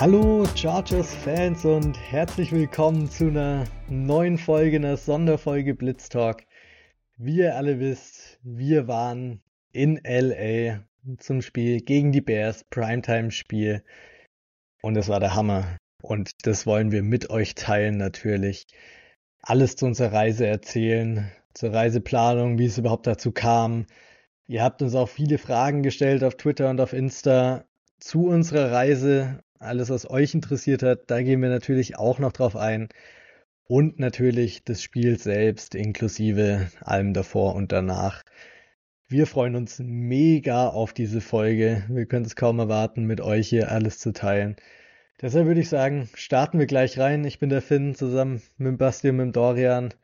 Hallo Chargers-Fans und herzlich willkommen zu einer neuen Folge, einer Sonderfolge Blitz Talk. Wie ihr alle wisst, wir waren in LA zum Spiel gegen die Bears, Primetime-Spiel. Und es war der Hammer. Und das wollen wir mit euch teilen natürlich. Alles zu unserer Reise erzählen, zur Reiseplanung, wie es überhaupt dazu kam. Ihr habt uns auch viele Fragen gestellt auf Twitter und auf Insta zu unserer Reise. Alles, was euch interessiert hat, da gehen wir natürlich auch noch drauf ein. Und natürlich das Spiel selbst, inklusive allem davor und danach. Wir freuen uns mega auf diese Folge. Wir können es kaum erwarten, mit euch hier alles zu teilen. Deshalb würde ich sagen, starten wir gleich rein. Ich bin der Finn zusammen mit dem Basti und mit Dorian.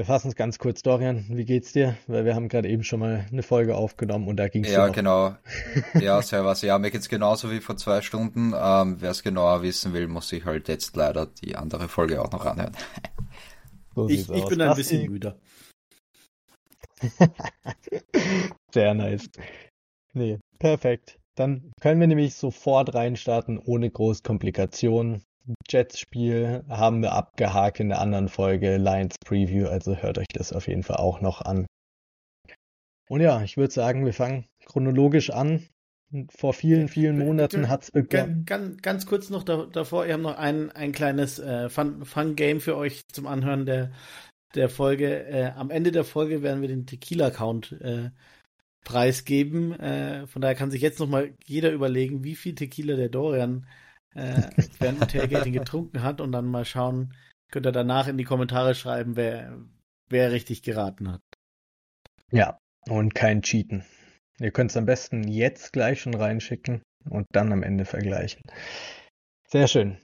Wir fassen es ganz kurz. Dorian, wie geht's dir? Weil wir haben gerade eben schon mal eine Folge aufgenommen und da ging es Ja, genau. ja, servus. Ja, mir geht's genauso wie vor zwei Stunden. Ähm, Wer es genauer wissen will, muss sich halt jetzt leider die andere Folge auch noch anhören. So ich, ich bin ein bisschen müder. Sehr nice. Nee, perfekt. Dann können wir nämlich sofort reinstarten, ohne große Komplikationen. Jets-Spiel haben wir abgehakt in der anderen Folge, Lions Preview, also hört euch das auf jeden Fall auch noch an. Und ja, ich würde sagen, wir fangen chronologisch an. Vor vielen, vielen Monaten hat es begonnen. Ganz, ganz, kurz noch da, davor, ihr habt noch ein, ein kleines äh, Fun-Game Fun für euch zum Anhören der, der Folge. Äh, am Ende der Folge werden wir den Tequila-Count äh, preisgeben. Äh, von daher kann sich jetzt noch mal jeder überlegen, wie viel Tequila der Dorian äh, während dem Tailgating getrunken hat und dann mal schauen, könnt ihr danach in die Kommentare schreiben, wer, wer richtig geraten hat. Ja, und kein Cheaten. Ihr könnt es am besten jetzt gleich schon reinschicken und dann am Ende vergleichen. Sehr schön.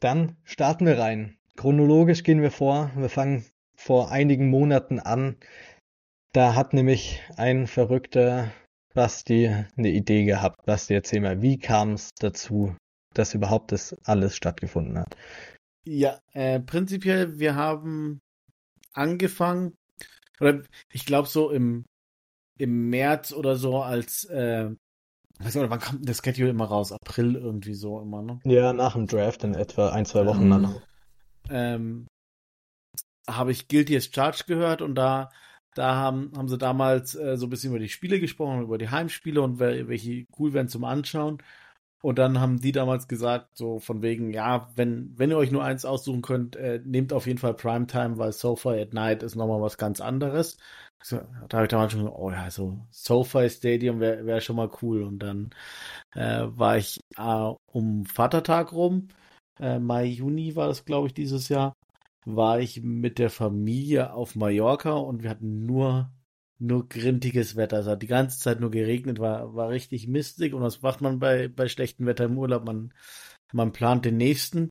Dann starten wir rein. Chronologisch gehen wir vor. Wir fangen vor einigen Monaten an. Da hat nämlich ein verrückter Basti eine Idee gehabt. Basti, erzähl mal, wie kam es dazu, dass überhaupt das alles stattgefunden hat? Ja, äh, prinzipiell, wir haben angefangen, oder ich glaube so im, im März oder so, als, äh, weiß nicht, wann kommt das Schedule immer raus? April irgendwie so immer, ne? Ja, nach dem Draft in etwa ein, zwei Wochen ähm, Ähm, habe ich Guilty as Charged gehört und da, da haben, haben sie damals äh, so ein bisschen über die Spiele gesprochen, über die Heimspiele und welche cool wären zum Anschauen. Und dann haben die damals gesagt, so von wegen, ja, wenn, wenn ihr euch nur eins aussuchen könnt, äh, nehmt auf jeden Fall Primetime, weil SoFi at Night ist nochmal was ganz anderes. So, da habe ich damals schon gesagt, oh ja, so SoFi Stadium wäre wär schon mal cool. Und dann äh, war ich äh, um Vatertag rum, äh, Mai, Juni war das, glaube ich, dieses Jahr war ich mit der Familie auf Mallorca und wir hatten nur nur grintiges Wetter. Es hat die ganze Zeit nur geregnet, war, war richtig mistig. Und was macht man bei, bei schlechtem Wetter im Urlaub? Man, man plant den nächsten.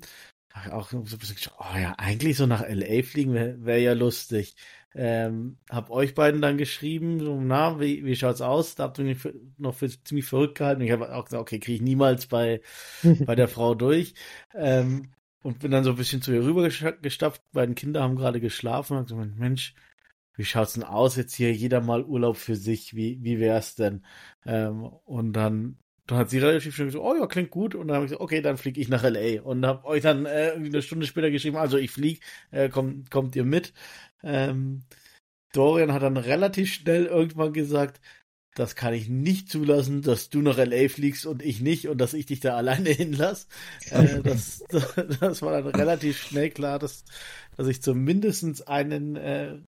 Auch so ein bisschen, oh ja, eigentlich so nach LA fliegen wäre wär ja lustig. Ähm, hab euch beiden dann geschrieben, so, na, wie, wie schaut's aus? Da habt ihr mich für, noch für ziemlich verrückt gehalten. Ich habe auch gesagt, okay, kriege ich niemals bei, bei der Frau durch. Ähm, und bin dann so ein bisschen zu ihr rüber gestapft. Beiden Kinder haben gerade geschlafen und gesagt, Mensch, wie schaut's denn aus jetzt hier jeder mal Urlaub für sich? Wie, wie wär's denn? Ähm, und dann, dann hat sie relativ schnell gesagt, oh ja, klingt gut. Und dann habe ich gesagt, okay, dann fliege ich nach LA. Und habe euch dann äh, irgendwie eine Stunde später geschrieben, also ich fliege, äh, kommt, kommt ihr mit? Ähm, Dorian hat dann relativ schnell irgendwann gesagt, das kann ich nicht zulassen, dass du nach LA fliegst und ich nicht und dass ich dich da alleine hinlass. Äh, das, das war dann relativ schnell klar, dass, dass ich zumindest einen äh,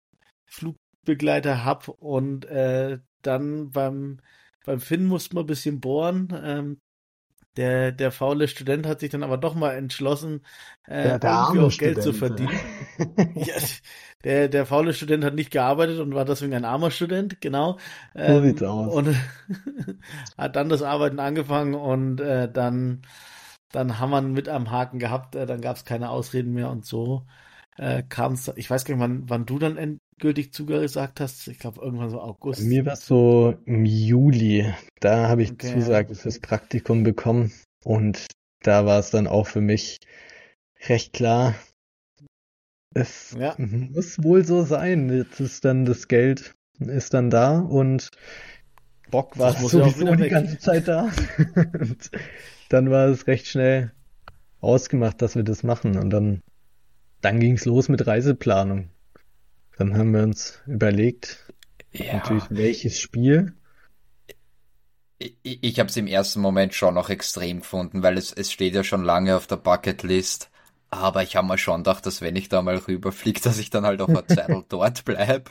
Flugbegleiter hab und äh, dann beim, beim Finn musste man ein bisschen bohren. Ähm, der, der faule Student hat sich dann aber doch mal entschlossen, äh, der irgendwie auch Geld zu verdienen. ja, der, der faule Student hat nicht gearbeitet und war deswegen ein armer Student, genau. Ähm, so sieht's aus. Und hat dann das Arbeiten angefangen und äh, dann, dann haben wir ihn mit am Haken gehabt, äh, dann gab es keine Ausreden mehr und so äh, kam es, ich weiß gar nicht, wann, wann du dann endgültig zugesagt hast. Ich glaube, irgendwann so August. Bei mir war es so im Juli. Da habe ich okay. Zusage fürs Praktikum bekommen. Und da war es dann auch für mich recht klar. Es ja. muss wohl so sein. Jetzt ist dann das Geld ist dann da und Bock war sowieso die ganze Zeit da. und dann war es recht schnell ausgemacht, dass wir das machen. Und dann, dann ging es los mit Reiseplanung. Dann haben wir uns überlegt, ja. natürlich welches Spiel. Ich, ich habe es im ersten Moment schon noch extrem gefunden, weil es, es steht ja schon lange auf der Bucketlist. Aber ich habe mir schon gedacht, dass wenn ich da mal rüberfliege, dass ich dann halt auch eine Zeit dort bleib.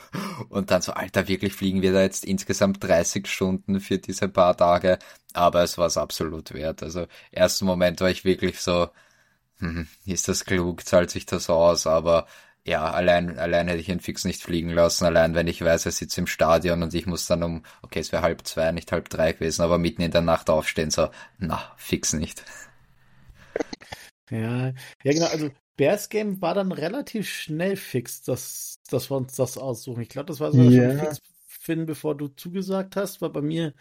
Und dann so, Alter, wirklich fliegen wir da jetzt insgesamt 30 Stunden für diese paar Tage. Aber es war es absolut wert. Also, ersten Moment war ich wirklich so, hm, ist das klug, zahlt sich das aus? Aber ja, allein, allein hätte ich ihn fix nicht fliegen lassen. Allein wenn ich weiß, er sitzt im Stadion und ich muss dann um, okay, es wäre halb zwei, nicht halb drei gewesen, aber mitten in der Nacht aufstehen, so, na, fix nicht. Ja, ja genau, also Bears Game war dann relativ schnell fix, dass, dass wir uns das aussuchen. Ich glaube, das war sogar yeah. schon fix, Finn, bevor du zugesagt hast, weil bei mir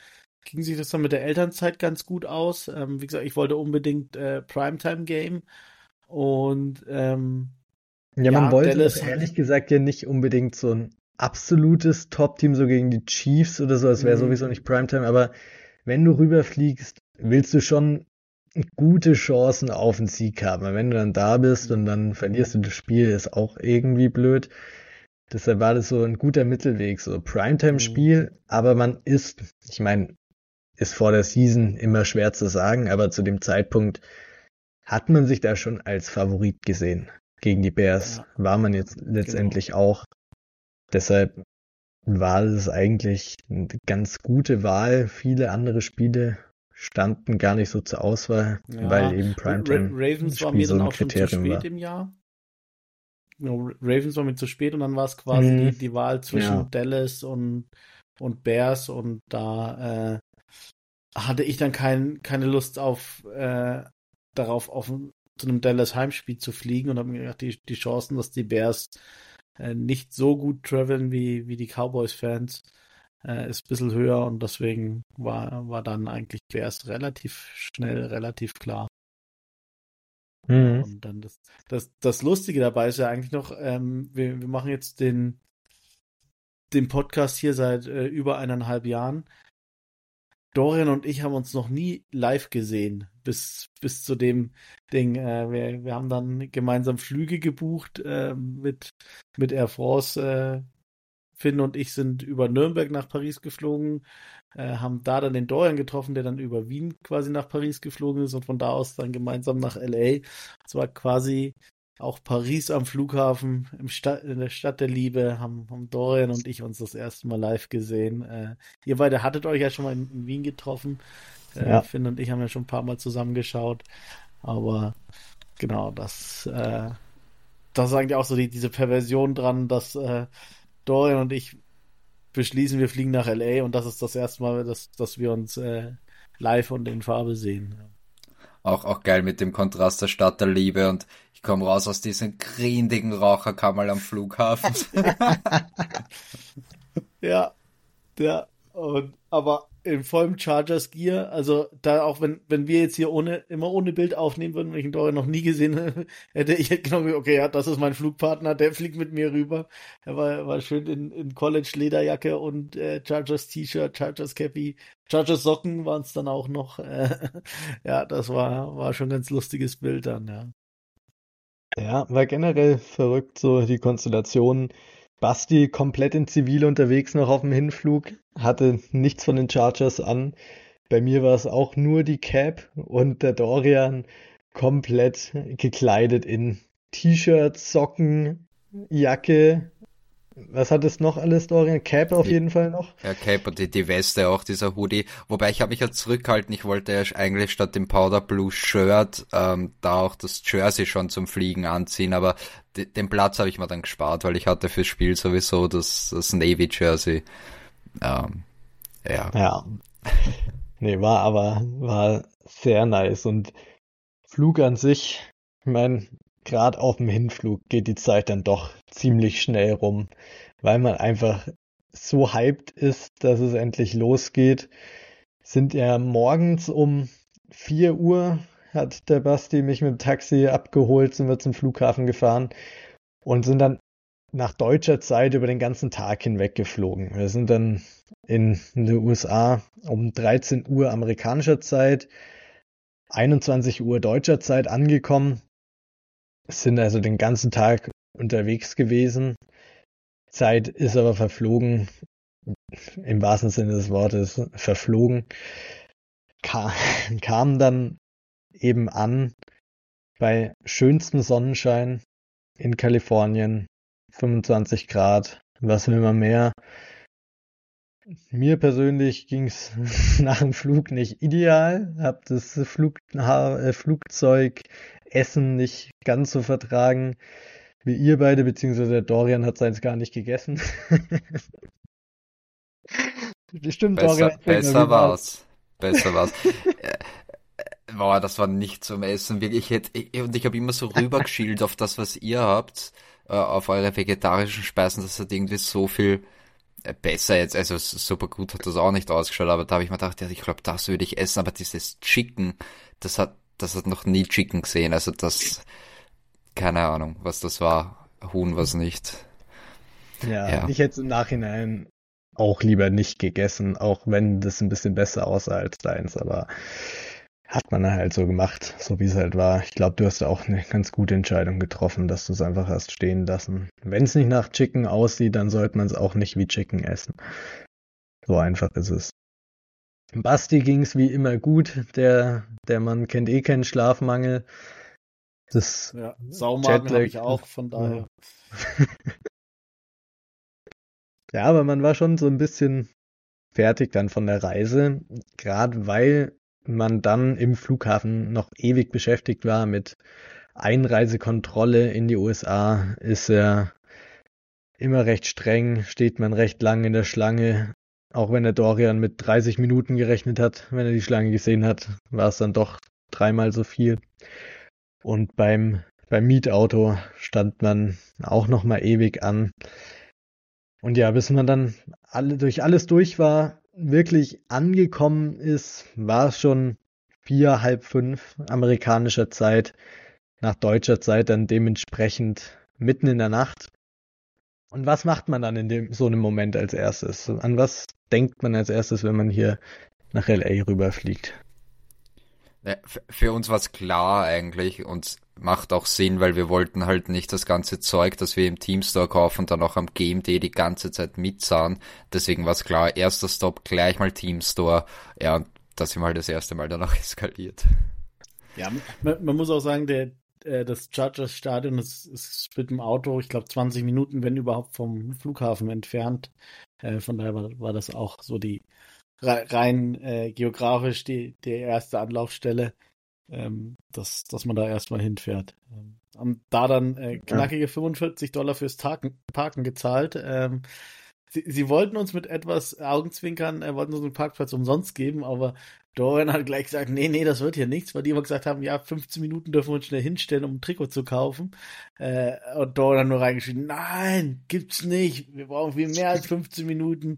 ging sich das dann mit der Elternzeit ganz gut aus. Ähm, wie gesagt, ich wollte unbedingt äh, Primetime Game und ähm, ja, man ja, wollte Dallas ehrlich gesagt ja nicht unbedingt so ein absolutes Top-Team so gegen die Chiefs oder so, das wäre mhm. sowieso nicht Primetime, aber wenn du rüberfliegst, willst du schon gute Chancen auf den Sieg haben. Wenn du dann da bist und dann verlierst du das Spiel, ist auch irgendwie blöd. Deshalb war das so ein guter Mittelweg, so Primetime-Spiel, mhm. aber man ist, ich meine, ist vor der Season immer schwer zu sagen, aber zu dem Zeitpunkt hat man sich da schon als Favorit gesehen. Gegen die Bears war man jetzt letztendlich genau. auch. Deshalb war es eigentlich eine ganz gute Wahl. Viele andere Spiele standen gar nicht so zur Auswahl, ja. weil eben Primetime Ra Ravens war mir dann auch schon zu spät war. im Jahr. Genau, Ravens war mir zu spät und dann war es quasi hm. die, die, Wahl zwischen ja. Dallas und, und Bears und da äh, hatte ich dann kein, keine Lust auf äh, darauf auf zu einem Dallas Heimspiel zu fliegen und habe mir gedacht, die, die Chancen, dass die Bears äh, nicht so gut traveln wie, wie die Cowboys-Fans, äh, ist ein bisschen höher und deswegen war, war dann eigentlich Bears relativ schnell, relativ klar. Mhm. Und dann das, das, das Lustige dabei ist ja eigentlich noch, ähm, wir, wir machen jetzt den, den Podcast hier seit äh, über eineinhalb Jahren. Dorian und ich haben uns noch nie live gesehen, bis, bis zu dem Ding. Äh, wir, wir haben dann gemeinsam Flüge gebucht äh, mit, mit Air France. Äh, Finn und ich sind über Nürnberg nach Paris geflogen, äh, haben da dann den Dorian getroffen, der dann über Wien quasi nach Paris geflogen ist und von da aus dann gemeinsam nach LA. Es war quasi auch Paris am Flughafen, im Stadt, in der Stadt der Liebe, haben, haben Dorian und ich uns das erste Mal live gesehen. Äh, ihr beide hattet euch ja schon mal in, in Wien getroffen. Äh, ja. Finn und ich haben ja schon ein paar Mal zusammengeschaut. Aber genau, das, äh, das ist eigentlich auch so die, diese Perversion dran, dass äh, Dorian und ich beschließen, wir fliegen nach LA und das ist das erste Mal, dass, dass wir uns äh, live und in Farbe sehen. Auch, auch geil mit dem Kontrast der Stadt der Liebe und ich komme raus aus diesem grindigen Raucherkammer am Flughafen. ja, ja, und, aber in vollem Chargers Gear. Also da auch wenn wenn wir jetzt hier ohne immer ohne Bild aufnehmen würden, wenn ich ihn Dorian noch nie gesehen hätte, ich hätte genau okay, ja, das ist mein Flugpartner, der fliegt mit mir rüber. Er war, war schön in, in College Lederjacke und äh, Chargers T-Shirt, Chargers Cappy, Chargers Socken waren es dann auch noch. Äh, ja, das war war schon ein ganz lustiges Bild dann, ja. Ja, war generell verrückt so die Konstellation Basti komplett in Zivil unterwegs noch auf dem Hinflug, hatte nichts von den Chargers an. Bei mir war es auch nur die Cap und der Dorian komplett gekleidet in T-Shirt, Socken, Jacke, was hat es noch alles, Dorian? Cap auf jeden Fall noch. Ja, Cap und die, die Weste auch, dieser Hoodie. Wobei ich habe mich ja zurückgehalten, ich wollte ja eigentlich statt dem Powder Blue Shirt ähm, da auch das Jersey schon zum Fliegen anziehen, aber den Platz habe ich mir dann gespart, weil ich hatte fürs Spiel sowieso das, das Navy Jersey. Ähm, ja. Ja. nee, war aber, war sehr nice und Flug an sich, ich meine, gerade auf dem Hinflug geht die Zeit dann doch ziemlich schnell rum, weil man einfach so hyped ist, dass es endlich losgeht. Sind ja morgens um 4 Uhr hat der Basti mich mit dem Taxi abgeholt, sind wir zum Flughafen gefahren und sind dann nach deutscher Zeit über den ganzen Tag hinweg geflogen. Wir sind dann in den USA um 13 Uhr amerikanischer Zeit, 21 Uhr deutscher Zeit angekommen, sind also den ganzen Tag unterwegs gewesen. Zeit ist aber verflogen, im wahrsten Sinne des Wortes verflogen, kam, kam dann eben an bei schönstem Sonnenschein in Kalifornien, 25 Grad, was will man mehr? Mir persönlich ging es nach dem Flug nicht ideal, habe das Flug, äh, Flugzeug Essen nicht ganz so vertragen wie ihr beide, beziehungsweise der Dorian hat seins gar nicht gegessen. Stimmt, besser, Dorian. Besser war's. Besser war's. Äh, boah, das war nicht zum Essen. Wirklich, ich hätte, und ich habe immer so rübergeschielt auf das, was ihr habt, äh, auf eure vegetarischen Speisen. Das hat irgendwie so viel äh, besser jetzt. Also super gut hat das auch nicht ausgeschaut, aber da habe ich mir gedacht, ja, ich glaube, das würde ich essen. Aber dieses Chicken, das hat, das hat noch nie Chicken gesehen. Also das, keine Ahnung, was das war. Huhn was nicht. Ja, ja. ich hätte im Nachhinein auch lieber nicht gegessen, auch wenn das ein bisschen besser aussah als deins, aber hat man halt so gemacht, so wie es halt war. Ich glaube, du hast auch eine ganz gute Entscheidung getroffen, dass du es einfach hast stehen lassen. Wenn es nicht nach Chicken aussieht, dann sollte man es auch nicht wie Chicken essen. So einfach ist es. Basti ging es wie immer gut. Der, der Mann kennt eh keinen Schlafmangel. Das ja, Saumagen habe ich auch, von daher. ja, aber man war schon so ein bisschen fertig dann von der Reise, gerade weil man dann im Flughafen noch ewig beschäftigt war mit Einreisekontrolle in die USA, ist er immer recht streng, steht man recht lang in der Schlange. Auch wenn der Dorian mit 30 Minuten gerechnet hat, wenn er die Schlange gesehen hat, war es dann doch dreimal so viel. Und beim, beim Mietauto stand man auch noch mal ewig an. Und ja, bis man dann alle, durch alles durch war, wirklich angekommen ist, war es schon vier, halb fünf amerikanischer Zeit, nach deutscher Zeit dann dementsprechend mitten in der Nacht. Und was macht man dann in dem, so einem Moment als erstes? An was denkt man als erstes, wenn man hier nach LA rüberfliegt? Für uns war es klar eigentlich und macht auch Sinn, weil wir wollten halt nicht das ganze Zeug, das wir im Teamstore kaufen, dann auch am Game Day die ganze Zeit mitsahen. Deswegen war es klar, erster Stop gleich mal Teamstore. Ja, und da sind wir halt das erste Mal danach eskaliert. Ja, man, man muss auch sagen, der, äh, das Chargers Stadion ist, ist mit dem Auto, ich glaube 20 Minuten, wenn überhaupt vom Flughafen entfernt. Äh, von daher war, war das auch so die rein äh, geografisch die, die erste Anlaufstelle, ähm, dass, dass man da erstmal hinfährt. Ähm, haben da dann äh, knackige 45 Dollar fürs Parken, Parken gezahlt. Ähm, sie, sie wollten uns mit etwas Augenzwinkern, äh, wollten uns einen Parkplatz umsonst geben, aber Dorian hat gleich gesagt, nee, nee, das wird hier nichts, weil die immer gesagt haben, ja, 15 Minuten dürfen wir uns schnell hinstellen, um ein Trikot zu kaufen. Äh, und Dorian hat nur reingeschrieben, nein, gibt's nicht, wir brauchen viel mehr als 15 Minuten.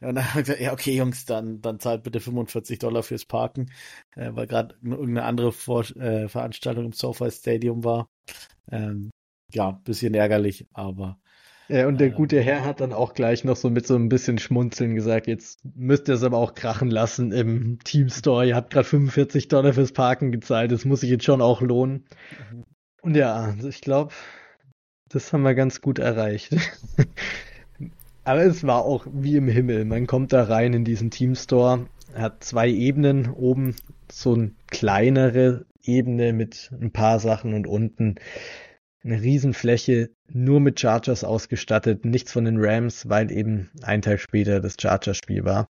Und dann haben wir gesagt, ja, okay, Jungs, dann, dann zahlt bitte 45 Dollar fürs Parken, äh, weil gerade irgendeine andere Vor äh, Veranstaltung im SoFi Stadium war. Ähm, ja, bisschen ärgerlich, aber. Ja, und der äh, gute Herr hat dann auch gleich noch so mit so ein bisschen Schmunzeln gesagt, jetzt müsst ihr es aber auch krachen lassen im Team Store. Ihr habt gerade 45 Dollar fürs Parken gezahlt, das muss sich jetzt schon auch lohnen. Mhm. Und ja, also ich glaube, das haben wir ganz gut erreicht. Aber es war auch wie im Himmel. Man kommt da rein in diesen Teamstore, hat zwei Ebenen, oben so eine kleinere Ebene mit ein paar Sachen und unten eine Riesenfläche nur mit Chargers ausgestattet, nichts von den Rams, weil eben ein Tag später das Chargers-Spiel war.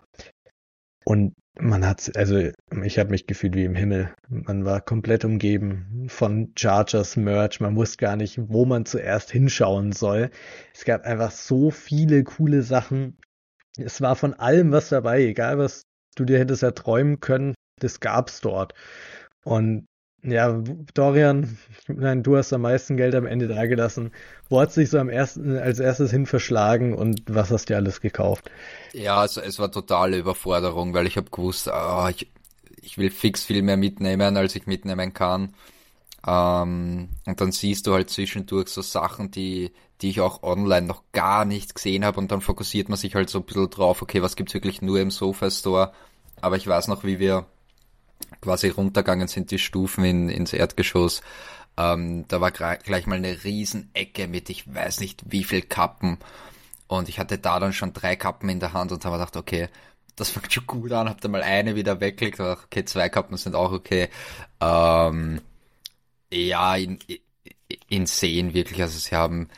Und man hat, also ich habe mich gefühlt wie im Himmel. Man war komplett umgeben von Chargers Merch. Man wusste gar nicht, wo man zuerst hinschauen soll. Es gab einfach so viele coole Sachen. Es war von allem was dabei, egal was du dir hättest erträumen können, das gab's dort. Und ja, Dorian, nein, du hast am meisten Geld am Ende dagelassen. Wo hat sich so am ersten, als erstes hin verschlagen und was hast du alles gekauft? Ja, also es war totale Überforderung, weil ich habe gewusst, oh, ich, ich will fix viel mehr mitnehmen, als ich mitnehmen kann. Ähm, und dann siehst du halt zwischendurch so Sachen, die, die ich auch online noch gar nicht gesehen habe und dann fokussiert man sich halt so ein bisschen drauf, okay, was gibt's wirklich nur im Sofa Store? Aber ich weiß noch, wie wir quasi runtergegangen sind, die Stufen in, ins Erdgeschoss. Ähm, da war gleich mal eine Riesenecke mit ich weiß nicht wie viel Kappen. Und ich hatte da dann schon drei Kappen in der Hand und habe gedacht, okay, das fängt schon gut an, hab dann mal eine wieder weggelegt, okay, zwei Kappen sind auch okay. Ähm, ja, in, in Seen wirklich, also sie haben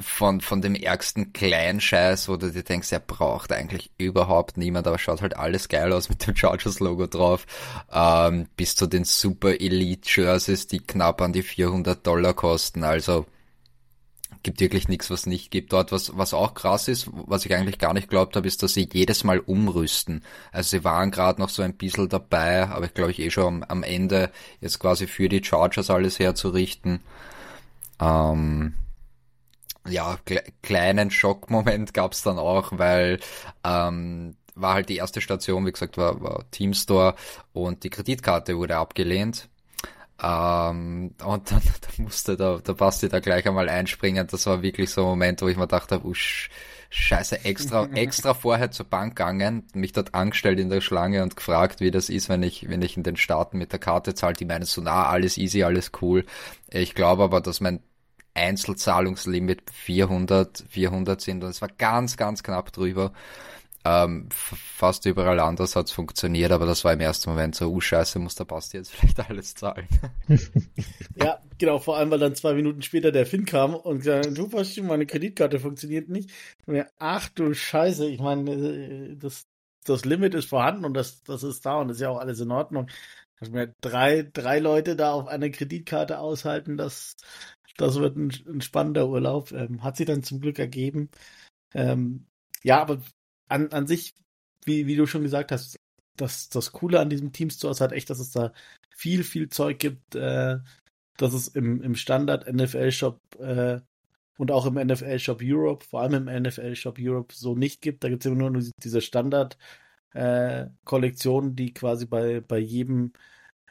von, von dem ärgsten Kleinscheiß, wo du dir denkst, er braucht eigentlich überhaupt niemand, aber schaut halt alles geil aus mit dem Chargers-Logo drauf, ähm, bis zu den Super Elite Jerseys, die knapp an die 400 Dollar kosten, also gibt wirklich nichts, was nicht gibt. Dort, was, was auch krass ist, was ich eigentlich gar nicht glaubt habe, ist, dass sie jedes Mal umrüsten. Also sie waren gerade noch so ein bisschen dabei, aber ich glaube ich eh schon am, am, Ende jetzt quasi für die Chargers alles herzurichten. Ähm, ja, kle kleinen Schockmoment gab's dann auch, weil ähm, war halt die erste Station, wie gesagt, war, war Teamstore und die Kreditkarte wurde abgelehnt. Ähm, und dann, dann musste der, der Basti da gleich einmal einspringen. Das war wirklich so ein Moment, wo ich mir dachte, oh, scheiße, extra, extra vorher zur Bank gegangen, mich dort angestellt in der Schlange und gefragt, wie das ist, wenn ich, wenn ich in den Staaten mit der Karte zahle. Die meinen so, na, alles easy, alles cool. Ich glaube aber, dass mein Einzelzahlungslimit 400, 400 sind und es war ganz, ganz knapp drüber. Ähm, fast überall anders hat's funktioniert, aber das war im ersten Moment so, uh, scheiße, muss der Basti jetzt vielleicht alles zahlen. ja, genau, vor allem, weil dann zwei Minuten später der Finn kam und gesagt, du Basti, meine Kreditkarte funktioniert nicht. Mir, ach du Scheiße, ich meine, äh, das, das Limit ist vorhanden und das, das ist da und das ist ja auch alles in Ordnung. Also mir drei, drei Leute da auf einer Kreditkarte aushalten, das, das wird ein, ein spannender Urlaub. Ähm, hat sie dann zum Glück ergeben. Ähm, ja, aber an, an sich, wie, wie du schon gesagt hast, das, das Coole an diesem Team Store ist halt echt, dass es da viel, viel Zeug gibt, äh, dass es im, im Standard NFL Shop äh, und auch im NFL Shop Europe, vor allem im NFL Shop Europe so nicht gibt. Da gibt es immer nur diese Standard äh, die quasi bei, bei jedem,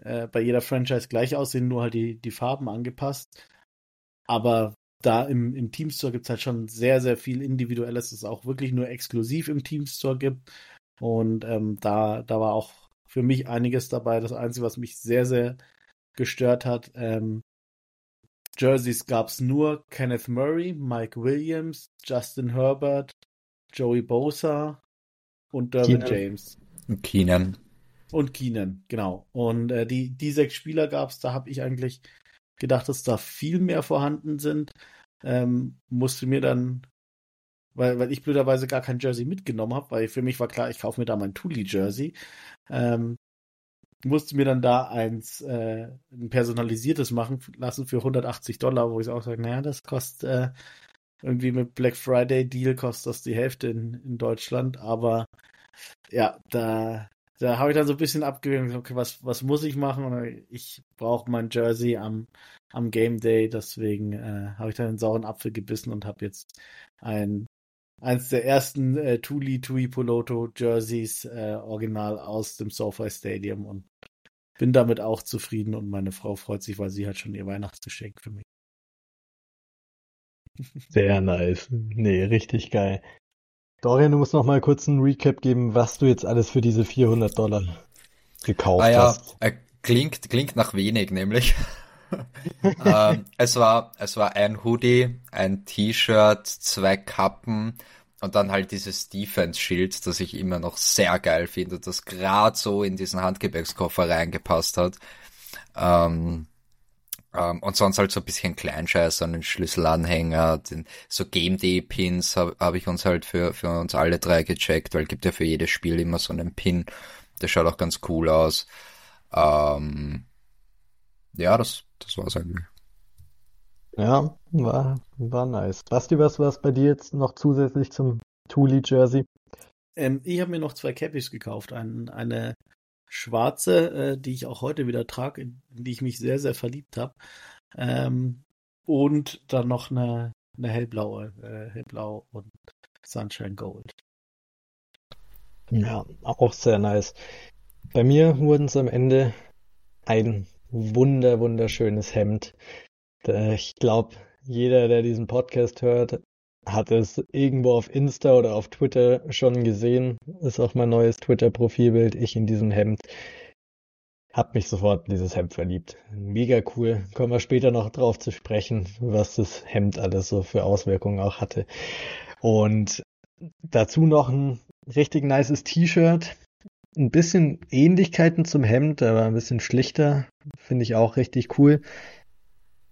äh, bei jeder Franchise gleich aussehen, nur halt die, die Farben angepasst. Aber da im, im Team Store gibt es halt schon sehr, sehr viel Individuelles, das es auch wirklich nur exklusiv im Team Store gibt. Und ähm, da, da war auch für mich einiges dabei. Das Einzige, was mich sehr, sehr gestört hat, ähm, Jerseys gab es nur Kenneth Murray, Mike Williams, Justin Herbert, Joey Bosa und Derwin Keenan. James. Und Keenan. Und Keenan, genau. Und äh, die, die sechs Spieler gab es, da habe ich eigentlich gedacht, dass da viel mehr vorhanden sind. Ähm, musste mir dann, weil, weil ich blöderweise gar kein Jersey mitgenommen habe, weil für mich war klar, ich kaufe mir da mein Thule-Jersey. Ähm, musste mir dann da eins, äh, ein personalisiertes machen lassen für 180 Dollar, wo ich auch sage, naja, das kostet äh, irgendwie mit Black Friday Deal kostet das die Hälfte in, in Deutschland, aber ja, da da habe ich dann so ein bisschen abgewählt, okay, was, was muss ich machen? Und ich brauche mein Jersey am, am Game Day, deswegen äh, habe ich dann einen sauren Apfel gebissen und habe jetzt ein eins der ersten äh, Tuli Tui Poloto Jerseys äh, original aus dem SoFi Stadium und bin damit auch zufrieden und meine Frau freut sich, weil sie hat schon ihr Weihnachtsgeschenk für mich. Sehr nice. Nee, richtig geil. Dorian, du musst noch mal kurz einen Recap geben, was du jetzt alles für diese 400 Dollar gekauft ah, ja, hast. Äh, klingt, klingt nach wenig, nämlich. ähm, es war, es war ein Hoodie, ein T-Shirt, zwei Kappen und dann halt dieses Defense-Schild, das ich immer noch sehr geil finde, das gerade so in diesen Handgepäckskoffer reingepasst hat. Ähm, um, ähm, und sonst halt so ein bisschen Kleinscheiß, so einen Schlüsselanhänger, den, so Game Day Pins habe hab ich uns halt für, für uns alle drei gecheckt, weil gibt ja für jedes Spiel immer so einen Pin. Der schaut auch ganz cool aus. Um, ähm, ja, das, das war's eigentlich. Ja, war, war nice. Basti, was war bei dir jetzt noch zusätzlich zum Thule Jersey? Ähm, ich habe mir noch zwei Cappies gekauft. Ein, eine schwarze, äh, die ich auch heute wieder trage, in, in, die ich mich sehr, sehr verliebt habe. Ähm, und dann noch eine, eine hellblaue, äh, hellblau und Sunshine Gold. Ja, auch sehr nice. Bei mir wurden es am Ende ein wunder, wunderschönes Hemd. Ich glaube, jeder, der diesen Podcast hört, hat es irgendwo auf Insta oder auf Twitter schon gesehen. Ist auch mein neues Twitter-Profilbild, ich in diesem Hemd. Hab mich sofort in dieses Hemd verliebt. Mega cool. Kommen wir später noch drauf zu sprechen, was das Hemd alles so für Auswirkungen auch hatte. Und dazu noch ein richtig nices T-Shirt. Ein bisschen Ähnlichkeiten zum Hemd, aber ein bisschen schlichter. Finde ich auch richtig cool.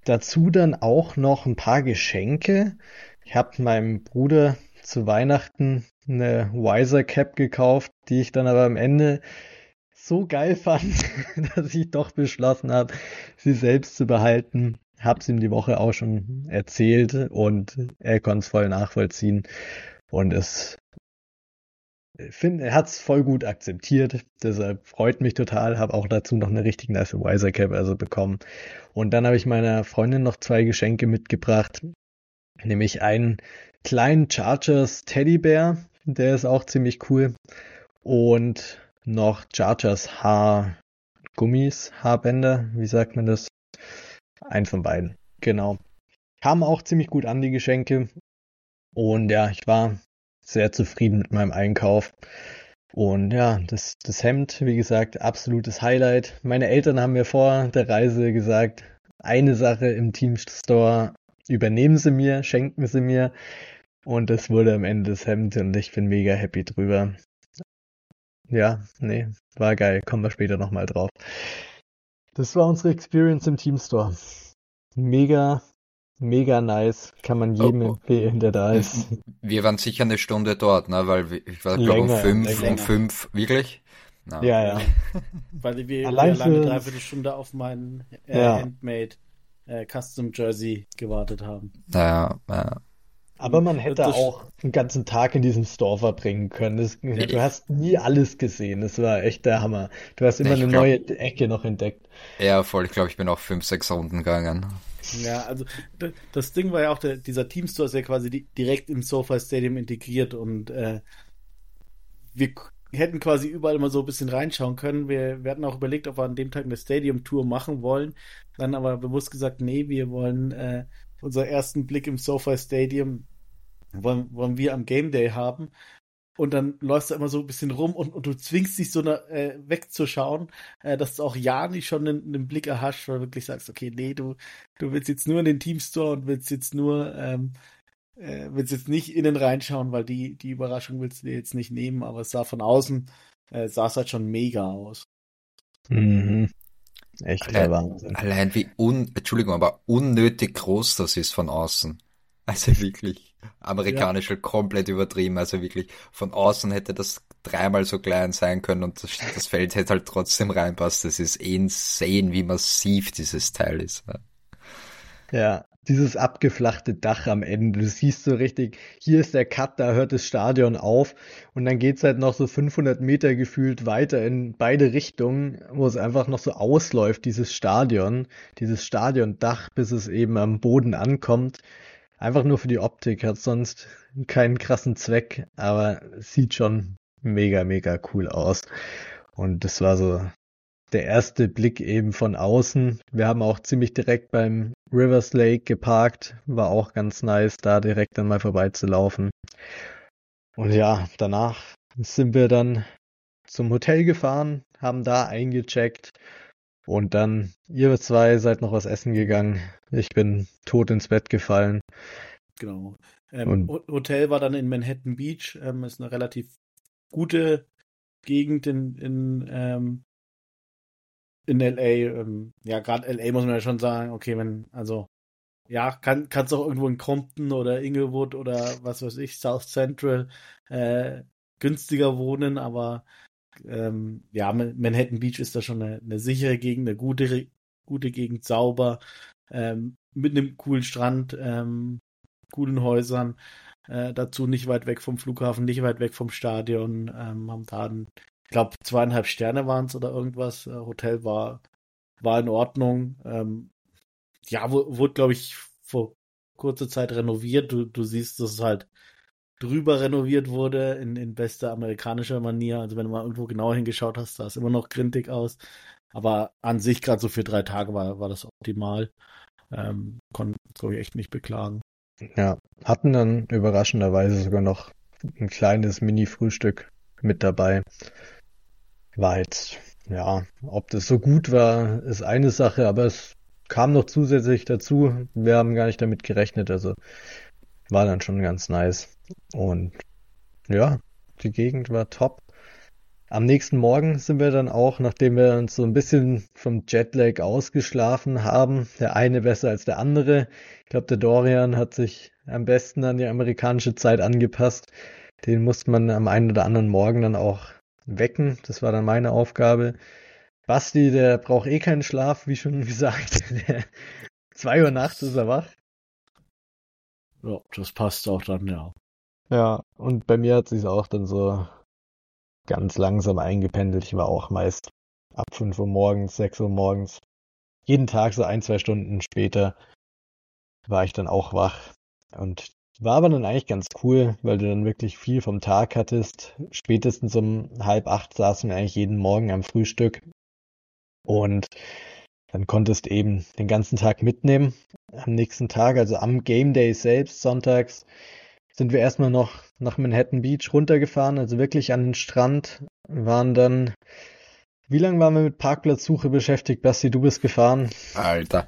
Dazu dann auch noch ein paar Geschenke. Ich habe meinem Bruder zu Weihnachten eine Wiser Cap gekauft, die ich dann aber am Ende so geil fand, dass ich doch beschlossen habe, sie selbst zu behalten. Hab's ihm die Woche auch schon erzählt und er konnte es voll nachvollziehen. Und es finde, er hat's voll gut akzeptiert. Deshalb freut mich total. Habe auch dazu noch eine richtig nice Wiser Cap also bekommen. Und dann habe ich meiner Freundin noch zwei Geschenke mitgebracht. Nämlich einen kleinen Chargers Teddybär. Der ist auch ziemlich cool. Und noch Chargers Haargummis, Haarbänder. Wie sagt man das? Ein von beiden. Genau. Kamen auch ziemlich gut an, die Geschenke. Und ja, ich war sehr zufrieden mit meinem Einkauf. Und ja, das, das Hemd, wie gesagt, absolutes Highlight. Meine Eltern haben mir vor der Reise gesagt, eine Sache im Team Store übernehmen sie mir, schenken sie mir. Und das wurde am Ende das Hemd und ich bin mega happy drüber. Ja, nee, war geil. Kommen wir später nochmal drauf. Das war unsere Experience im Team Store. Mega Mega nice, kann man jedem oh, empfehlen, der da ist. Wir waren sicher eine Stunde dort, ne? Weil ich war glaube um fünf, um fünf, wirklich? No. Ja, ja. Weil wir Allein lange für... dreiviertel Stunde auf meinen äh, ja. Handmade äh, Custom Jersey gewartet haben. Ja, ja. Aber man hätte das... auch einen ganzen Tag in diesem Store verbringen können. Das, du hast nie alles gesehen. Das war echt der Hammer. Du hast immer ich eine glaub... neue Ecke noch entdeckt. Ja, voll. Ich glaube, ich bin auch fünf, sechs Runden gegangen. Ja, also das Ding war ja auch, der, dieser Teamstore ist ja quasi die, direkt im SoFi Stadium integriert und äh, wir hätten quasi überall mal so ein bisschen reinschauen können. Wir, wir hatten auch überlegt, ob wir an dem Tag eine Stadium-Tour machen wollen. Dann aber bewusst gesagt, nee, wir wollen äh, unseren ersten Blick im SoFi Stadium wollen, wollen wir am Game Day haben und dann läufst du immer so ein bisschen rum und, und du zwingst dich so eine, äh, wegzuschauen, äh, dass du auch ja nicht schon einen, einen, Blick erhascht, weil du wirklich sagst, okay, nee, du, du willst jetzt nur in den Teamstore und willst jetzt nur, ähm, äh, willst jetzt nicht innen reinschauen, weil die, die Überraschung willst du dir jetzt nicht nehmen, aber es sah von außen, äh, sah es halt schon mega aus. Mhm. Echt allein, Wahnsinn. Allein wie un, Entschuldigung, aber unnötig groß das ist von außen. Also wirklich. Amerikanisch ja. komplett übertrieben. Also wirklich von außen hätte das dreimal so klein sein können und das, das Feld hätte halt trotzdem reinpasst. Das ist insane, wie massiv dieses Teil ist. Ja, dieses abgeflachte Dach am Ende. Du siehst so richtig, hier ist der Cut, da hört das Stadion auf und dann geht's halt noch so 500 Meter gefühlt weiter in beide Richtungen, wo es einfach noch so ausläuft, dieses Stadion, dieses Stadiondach, bis es eben am Boden ankommt. Einfach nur für die Optik, hat sonst keinen krassen Zweck, aber sieht schon mega, mega cool aus. Und das war so der erste Blick eben von außen. Wir haben auch ziemlich direkt beim Rivers Lake geparkt. War auch ganz nice, da direkt dann mal vorbeizulaufen. Und ja, danach sind wir dann zum Hotel gefahren, haben da eingecheckt und dann, ihr zwei seid noch was essen gegangen. Ich bin tot ins Bett gefallen. Genau. Ähm, Hotel war dann in Manhattan Beach. Ähm, ist eine relativ gute Gegend in, in, ähm, in LA. Ähm, ja, gerade LA muss man ja schon sagen, okay, wenn, also, ja, kann kannst auch irgendwo in Compton oder Inglewood oder was weiß ich, South Central äh, günstiger wohnen, aber ähm, ja, Manhattan Beach ist da schon eine, eine sichere Gegend, eine gute, gute Gegend, sauber, ähm, mit einem coolen Strand, ähm, coolen Häusern, äh, dazu nicht weit weg vom Flughafen, nicht weit weg vom Stadion, ähm, haben da ein, ich glaube, zweieinhalb Sterne waren es oder irgendwas. Äh, Hotel war, war in Ordnung. Ähm, ja, wurde, glaube ich, vor kurzer Zeit renoviert. Du, du siehst, dass es halt drüber renoviert wurde in, in bester amerikanischer Manier. Also wenn du mal irgendwo genau hingeschaut hast, sah es immer noch grintig aus. aber an sich gerade so für drei Tage war, war das optimal. Ähm, konnte, glaube ich, echt nicht beklagen. Ja, hatten dann überraschenderweise sogar noch ein kleines Mini-Frühstück mit dabei. War jetzt, ja, ob das so gut war, ist eine Sache, aber es kam noch zusätzlich dazu. Wir haben gar nicht damit gerechnet, also war dann schon ganz nice. Und ja, die Gegend war top. Am nächsten Morgen sind wir dann auch, nachdem wir uns so ein bisschen vom Jetlag ausgeschlafen haben, der eine besser als der andere. Ich glaube, der Dorian hat sich am besten an die amerikanische Zeit angepasst. Den musste man am einen oder anderen Morgen dann auch wecken. Das war dann meine Aufgabe. Basti, der braucht eh keinen Schlaf, wie schon gesagt. zwei Uhr nachts ist er wach. Ja, das passt auch dann, ja. Ja, und bei mir hat sich auch dann so ganz langsam eingependelt. Ich war auch meist ab 5 Uhr morgens, 6 Uhr morgens. Jeden Tag so ein, zwei Stunden später war ich dann auch wach. Und war aber dann eigentlich ganz cool, weil du dann wirklich viel vom Tag hattest. Spätestens um halb acht saßen wir eigentlich jeden Morgen am Frühstück. Und dann konntest eben den ganzen Tag mitnehmen. Am nächsten Tag, also am Game Day selbst, sonntags, sind wir erstmal noch nach Manhattan Beach runtergefahren, also wirklich an den Strand, waren dann, wie lange waren wir mit Parkplatzsuche beschäftigt? Basti, du bist gefahren. Alter,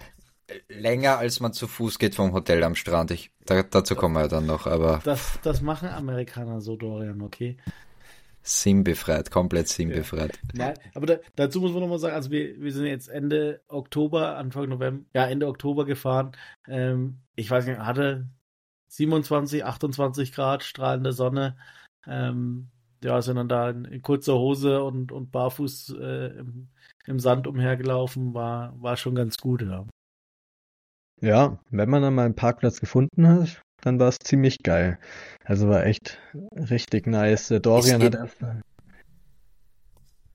länger als man zu Fuß geht vom Hotel am Strand. Ich, da, dazu kommen wir dann noch, aber. Das, das machen Amerikaner so, Dorian, okay? Sinnbefreit, komplett sinnbefreit. Ja. Nein, aber da, dazu muss man nochmal sagen, also wir, wir sind jetzt Ende Oktober, Anfang November, ja, Ende Oktober gefahren. Ähm, ich weiß nicht, hatte 27, 28 Grad, strahlende Sonne. Ähm, ja, sind dann da in, in kurzer Hose und, und barfuß äh, im, im Sand umhergelaufen, war, war schon ganz gut, ja. Ja, wenn man dann mal einen Parkplatz gefunden hat, dann war es ziemlich geil. Also war echt richtig nice. Der Dorian hat erst.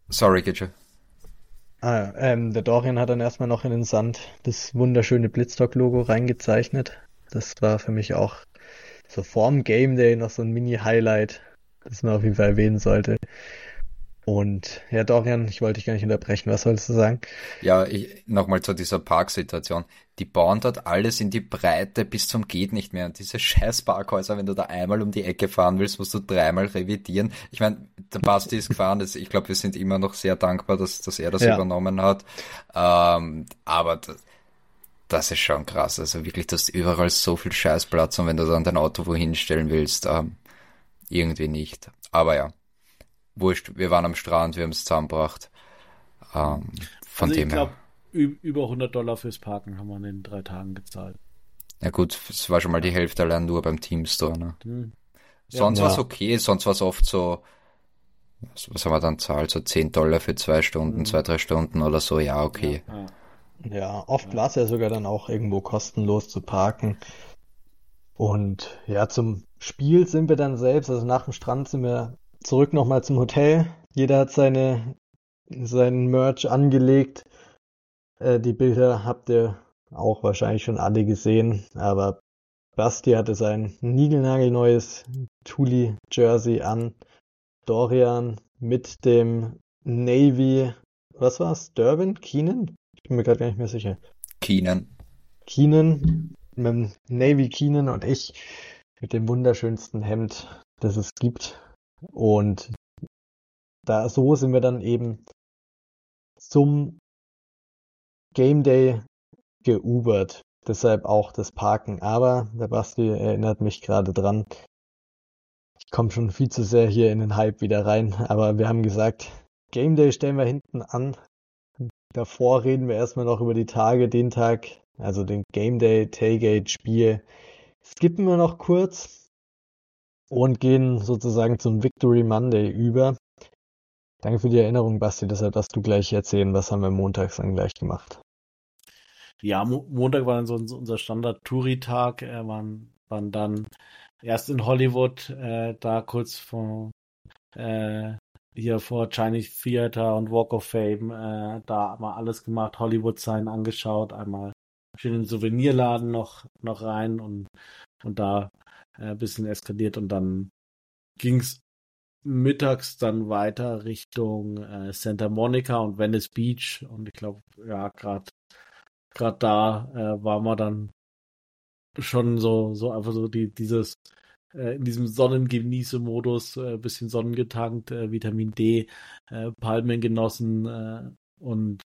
Sorry, Gitsche. Ah, ähm, der Dorian hat dann erstmal noch in den Sand das wunderschöne Blitzstock-Logo reingezeichnet. Das war für mich auch so vorm Game Day noch so ein Mini-Highlight, das man auf jeden Fall erwähnen sollte. Und ja, Dorian, ich wollte dich gar nicht unterbrechen. Was sollst du sagen? Ja, nochmal zu dieser Parksituation. Die bauen dort alles in die Breite bis zum geht nicht mehr. Und diese scheiß Parkhäuser, wenn du da einmal um die Ecke fahren willst, musst du dreimal revidieren. Ich meine, der Basti ist gefahren. Das, ich glaube, wir sind immer noch sehr dankbar, dass, dass er das ja. übernommen hat. Ähm, aber das, das ist schon krass. Also wirklich, du hast überall so viel Scheißplatz und wenn du dann dein Auto wohin stellen willst, ähm, irgendwie nicht. Aber ja, wurscht, wir waren am Strand, wir haben es zusammengebracht. Ähm, von also dem ich glaube, über 100 Dollar fürs Parken haben wir in den drei Tagen gezahlt. Ja gut, es war schon mal die Hälfte allein nur beim Teamstore. Ne? Mhm. Sonst ja, war es okay, sonst war es oft so, was, was haben wir dann zahlt, so 10 Dollar für zwei Stunden, mhm. zwei, drei Stunden oder so, ja, okay. Ja, ja oft war es ja sogar dann auch irgendwo kostenlos zu parken. Und ja, zum Spiel sind wir dann selbst, also nach dem Strand sind wir zurück nochmal zum Hotel. Jeder hat seine, seinen Merch angelegt. Äh, die Bilder habt ihr auch wahrscheinlich schon alle gesehen, aber Basti hatte sein niegelnagelneues Thule Jersey an. Dorian mit dem Navy, was war's? Durbin? Keenan? Ich bin mir gerade gar nicht mehr sicher. Keenan. Keenan, mit dem Navy Keenan und ich mit dem wunderschönsten Hemd, das es gibt. Und da so sind wir dann eben zum Game Day geubert. Deshalb auch das Parken. Aber der Basti erinnert mich gerade dran. Ich komme schon viel zu sehr hier in den Hype wieder rein. Aber wir haben gesagt, Game Day stellen wir hinten an. Davor reden wir erstmal noch über die Tage, den Tag, also den Game Day, Tailgate, Spiel. Skippen wir noch kurz und gehen sozusagen zum Victory Monday über. Danke für die Erinnerung, Basti. Deshalb darfst du gleich erzählen, was haben wir montags dann gleich gemacht. Ja, Mo Montag war dann so unser Standard-Touri-Tag. Wir äh, waren, waren dann erst in Hollywood, äh, da kurz vor äh, hier vor Chinese Theater und Walk of Fame, äh, da wir alles gemacht, Hollywood-Sign angeschaut, einmal schön in den Souvenirladen noch, noch rein und, und da äh, bisschen eskaliert und dann ging es mittags dann weiter Richtung äh, Santa Monica und Venice Beach. Und ich glaube, ja, gerade gerade da äh, waren wir dann schon so, so einfach so die, dieses, äh, in diesem Sonnengenieße-Modus, äh, bisschen sonnengetankt, äh, Vitamin D, Palmen genossen und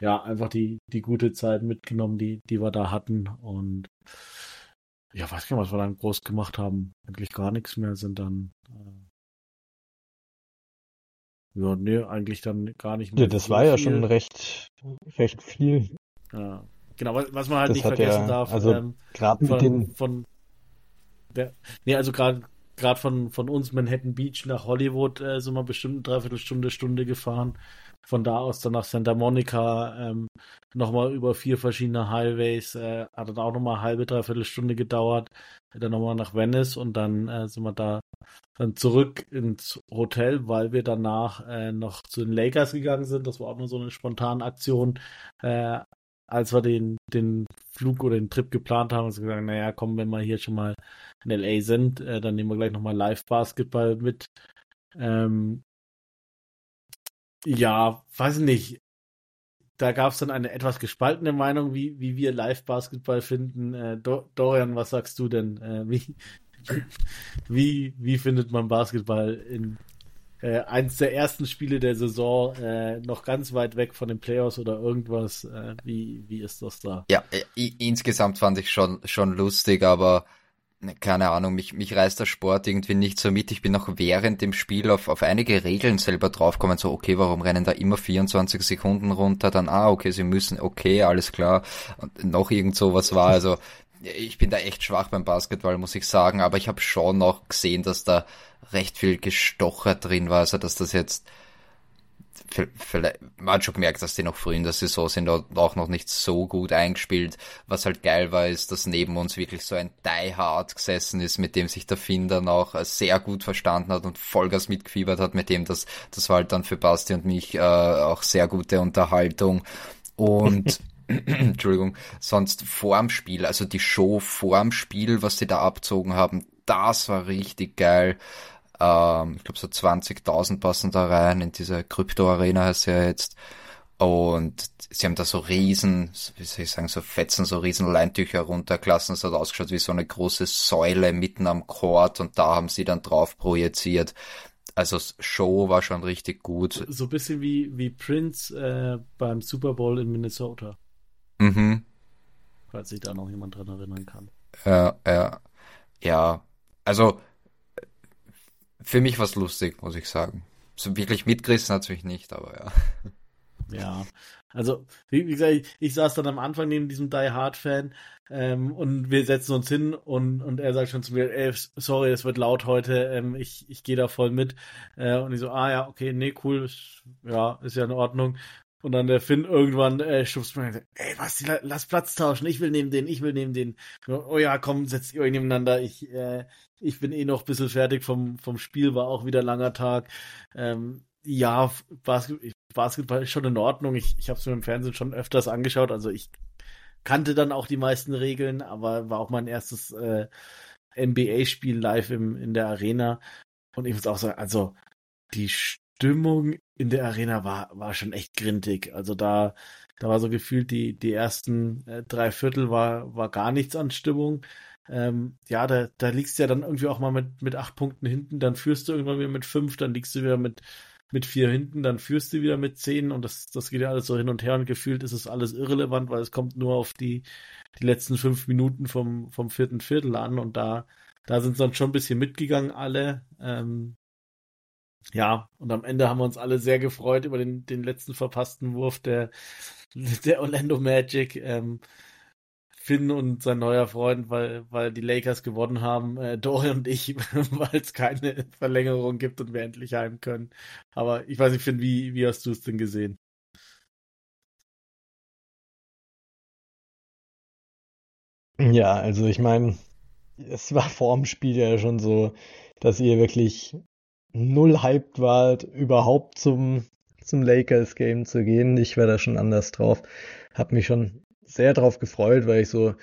ja, einfach die, die gute Zeit mitgenommen, die, die wir da hatten. Und ja, weiß gar nicht, was wir dann groß gemacht haben. Eigentlich gar nichts mehr, sind dann äh, ja, nee, eigentlich dann gar nicht mehr. Ja, das so war viel. ja schon recht, recht viel. Ja, genau, was, was man halt das nicht vergessen ja, darf. Also ähm, gerade mit den von der, nee, also gerade gerade von von uns Manhattan Beach nach Hollywood äh, sind wir bestimmt eine Dreiviertelstunde Stunde gefahren. Von da aus dann nach Santa Monica ähm, nochmal über vier verschiedene Highways. Äh, hat dann auch nochmal halbe, dreiviertel Stunde gedauert. Dann nochmal nach Venice und dann äh, sind wir da dann zurück ins Hotel, weil wir danach äh, noch zu den Lakers gegangen sind. Das war auch nur so eine spontane Aktion. Äh, als wir den, den Flug oder den Trip geplant haben, haben wir gesagt, naja, komm, wenn wir hier schon mal in LA sind, äh, dann nehmen wir gleich nochmal Live-Basketball mit. Ähm, ja, weiß nicht. Da gab es dann eine etwas gespaltene Meinung, wie, wie wir Live-Basketball finden. Äh, Do Dorian, was sagst du denn? Äh, wie, wie, wie findet man Basketball in äh, eins der ersten Spiele der Saison, äh, noch ganz weit weg von den Playoffs oder irgendwas? Äh, wie, wie ist das da? Ja, äh, insgesamt fand ich schon, schon lustig, aber keine Ahnung, mich, mich reißt der Sport irgendwie nicht so mit. Ich bin auch während dem Spiel auf, auf einige Regeln selber draufgekommen, so, okay, warum rennen da immer 24 Sekunden runter? Dann, ah, okay, sie müssen, okay, alles klar. Und noch irgend so was war, also, ich bin da echt schwach beim Basketball, muss ich sagen, aber ich habe schon noch gesehen, dass da recht viel Gestocher drin war, also dass das jetzt vielleicht, man hat schon gemerkt, dass die noch früh in der Saison sind und auch noch nicht so gut eingespielt. Was halt geil war, ist, dass neben uns wirklich so ein Die Hard gesessen ist, mit dem sich der Finn dann auch sehr gut verstanden hat und Vollgas mitgefiebert hat, mit dem das, das war halt dann für Basti und mich äh, auch sehr gute Unterhaltung. Und Entschuldigung, sonst vorm Spiel, also die Show vorm Spiel, was sie da abzogen haben, das war richtig geil. Ähm, ich glaube, so 20.000 passen da rein in diese Krypto-Arena heißt ja jetzt. Und sie haben da so riesen, wie soll ich sagen, so Fetzen, so riesen Leintücher runtergelassen. Es hat ausgeschaut wie so eine große Säule mitten am Court und da haben sie dann drauf projiziert. Also Show war schon richtig gut. So ein bisschen wie, wie Prince äh, beim Super Bowl in Minnesota. Mhm. Falls sich da noch jemand dran erinnern kann. Ja, ja. Ja, also für mich war es lustig, muss ich sagen. So wirklich mitgerissen hat es mich nicht, aber ja. Ja, also wie, wie gesagt, ich, ich, saß dann am Anfang neben diesem Die Hard Fan ähm, und wir setzen uns hin und, und er sagt schon zu mir, ey, sorry, es wird laut heute, ähm, ich, ich gehe da voll mit. Äh, und ich so, ah ja, okay, nee, cool, ja, ist ja in Ordnung. Und dann der Finn irgendwann äh, schubst mir und sagt, ey, was, lass Platz tauschen, ich will neben den, ich will neben den. Oh ja, komm, setzt ihr euch nebeneinander. Ich, äh, ich bin eh noch ein bisschen fertig vom, vom Spiel, war auch wieder langer Tag. Ähm, ja, Basket, Basketball ist schon in Ordnung. Ich, ich habe es mir im Fernsehen schon öfters angeschaut. Also ich kannte dann auch die meisten Regeln, aber war auch mein erstes äh, NBA-Spiel live im, in der Arena. Und ich muss auch sagen, also die Stimmung in der Arena war, war schon echt grintig. Also da, da war so gefühlt die, die ersten äh, drei Viertel war, war gar nichts an Stimmung. Ähm, ja, da, da liegst du ja dann irgendwie auch mal mit, mit acht Punkten hinten, dann führst du irgendwann wieder mit fünf, dann liegst du wieder mit, mit vier hinten, dann führst du wieder mit zehn und das, das geht ja alles so hin und her und gefühlt ist es alles irrelevant, weil es kommt nur auf die, die letzten fünf Minuten vom, vom vierten Viertel an und da, da sind sie dann schon ein bisschen mitgegangen alle. Ähm, ja, und am Ende haben wir uns alle sehr gefreut über den, den letzten verpassten Wurf der, der Orlando Magic. Ähm, Finn und sein neuer Freund, weil, weil die Lakers gewonnen haben, äh, Dorian und ich, weil es keine Verlängerung gibt und wir endlich heim können. Aber ich weiß nicht, Finn, wie, wie hast du es denn gesehen? Ja, also ich meine, es war vor dem Spiel ja schon so, dass ihr wirklich null hyped wart, überhaupt zum, zum Lakers-Game zu gehen. Ich war da schon anders drauf. Hab mich schon sehr drauf gefreut, weil ich so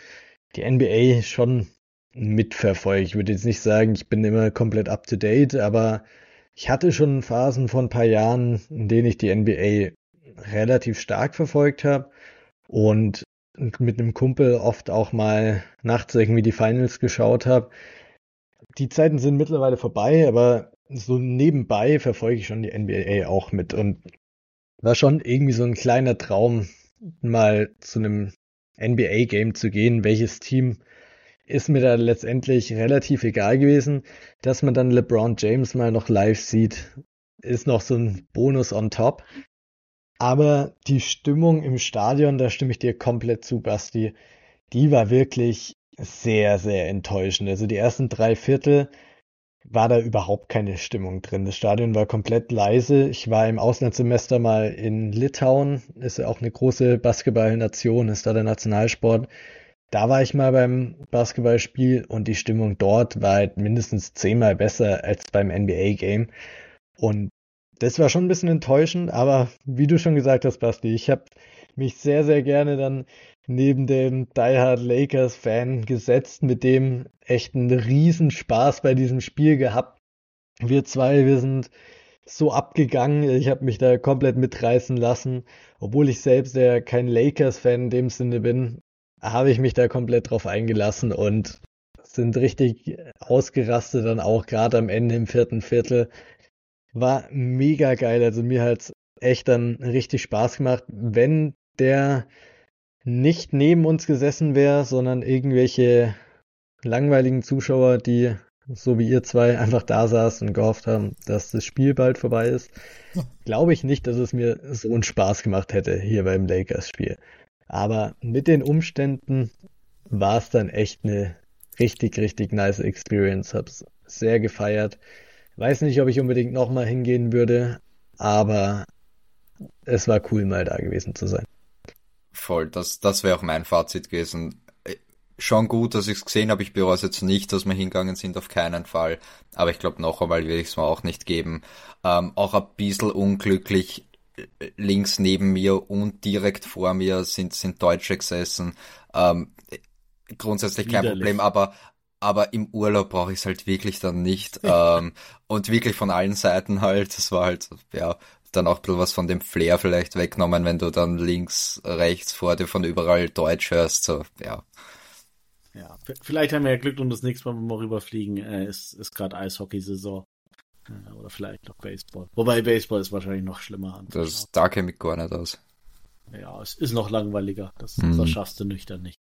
die NBA schon mitverfolge. Ich würde jetzt nicht sagen, ich bin immer komplett up to date, aber ich hatte schon Phasen von ein paar Jahren, in denen ich die NBA relativ stark verfolgt habe und mit einem Kumpel oft auch mal nachts irgendwie die Finals geschaut habe. Die Zeiten sind mittlerweile vorbei, aber so nebenbei verfolge ich schon die NBA auch mit und war schon irgendwie so ein kleiner Traum, mal zu einem NBA-Game zu gehen. Welches Team ist mir da letztendlich relativ egal gewesen. Dass man dann LeBron James mal noch live sieht, ist noch so ein Bonus on top. Aber die Stimmung im Stadion, da stimme ich dir komplett zu, Basti, die war wirklich sehr, sehr enttäuschend. Also die ersten drei Viertel war da überhaupt keine Stimmung drin. Das Stadion war komplett leise. Ich war im Auslandssemester mal in Litauen, ist ja auch eine große Basketballnation, ist da der Nationalsport. Da war ich mal beim Basketballspiel und die Stimmung dort war halt mindestens zehnmal besser als beim NBA-Game. Und das war schon ein bisschen enttäuschend, aber wie du schon gesagt hast, Basti, ich habe mich sehr, sehr gerne dann neben dem Die Hard Lakers Fan gesetzt, mit dem echt einen Riesenspaß bei diesem Spiel gehabt. Wir zwei, wir sind so abgegangen. Ich habe mich da komplett mitreißen lassen, obwohl ich selbst ja kein Lakers-Fan in dem Sinne bin, habe ich mich da komplett drauf eingelassen und sind richtig ausgerastet dann auch gerade am Ende im vierten Viertel. War mega geil. Also mir hat echt dann richtig Spaß gemacht. Wenn der nicht neben uns gesessen wäre, sondern irgendwelche langweiligen Zuschauer, die so wie ihr zwei einfach da saßen und gehofft haben, dass das Spiel bald vorbei ist, glaube ich nicht, dass es mir so einen Spaß gemacht hätte hier beim Lakers-Spiel. Aber mit den Umständen war es dann echt eine richtig, richtig nice Experience. Hab's sehr gefeiert. Weiß nicht, ob ich unbedingt nochmal hingehen würde, aber es war cool, mal da gewesen zu sein. Voll, das, das wäre auch mein Fazit gewesen. Äh, schon gut, dass ich es gesehen habe. Ich bereue es jetzt nicht, dass wir hingegangen sind, auf keinen Fall. Aber ich glaube, noch einmal will ich es mir auch nicht geben. Ähm, auch ein bisschen unglücklich links neben mir und direkt vor mir sind, sind Deutsche gesessen. Ähm, grundsätzlich kein Widerlich. Problem, aber, aber im Urlaub brauche ich es halt wirklich dann nicht. ähm, und wirklich von allen Seiten halt. Das war halt, ja, dann auch ein bisschen was von dem Flair vielleicht weggenommen, wenn du dann links, rechts vor dir von überall Deutsch hörst. So, ja. Ja, vielleicht haben wir ja Glück und das nächste Mal, wenn wir rüberfliegen, äh, ist, ist gerade Eishockey-Saison. Oder vielleicht noch Baseball. Wobei Baseball ist wahrscheinlich noch schlimmer. Das, da kenne ich gar nicht aus. Ja, es ist noch langweiliger. Das, mhm. das schaffst du nüchtern nicht.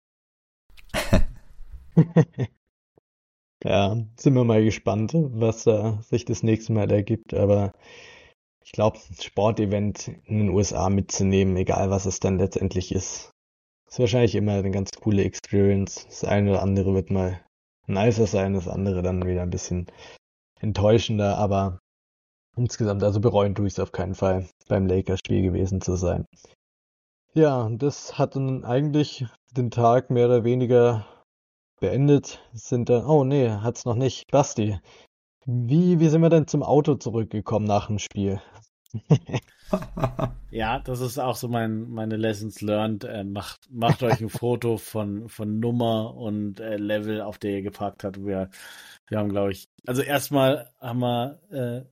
ja, sind wir mal gespannt, was da sich das nächste Mal ergibt. Aber ich glaube, Sportevent in den USA mitzunehmen, egal was es dann letztendlich ist, ist wahrscheinlich immer eine ganz coole Experience. Das eine oder andere wird mal nicer sein, das andere dann wieder ein bisschen enttäuschender, aber insgesamt, also bereuen tue ich es auf keinen Fall, beim Lakers-Spiel gewesen zu sein. Ja, das hat dann eigentlich den Tag mehr oder weniger beendet. Sind dann, oh nee, hat's noch nicht. Basti, wie, wie sind wir denn zum Auto zurückgekommen nach dem Spiel? ja, das ist auch so mein, meine Lessons learned. Äh, macht, macht euch ein Foto von, von Nummer und äh, Level, auf der ihr geparkt habt. Wir, wir haben, glaube ich, also erstmal haben wir äh,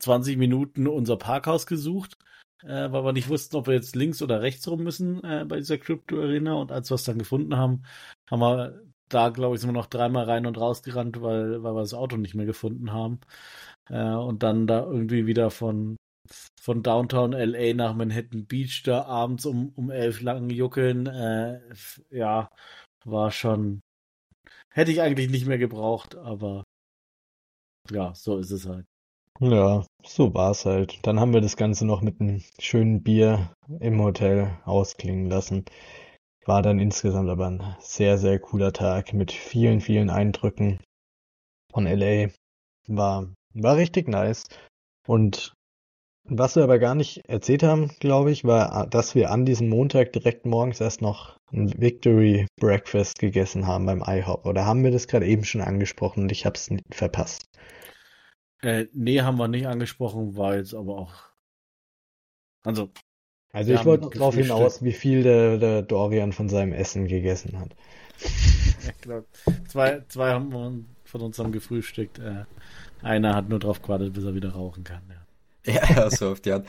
20 Minuten unser Parkhaus gesucht, äh, weil wir nicht wussten, ob wir jetzt links oder rechts rum müssen äh, bei dieser Crypto Arena. Und als wir es dann gefunden haben, haben wir da, glaube ich, sind wir noch dreimal rein und raus gerannt, weil, weil wir das Auto nicht mehr gefunden haben. Äh, und dann da irgendwie wieder von, von Downtown LA nach Manhattan Beach da abends um, um elf lang juckeln. Äh, ja, war schon. Hätte ich eigentlich nicht mehr gebraucht, aber ja, so ist es halt. Ja, so war es halt. Dann haben wir das Ganze noch mit einem schönen Bier im Hotel ausklingen lassen. War dann insgesamt aber ein sehr, sehr cooler Tag mit vielen, vielen Eindrücken von LA. War war richtig nice. Und was wir aber gar nicht erzählt haben, glaube ich, war, dass wir an diesem Montag direkt morgens erst noch ein Victory Breakfast gegessen haben beim IHOP. Oder haben wir das gerade eben schon angesprochen und ich habe es verpasst? Äh, nee, haben wir nicht angesprochen, war jetzt aber auch. Also. Also ich wollte darauf hinaus, wie viel der, der Dorian von seinem Essen gegessen hat. Ja, klar. Zwei, zwei haben von uns haben gefrühstückt. Äh, einer hat nur drauf gewartet, bis er wieder rauchen kann. Ja. Ja, ja, so oft, ja.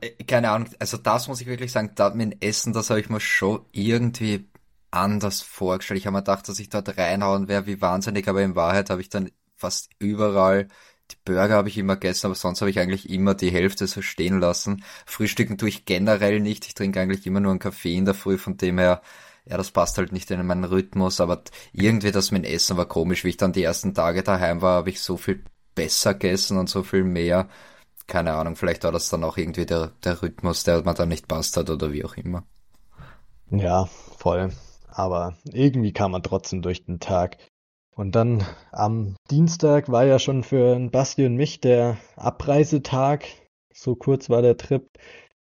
Äh, keine Ahnung, also das muss ich wirklich sagen, da mit dem Essen, das habe ich mir schon irgendwie anders vorgestellt. Ich habe mir gedacht, dass ich dort reinhauen wäre wie wahnsinnig, aber in Wahrheit habe ich dann fast überall Burger habe ich immer gegessen, aber sonst habe ich eigentlich immer die Hälfte so stehen lassen. Frühstücken tue ich generell nicht. Ich trinke eigentlich immer nur einen Kaffee in der Früh, von dem her, ja, das passt halt nicht in meinen Rhythmus, aber irgendwie das mit dem Essen war komisch. Wie ich dann die ersten Tage daheim war, habe ich so viel besser gegessen und so viel mehr. Keine Ahnung, vielleicht war das dann auch irgendwie der, der Rhythmus, der mir dann nicht passt hat oder wie auch immer. Ja, voll. Aber irgendwie kam man trotzdem durch den Tag. Und dann am Dienstag war ja schon für Basti und mich der Abreisetag. So kurz war der Trip.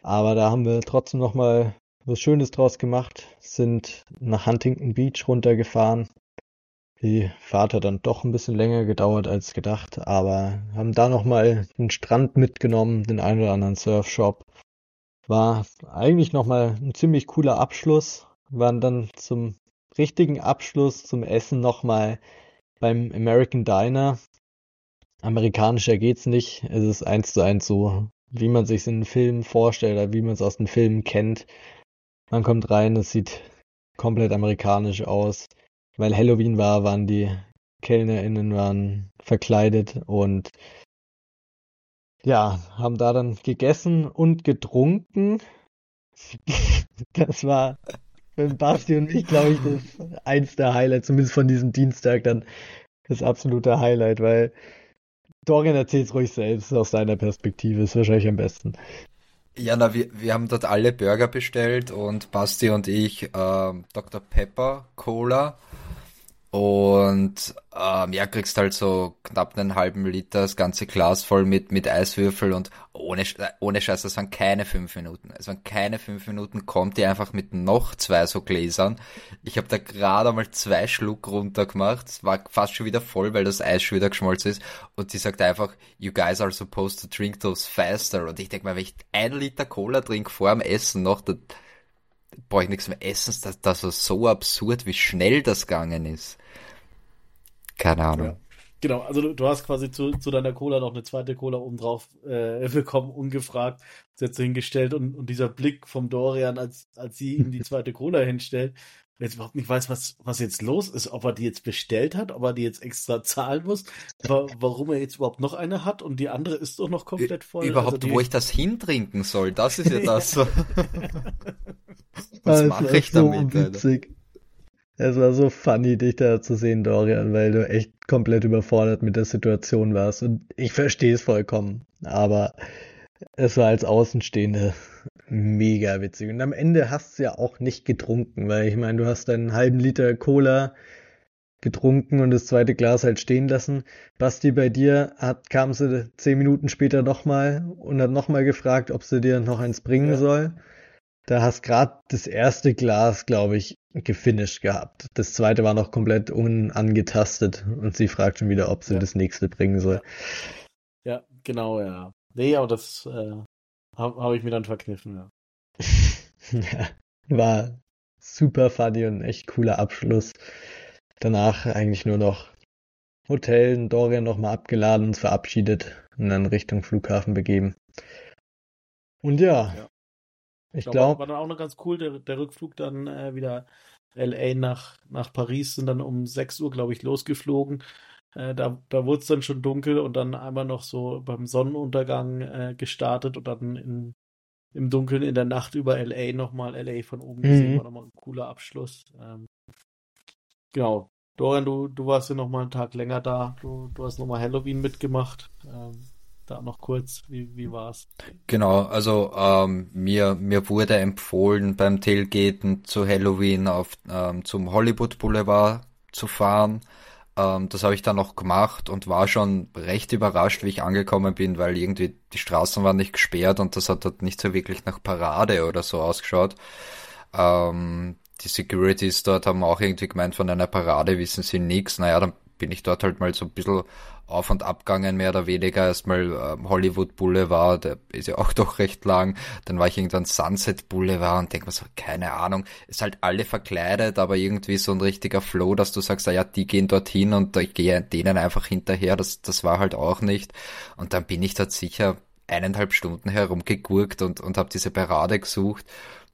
Aber da haben wir trotzdem nochmal was Schönes draus gemacht. Sind nach Huntington Beach runtergefahren. Die Fahrt hat dann doch ein bisschen länger gedauert als gedacht, aber haben da nochmal den Strand mitgenommen, den einen oder anderen Surfshop. War eigentlich nochmal ein ziemlich cooler Abschluss. Waren dann zum richtigen Abschluss zum Essen nochmal beim American Diner. Amerikanischer geht's nicht. Es ist eins zu eins so, wie man sich in Filmen vorstellt oder wie man es aus den Filmen kennt. Man kommt rein, es sieht komplett amerikanisch aus. Weil Halloween war, waren die KellnerInnen waren verkleidet und ja, haben da dann gegessen und getrunken. Das war für Basti und mich, glaube ich, das eins der Highlights, zumindest von diesem Dienstag dann das absolute Highlight, weil Dorian erzählt es ruhig selbst aus seiner Perspektive, ist wahrscheinlich am besten. Ja, na, wir, wir haben dort alle Burger bestellt und Basti und ich äh, Dr. Pepper Cola und ähm, ja, kriegst halt so knapp einen halben Liter das ganze Glas voll mit, mit Eiswürfel und ohne, ohne Scheiß, das waren keine fünf Minuten. Es waren keine fünf Minuten, kommt die einfach mit noch zwei so Gläsern. Ich habe da gerade mal zwei Schluck runter gemacht. Es war fast schon wieder voll, weil das Eis schon wieder geschmolzen ist. Und die sagt einfach, you guys are supposed to drink those faster. Und ich denke mal, wenn ich ein Liter Cola trinke vor dem Essen noch, dann brauche ich nichts mehr essen. Das, das war so absurd, wie schnell das gegangen ist. Keine Ahnung. Ja. Genau, also du, du, hast quasi zu, zu deiner Cola noch eine zweite Cola obendrauf äh, bekommen, ungefragt, jetzt hingestellt und, und dieser Blick vom Dorian, als, als sie ihm die zweite Cola hinstellt, jetzt überhaupt nicht weiß, was, was jetzt los ist, ob er die jetzt bestellt hat, ob er die jetzt extra zahlen muss, wa warum er jetzt überhaupt noch eine hat und die andere ist doch noch komplett voll. Überhaupt, also wo ich das hintrinken soll, das ist ja das. was mache ich damit? So witzig. Es war so funny, dich da zu sehen, Dorian, weil du echt komplett überfordert mit der Situation warst. Und ich verstehe es vollkommen. Aber es war als Außenstehende mega witzig. Und am Ende hast du ja auch nicht getrunken, weil ich meine, du hast einen halben Liter Cola getrunken und das zweite Glas halt stehen lassen. Basti, bei dir hat, kam sie zehn Minuten später nochmal und hat nochmal gefragt, ob sie dir noch eins bringen ja. soll. Da hast gerade das erste Glas, glaube ich, gefinisht gehabt. Das zweite war noch komplett unangetastet und sie fragt schon wieder, ob sie ja. das nächste bringen soll. Ja, genau, ja. Nee, aber das äh, habe hab ich mir dann verkniffen, ja. ja. War super funny und echt cooler Abschluss. Danach eigentlich nur noch Hotel, Dorian nochmal abgeladen, uns verabschiedet und dann Richtung Flughafen begeben. Und ja, ja. Ich glaube. War dann auch noch ganz cool, der, der Rückflug dann äh, wieder LA nach, nach Paris sind dann um 6 Uhr, glaube ich, losgeflogen. Äh, da da wurde es dann schon dunkel und dann einmal noch so beim Sonnenuntergang äh, gestartet und dann in, im Dunkeln in der Nacht über LA nochmal LA von oben gesehen. Mhm. War nochmal ein cooler Abschluss. Ähm, genau. Dorian, du, du warst ja nochmal einen Tag länger da. Du, du hast nochmal Halloween mitgemacht. Ähm, da noch kurz, wie, wie war's? Genau, also ähm, mir, mir wurde empfohlen, beim Tailgaten zu Halloween auf ähm, zum Hollywood Boulevard zu fahren. Ähm, das habe ich dann noch gemacht und war schon recht überrascht, wie ich angekommen bin, weil irgendwie die Straßen waren nicht gesperrt und das hat dort nicht so wirklich nach Parade oder so ausgeschaut. Ähm, die Securities dort haben auch irgendwie gemeint, von einer Parade wissen sie nichts. Naja, dann bin ich dort halt mal so ein bisschen auf und abgegangen, mehr oder weniger. Erstmal ähm, Hollywood Boulevard, der ist ja auch doch recht lang. Dann war ich irgendwann Sunset Boulevard und denke mir so, keine Ahnung, ist halt alle verkleidet, aber irgendwie so ein richtiger Flow, dass du sagst, ah ja, die gehen dorthin und ich gehe denen einfach hinterher. Das, das war halt auch nicht. Und dann bin ich dort sicher eineinhalb Stunden herumgegurkt und, und habe diese Parade gesucht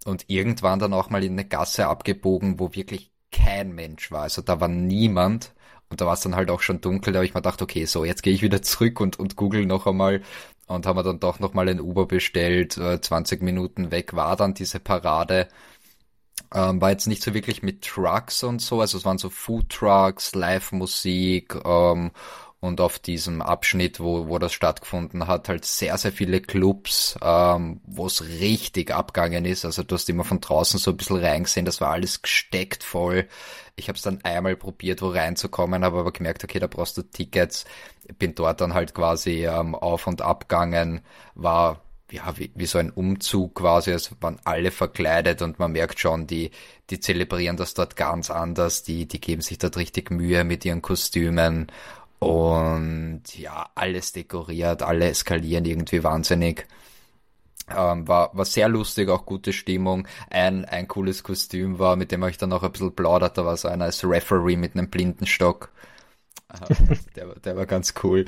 und irgendwann dann auch mal in eine Gasse abgebogen, wo wirklich kein Mensch war. Also da war niemand. Und da war es dann halt auch schon dunkel, da habe ich mir gedacht, okay, so, jetzt gehe ich wieder zurück und, und google noch einmal und haben wir dann doch noch mal ein Uber bestellt. Äh, 20 Minuten weg war dann diese Parade. Ähm, war jetzt nicht so wirklich mit Trucks und so, also es waren so Food Trucks, Live-Musik ähm, und auf diesem Abschnitt, wo, wo das stattgefunden hat, halt sehr, sehr viele Clubs, ähm, wo es richtig abgangen ist. Also du hast immer von draußen so ein bisschen reingesehen, das war alles gesteckt voll. Ich habe es dann einmal probiert, wo reinzukommen, habe aber gemerkt, okay, da brauchst du Tickets. Bin dort dann halt quasi ähm, auf und abgangen, war ja, wie, wie so ein Umzug quasi, es waren alle verkleidet und man merkt schon, die, die zelebrieren das dort ganz anders, die, die geben sich dort richtig Mühe mit ihren Kostümen und ja, alles dekoriert, alle eskalieren irgendwie wahnsinnig. Ähm, war, war sehr lustig, auch gute Stimmung. Ein, ein cooles Kostüm war, mit dem ich dann auch ein bisschen plaudert. Da war so einer als Referee mit einem Blindenstock. Äh, der, der war ganz cool.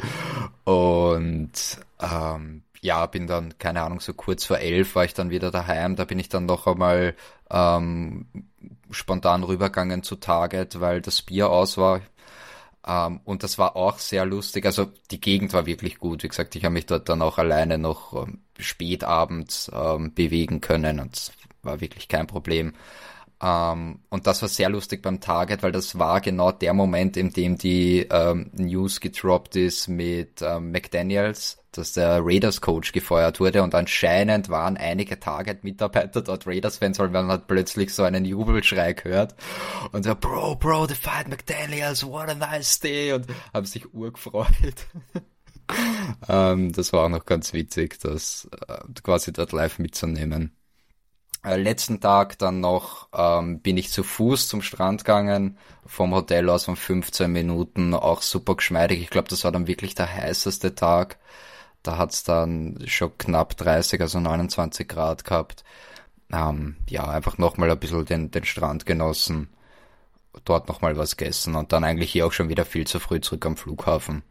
Und ähm, ja, bin dann, keine Ahnung, so kurz vor elf war ich dann wieder daheim. Da bin ich dann noch einmal ähm, spontan rübergegangen zu Target, weil das Bier aus war. Um, ähm, und das war auch sehr lustig. Also die Gegend war wirklich gut. Wie gesagt, ich habe mich dort dann auch alleine noch um, ähm, spät abends um, ähm, bewegen können und es war wirklich kein Problem. Und das war sehr lustig beim Target, weil das war genau der Moment, in dem die News gedroppt ist mit McDaniels dass der Raiders-Coach gefeuert wurde und anscheinend waren einige Target-Mitarbeiter dort Raiders-Fans, weil man hat plötzlich so einen Jubelschrei gehört und so, Bro, Bro, they fight McDaniels, what a nice day und haben sich urgefreut. ähm, das war auch noch ganz witzig, das äh, quasi dort live mitzunehmen. Äh, letzten Tag dann noch ähm, bin ich zu Fuß zum Strand gegangen, vom Hotel aus von 15 Minuten, auch super geschmeidig. Ich glaube, das war dann wirklich der heißeste Tag. Da hat's dann schon knapp 30, also 29 Grad gehabt. Ähm, ja, einfach nochmal ein bisschen den, den Strand genossen, dort nochmal was gegessen und dann eigentlich hier auch schon wieder viel zu früh zurück am Flughafen.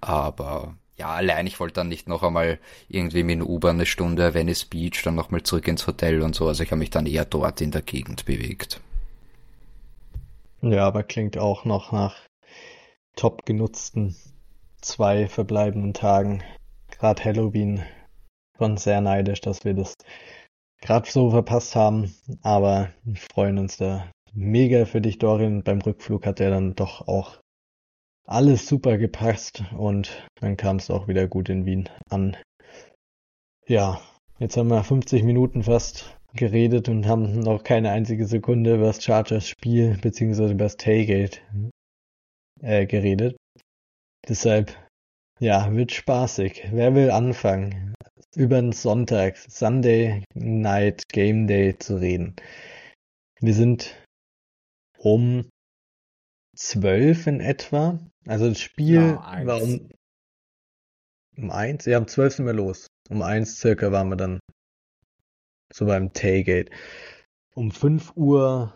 Aber ja, allein ich wollte dann nicht noch einmal irgendwie mit dem U-Bahn eine Stunde Venice Beach, dann nochmal zurück ins Hotel und so. Also ich habe mich dann eher dort in der Gegend bewegt. Ja, aber klingt auch noch nach top genutzten zwei verbleibenden Tagen gerade Halloween schon sehr neidisch, dass wir das gerade so verpasst haben. Aber wir freuen uns da mega für dich, Dorian. Beim Rückflug hat er dann doch auch alles super gepasst und dann kam es auch wieder gut in Wien an. Ja, jetzt haben wir 50 Minuten fast geredet und haben noch keine einzige Sekunde über das Chargers Spiel beziehungsweise über das Tailgate äh, geredet. Deshalb ja, wird spaßig. Wer will anfangen, über den Sonntag, Sunday Night Game Day zu reden? Wir sind um zwölf in etwa. Also das Spiel ja, war um, um eins. Ja, um zwölf sind wir los. Um eins circa waren wir dann so beim Tailgate. Um fünf Uhr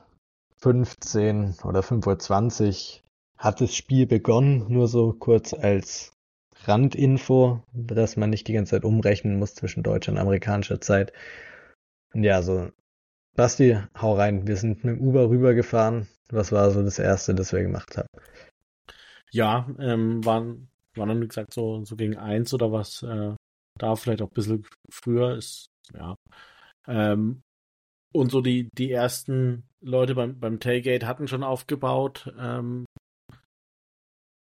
15 oder 5.20 Uhr hat das Spiel begonnen, nur so kurz als Randinfo, dass man nicht die ganze Zeit umrechnen muss zwischen deutscher und amerikanischer Zeit. Und ja, so, Basti, hau rein. Wir sind mit dem Uber rübergefahren. Was war so das Erste, das wir gemacht haben? Ja, ähm, waren, waren dann, gesagt, so, so gegen eins oder was. Äh, da vielleicht auch ein bisschen früher ist, ja. Ähm, und so die, die ersten Leute beim, beim Tailgate hatten schon aufgebaut. Ähm,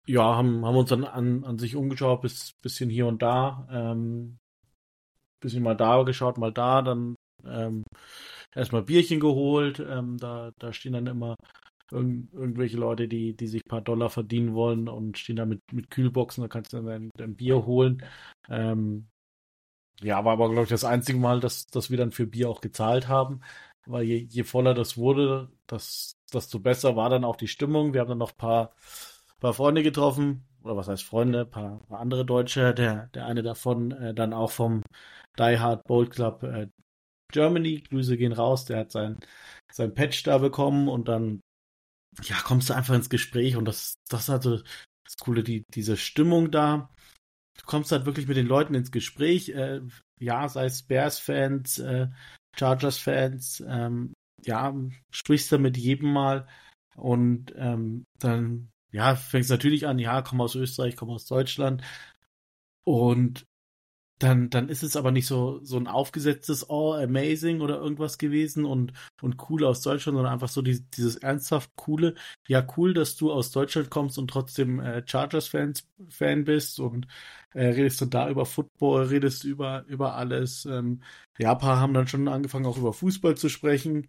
ja, haben, haben uns dann an, an sich umgeschaut, bis bisschen hier und da, ähm, bisschen mal da geschaut, mal da, dann ähm, erstmal Bierchen geholt, ähm, da, da stehen dann immer irgend, irgendwelche Leute, die, die sich ein paar Dollar verdienen wollen und stehen da mit, mit Kühlboxen, da kannst du dann dein, dein Bier holen. Ähm, ja, war aber, glaube ich, das einzige Mal, dass, dass wir dann für Bier auch gezahlt haben, weil je, je voller das wurde, das, desto besser war dann auch die Stimmung. Wir haben dann noch ein paar paar Freunde getroffen, oder was heißt Freunde, ein paar, paar andere Deutsche, der, der eine davon äh, dann auch vom Die Hard Bold Club äh, Germany, Grüße gehen raus, der hat sein, sein Patch da bekommen und dann, ja, kommst du einfach ins Gespräch und das, das so das Coole, die, diese Stimmung da. Du kommst halt wirklich mit den Leuten ins Gespräch, äh, ja, sei es Bears-Fans, äh, Chargers-Fans, ähm, ja, sprichst da mit jedem mal und ähm, dann, ja, fängst natürlich an, ja, komm aus Österreich, komm aus Deutschland und dann, dann ist es aber nicht so, so ein aufgesetztes Oh, amazing oder irgendwas gewesen und, und cool aus Deutschland, sondern einfach so die, dieses ernsthaft coole. Ja, cool, dass du aus Deutschland kommst und trotzdem äh, Chargers-Fans Fan bist und äh, redest du da über Football, redest über, über alles. Ähm, ja, paar haben dann schon angefangen, auch über Fußball zu sprechen.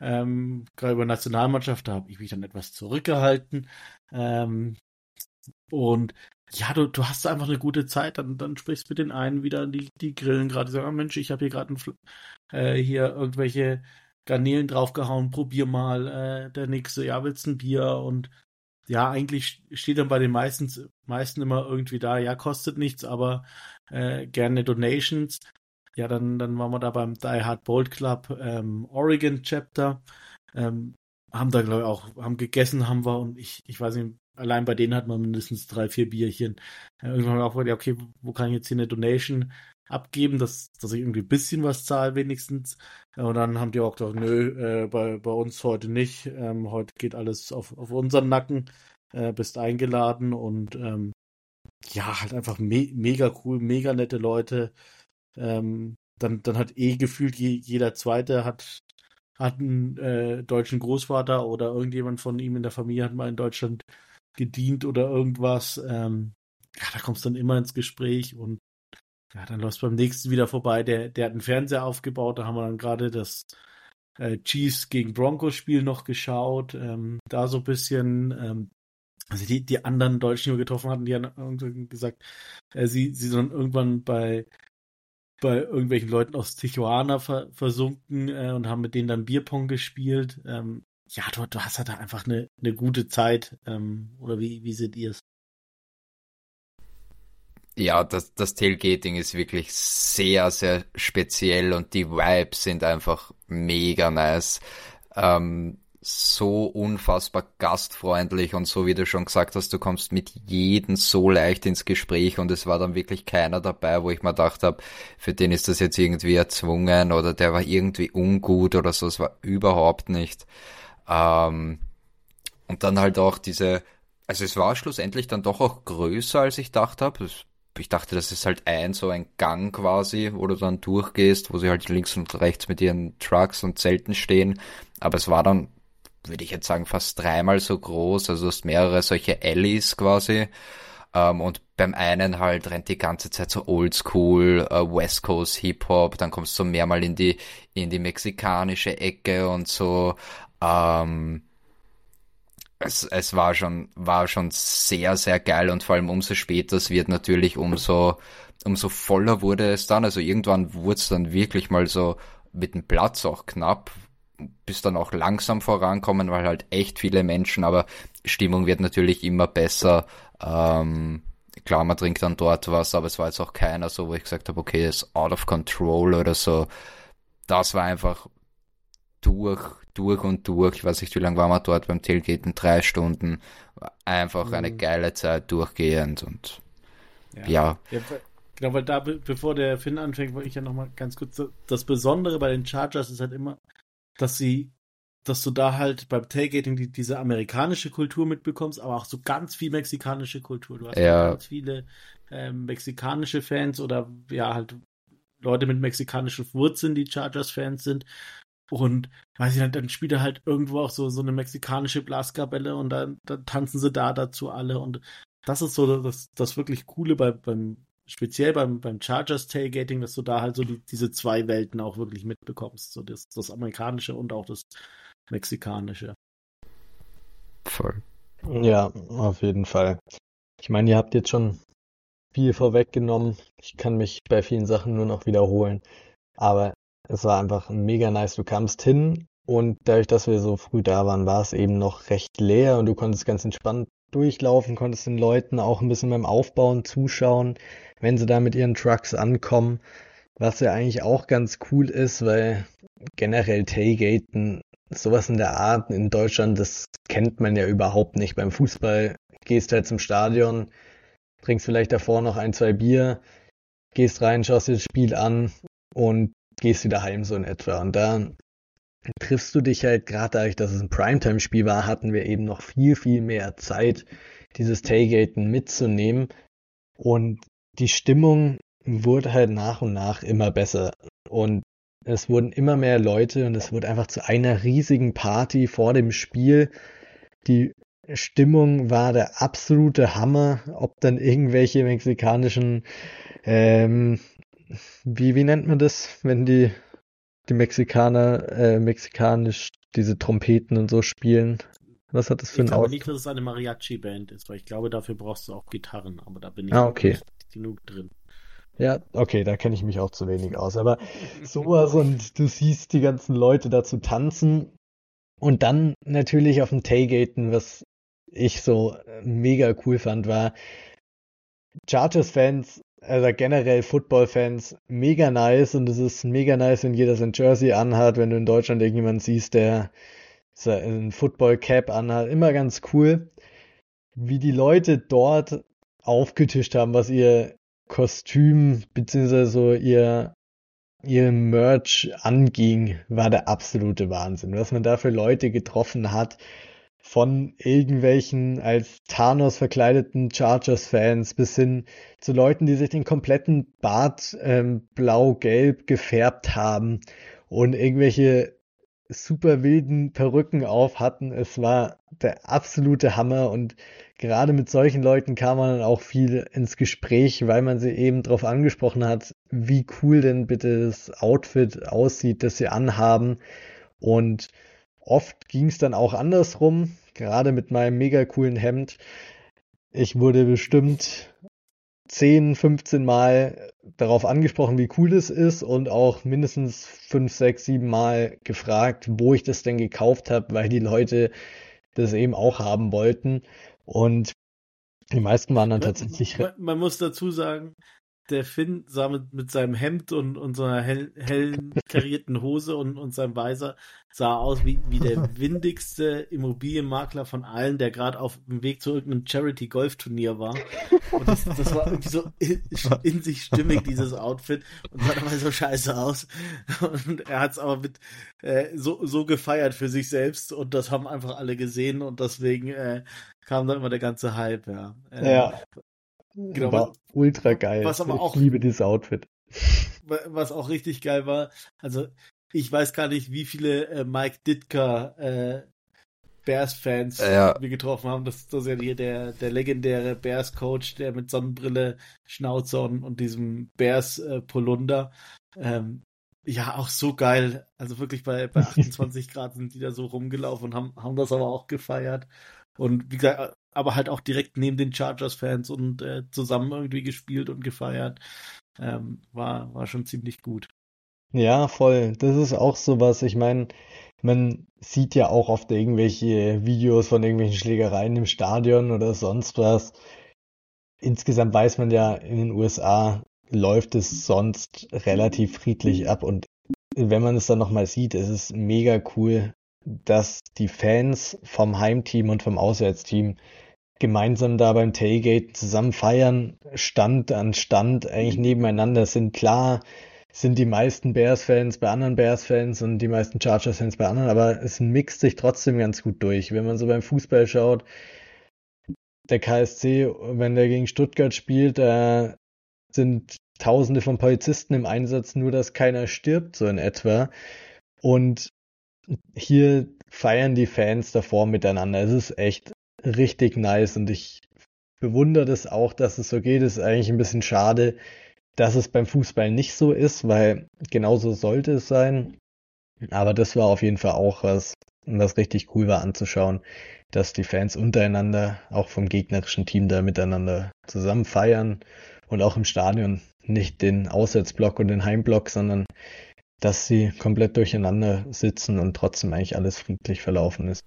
Ähm, gerade über Nationalmannschaft, da habe ich mich dann etwas zurückgehalten. Ähm, und ja, du, du hast einfach eine gute Zeit, dann, dann sprichst du mit den einen wieder, die, die grillen gerade, sagen, oh Mensch, ich habe hier gerade äh, hier irgendwelche Garnelen draufgehauen, probier mal, äh, der nächste, ja, willst ein Bier und ja, eigentlich steht dann bei den meisten, meisten immer irgendwie da, ja, kostet nichts, aber äh, gerne Donations. Ja, dann, dann waren wir da beim Die Hard Bold Club ähm, Oregon Chapter. Ähm, haben da, glaube ich, auch, haben gegessen, haben wir und ich, ich weiß nicht, allein bei denen hat man mindestens drei, vier Bierchen. Irgendwann auch gedacht, okay, wo kann ich jetzt hier eine Donation abgeben, dass, dass ich irgendwie ein bisschen was zahle wenigstens. Und dann haben die auch gedacht, nö, äh, bei, bei uns heute nicht. Ähm, heute geht alles auf, auf unseren Nacken. Äh, bist eingeladen und ähm, ja, halt einfach me mega cool, mega nette Leute. Ähm, dann, dann hat eh gefühlt je, jeder Zweite hat, hat einen äh, deutschen Großvater oder irgendjemand von ihm in der Familie hat mal in Deutschland gedient oder irgendwas. Ähm, ja, da kommst du dann immer ins Gespräch und ja, dann läuft beim nächsten wieder vorbei. Der, der hat einen Fernseher aufgebaut, da haben wir dann gerade das äh, Chiefs gegen Broncos Spiel noch geschaut. Ähm, da so ein bisschen, ähm, also die, die anderen Deutschen, die wir getroffen hatten, die haben gesagt, äh, sie, sie sind irgendwann bei bei irgendwelchen Leuten aus Tijuana ver versunken äh, und haben mit denen dann Bierpong gespielt. Ähm, ja, du, du hast halt einfach eine, eine gute Zeit. Ähm, oder wie, wie seht ihr es? Ja, das, das Tailgating ist wirklich sehr, sehr speziell und die Vibes sind einfach mega nice. Ähm, so unfassbar gastfreundlich und so wie du schon gesagt hast, du kommst mit jedem so leicht ins Gespräch und es war dann wirklich keiner dabei, wo ich mir gedacht habe, für den ist das jetzt irgendwie erzwungen oder der war irgendwie ungut oder so, es war überhaupt nicht. Ähm, und dann halt auch diese, also es war schlussendlich dann doch auch größer, als ich dachte habe. Ich dachte, das ist halt ein so ein Gang quasi, wo du dann durchgehst, wo sie halt links und rechts mit ihren Trucks und Zelten stehen. Aber es war dann, würde ich jetzt sagen, fast dreimal so groß. Also du hast mehrere solche Alleys quasi. Um, ähm, und beim einen halt rennt die ganze Zeit so Oldschool, uh, West Coast Hip Hop, dann kommst du mehr mal in die in die mexikanische Ecke und so. Ähm, es, es war schon, war schon sehr, sehr geil und vor allem umso später es wird natürlich umso, umso voller wurde es dann. Also irgendwann wurde es dann wirklich mal so mit dem Platz auch knapp, bis dann auch langsam vorankommen, weil halt echt viele Menschen, aber Stimmung wird natürlich immer besser. Ähm, klar, man trinkt dann dort was, aber es war jetzt auch keiner so, wo ich gesagt habe, okay, ist out of control oder so. Das war einfach durch, durch und durch. Ich weiß nicht, wie lange waren wir dort beim Tailgaten? Drei Stunden. Einfach mhm. eine geile Zeit durchgehend und ja. ja. ja genau, weil da, bevor der Finn anfängt, wollte ich ja nochmal ganz kurz, das Besondere bei den Chargers ist halt immer, dass sie, dass du da halt beim Tailgating die, diese amerikanische Kultur mitbekommst, aber auch so ganz viel mexikanische Kultur. Du hast ja. ganz viele ähm, mexikanische Fans oder ja halt Leute mit mexikanischen Wurzeln, die Chargers-Fans sind. Und weiß ich nicht, dann spielt er halt irgendwo auch so, so eine mexikanische Blaskapelle und dann, dann tanzen sie da dazu alle. Und das ist so das, das wirklich Coole bei, beim, speziell beim, beim Chargers Tailgating, dass du da halt so die, diese zwei Welten auch wirklich mitbekommst. So das, das amerikanische und auch das mexikanische. Voll. Ja, auf jeden Fall. Ich meine, ihr habt jetzt schon viel vorweggenommen. Ich kann mich bei vielen Sachen nur noch wiederholen. Aber es war einfach mega nice. Du kamst hin und dadurch, dass wir so früh da waren, war es eben noch recht leer und du konntest ganz entspannt durchlaufen, konntest den Leuten auch ein bisschen beim Aufbauen zuschauen, wenn sie da mit ihren Trucks ankommen. Was ja eigentlich auch ganz cool ist, weil generell Tailgaten, sowas in der Art in Deutschland, das kennt man ja überhaupt nicht. Beim Fußball gehst halt zum Stadion, trinkst vielleicht davor noch ein, zwei Bier, gehst rein, schaust dir das Spiel an und gehst wieder heim so in etwa. Und da triffst du dich halt, gerade dadurch, dass es ein Primetime-Spiel war, hatten wir eben noch viel, viel mehr Zeit, dieses Tailgaten mitzunehmen. Und die Stimmung wurde halt nach und nach immer besser. Und es wurden immer mehr Leute und es wurde einfach zu einer riesigen Party vor dem Spiel. Die Stimmung war der absolute Hammer, ob dann irgendwelche mexikanischen, ähm, wie, wie nennt man das, wenn die, die Mexikaner, äh, mexikanisch diese Trompeten und so spielen? Was hat das für ich ein glaube nicht, dass es eine Mariachi-Band ist, weil ich glaube, dafür brauchst du auch Gitarren, aber da bin ich ah, okay. nicht genug drin. Ja, okay, da kenne ich mich auch zu wenig aus. Aber sowas und du siehst die ganzen Leute dazu tanzen und dann natürlich auf dem Tailgaten, was ich so äh, mega cool fand, war Chargers-Fans, also generell Football-Fans, mega nice und es ist mega nice, wenn jeder sein Jersey anhat, wenn du in Deutschland irgendjemanden siehst, der ein Football-Cap anhat, immer ganz cool, wie die Leute dort aufgetischt haben, was ihr Kostüm beziehungsweise so ihr ihr Merch anging, war der absolute Wahnsinn. Was man da für Leute getroffen hat, von irgendwelchen als Thanos verkleideten Chargers-Fans bis hin zu Leuten, die sich den kompletten Bart ähm, blau-gelb gefärbt haben und irgendwelche super wilden Perücken auf hatten. Es war der absolute Hammer und gerade mit solchen Leuten kam man dann auch viel ins Gespräch, weil man sie eben darauf angesprochen hat, wie cool denn bitte das Outfit aussieht, das sie anhaben. Und oft ging es dann auch andersrum, gerade mit meinem mega coolen Hemd. Ich wurde bestimmt 10, 15 Mal darauf angesprochen, wie cool es ist und auch mindestens 5, 6, 7 Mal gefragt, wo ich das denn gekauft habe, weil die Leute das eben auch haben wollten. Und die meisten waren dann tatsächlich. Man, man muss dazu sagen, der Finn sah mit, mit seinem Hemd und, und so einer hell, hellen karierten Hose und, und seinem Weiser sah aus wie, wie der windigste Immobilienmakler von allen, der gerade auf dem Weg zu irgendeinem Charity-Golf-Turnier war. Und das, das war irgendwie so in, in, sich stimmig, dieses Outfit, und sah dabei so scheiße aus. Und er hat es aber mit äh, so, so gefeiert für sich selbst und das haben einfach alle gesehen und deswegen äh, kam dann immer der ganze Hype, ja. Äh, ja. Genau, war ultra geil. Was aber auch, ich liebe dieses Outfit. Was auch richtig geil war, also ich weiß gar nicht, wie viele äh, Mike Ditka äh, Bears-Fans ja. wir getroffen haben. Das, das ist ja hier der, der legendäre Bears-Coach, der mit Sonnenbrille, Schnauzer und, und diesem Bears-Polunder. Äh, ähm, ja, auch so geil. Also wirklich bei, bei 28 Grad sind die da so rumgelaufen und haben, haben das aber auch gefeiert. Und wie gesagt, aber halt auch direkt neben den Chargers-Fans und äh, zusammen irgendwie gespielt und gefeiert. Ähm, war, war schon ziemlich gut. Ja, voll. Das ist auch so was. Ich meine, man sieht ja auch oft irgendwelche Videos von irgendwelchen Schlägereien im Stadion oder sonst was. Insgesamt weiß man ja, in den USA läuft es sonst relativ friedlich ab und wenn man es dann nochmal sieht, ist es mega cool, dass die Fans vom Heimteam und vom Auswärtsteam gemeinsam da beim Tailgate zusammen feiern, Stand an Stand eigentlich nebeneinander sind. Klar sind die meisten Bears-Fans bei anderen Bears-Fans und die meisten Chargers-Fans bei anderen, aber es mixt sich trotzdem ganz gut durch. Wenn man so beim Fußball schaut, der KSC, wenn der gegen Stuttgart spielt, da sind Tausende von Polizisten im Einsatz, nur dass keiner stirbt, so in etwa. Und hier feiern die Fans davor miteinander. Es ist echt richtig nice und ich bewundere das auch, dass es so geht. Es ist eigentlich ein bisschen schade, dass es beim Fußball nicht so ist, weil genauso sollte es sein. Aber das war auf jeden Fall auch was, was richtig cool war anzuschauen, dass die Fans untereinander, auch vom gegnerischen Team da miteinander zusammen feiern und auch im Stadion nicht den Auswärtsblock und den Heimblock, sondern dass sie komplett durcheinander sitzen und trotzdem eigentlich alles friedlich verlaufen ist.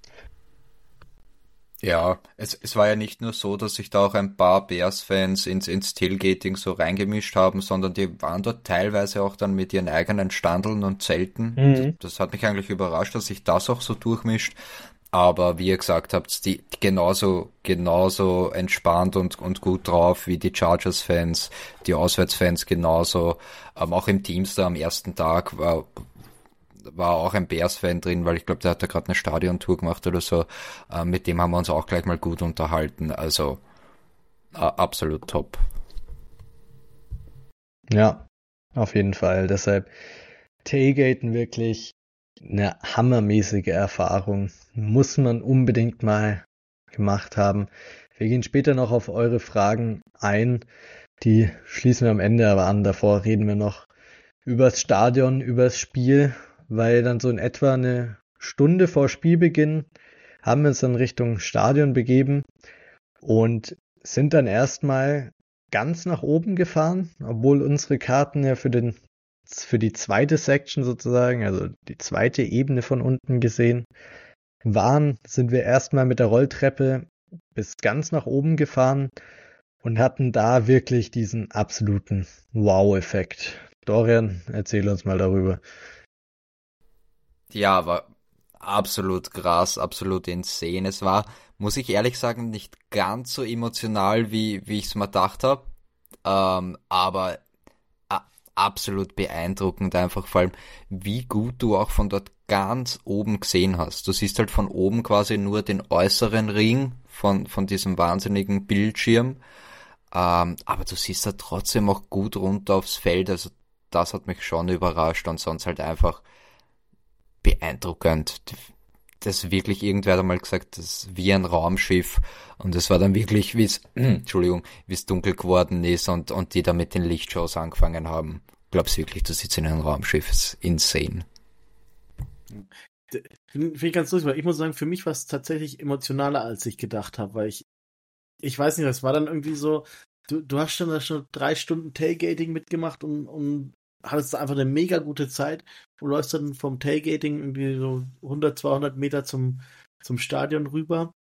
Ja, es, es war ja nicht nur so, dass sich da auch ein paar Bears-Fans ins, ins Tailgating so reingemischt haben, sondern die waren dort teilweise auch dann mit ihren eigenen Standeln und Zelten. Mhm. Das, das hat mich eigentlich überrascht, dass sich das auch so durchmischt. Aber wie ihr gesagt habt, die genauso, genauso entspannt und, und gut drauf wie die Chargers-Fans, die Auswärtsfans genauso. Ähm, auch im Teamster am ersten Tag war, war auch ein Bears-Fan drin, weil ich glaube, der hat da gerade eine Stadiontour gemacht oder so. Äh, mit dem haben wir uns auch gleich mal gut unterhalten. Also äh, absolut top. Ja, auf jeden Fall. Deshalb Tailgaten wirklich eine hammermäßige Erfahrung. Muss man unbedingt mal gemacht haben. Wir gehen später noch auf eure Fragen ein. Die schließen wir am Ende aber an. Davor reden wir noch übers Stadion, übers Spiel weil dann so in etwa eine Stunde vor Spielbeginn haben wir uns dann Richtung Stadion begeben und sind dann erstmal ganz nach oben gefahren, obwohl unsere Karten ja für den für die zweite Section sozusagen, also die zweite Ebene von unten gesehen waren, sind wir erstmal mit der Rolltreppe bis ganz nach oben gefahren und hatten da wirklich diesen absoluten Wow-Effekt. Dorian, erzähl uns mal darüber. Ja, war absolut krass, absolut insane. Es war, muss ich ehrlich sagen, nicht ganz so emotional, wie, wie ich es mir gedacht habe. Ähm, aber absolut beeindruckend einfach, vor allem, wie gut du auch von dort ganz oben gesehen hast. Du siehst halt von oben quasi nur den äußeren Ring von, von diesem wahnsinnigen Bildschirm. Ähm, aber du siehst da trotzdem auch gut runter aufs Feld. Also das hat mich schon überrascht und sonst halt einfach beeindruckend. Das wirklich irgendwer hat einmal gesagt, das ist wie ein Raumschiff und es war dann wirklich, wie es, Entschuldigung, wie es dunkel geworden ist und, und die da mit den Lichtshows angefangen haben. Glaubst wirklich, du sitzt in einem Raumschiff, ist insane. Finde ich ganz lustig, weil ich muss sagen, für mich war es tatsächlich emotionaler, als ich gedacht habe, weil ich, ich weiß nicht, es war dann irgendwie so, du, du hast schon, schon drei Stunden Tailgating mitgemacht und, und hattest einfach eine mega gute Zeit. Du läufst dann vom Tailgating irgendwie so 100, 200 Meter zum, zum Stadion rüber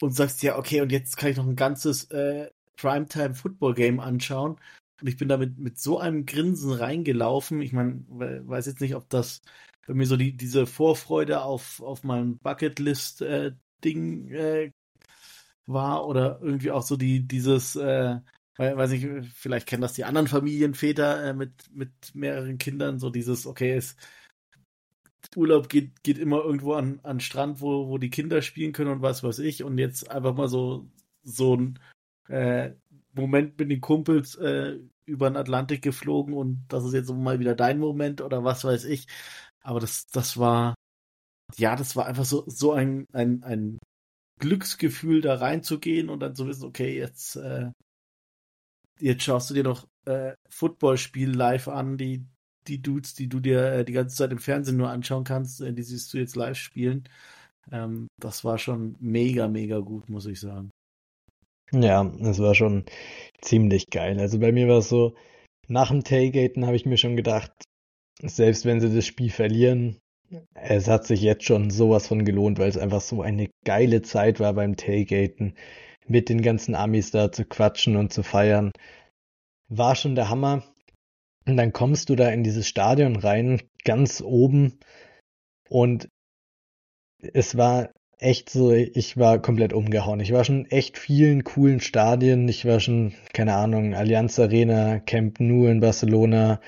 und sagst ja, okay, und jetzt kann ich noch ein ganzes äh, Primetime Football Game anschauen. Und ich bin damit mit so einem Grinsen reingelaufen. Ich meine, weiß jetzt nicht, ob das bei mir so die, diese Vorfreude auf, auf mein Bucketlist-Ding äh, äh, war oder irgendwie auch so die, dieses, äh, weil, weiß ich, vielleicht kennen das die anderen Familienväter äh, mit, mit mehreren Kindern, so dieses, okay, es, Urlaub geht, geht immer irgendwo an, an Strand, wo, wo die Kinder spielen können und was weiß ich. Und jetzt einfach mal so, so ein äh, Moment mit den Kumpels äh, über den Atlantik geflogen und das ist jetzt mal wieder dein Moment oder was weiß ich. Aber das, das war, ja, das war einfach so, so ein, ein, ein Glücksgefühl, da reinzugehen und dann zu wissen, okay, jetzt, äh, jetzt schaust du dir noch äh, Footballspiel live an, die, die Dudes, die du dir äh, die ganze Zeit im Fernsehen nur anschauen kannst, äh, die siehst du jetzt live spielen. Ähm, das war schon mega, mega gut, muss ich sagen. Ja, es war schon ziemlich geil. Also bei mir war es so, nach dem Tailgaten habe ich mir schon gedacht, selbst wenn sie das Spiel verlieren, es hat sich jetzt schon sowas von gelohnt, weil es einfach so eine geile Zeit war beim Tailgaten mit den ganzen Amis da zu quatschen und zu feiern. War schon der Hammer. Und dann kommst du da in dieses Stadion rein, ganz oben. Und es war echt so, ich war komplett umgehauen. Ich war schon echt vielen coolen Stadien. Ich war schon, keine Ahnung, Allianz Arena, Camp Nou in Barcelona,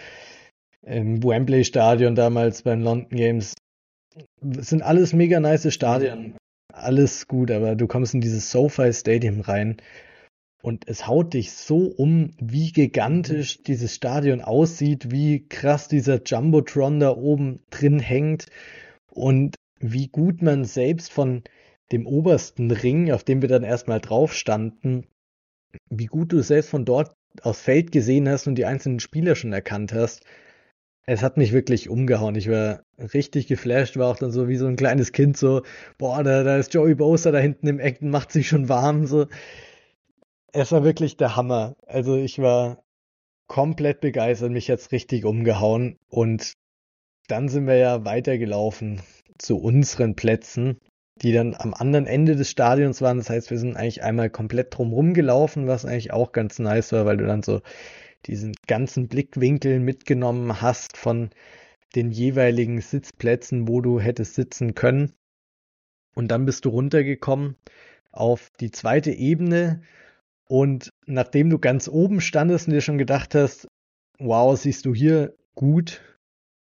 im Wembley Stadion damals beim London Games. Das sind alles mega nice Stadien alles gut, aber du kommst in dieses SoFi Stadium rein und es haut dich so um, wie gigantisch dieses Stadion aussieht, wie krass dieser Jumbotron da oben drin hängt und wie gut man selbst von dem obersten Ring, auf dem wir dann erstmal drauf standen, wie gut du selbst von dort aufs Feld gesehen hast und die einzelnen Spieler schon erkannt hast es hat mich wirklich umgehauen. Ich war richtig geflasht, war auch dann so wie so ein kleines Kind, so, boah, da, da ist Joey Bosa da hinten im Eck und macht sich schon warm, so. Es war wirklich der Hammer. Also ich war komplett begeistert, mich jetzt richtig umgehauen und dann sind wir ja weitergelaufen zu unseren Plätzen die dann am anderen Ende des Stadions waren. Das heißt, wir sind eigentlich einmal komplett drumherum gelaufen, was eigentlich auch ganz nice war, weil du dann so diesen ganzen Blickwinkel mitgenommen hast von den jeweiligen Sitzplätzen, wo du hättest sitzen können. Und dann bist du runtergekommen auf die zweite Ebene. Und nachdem du ganz oben standest und dir schon gedacht hast, wow, siehst du hier gut,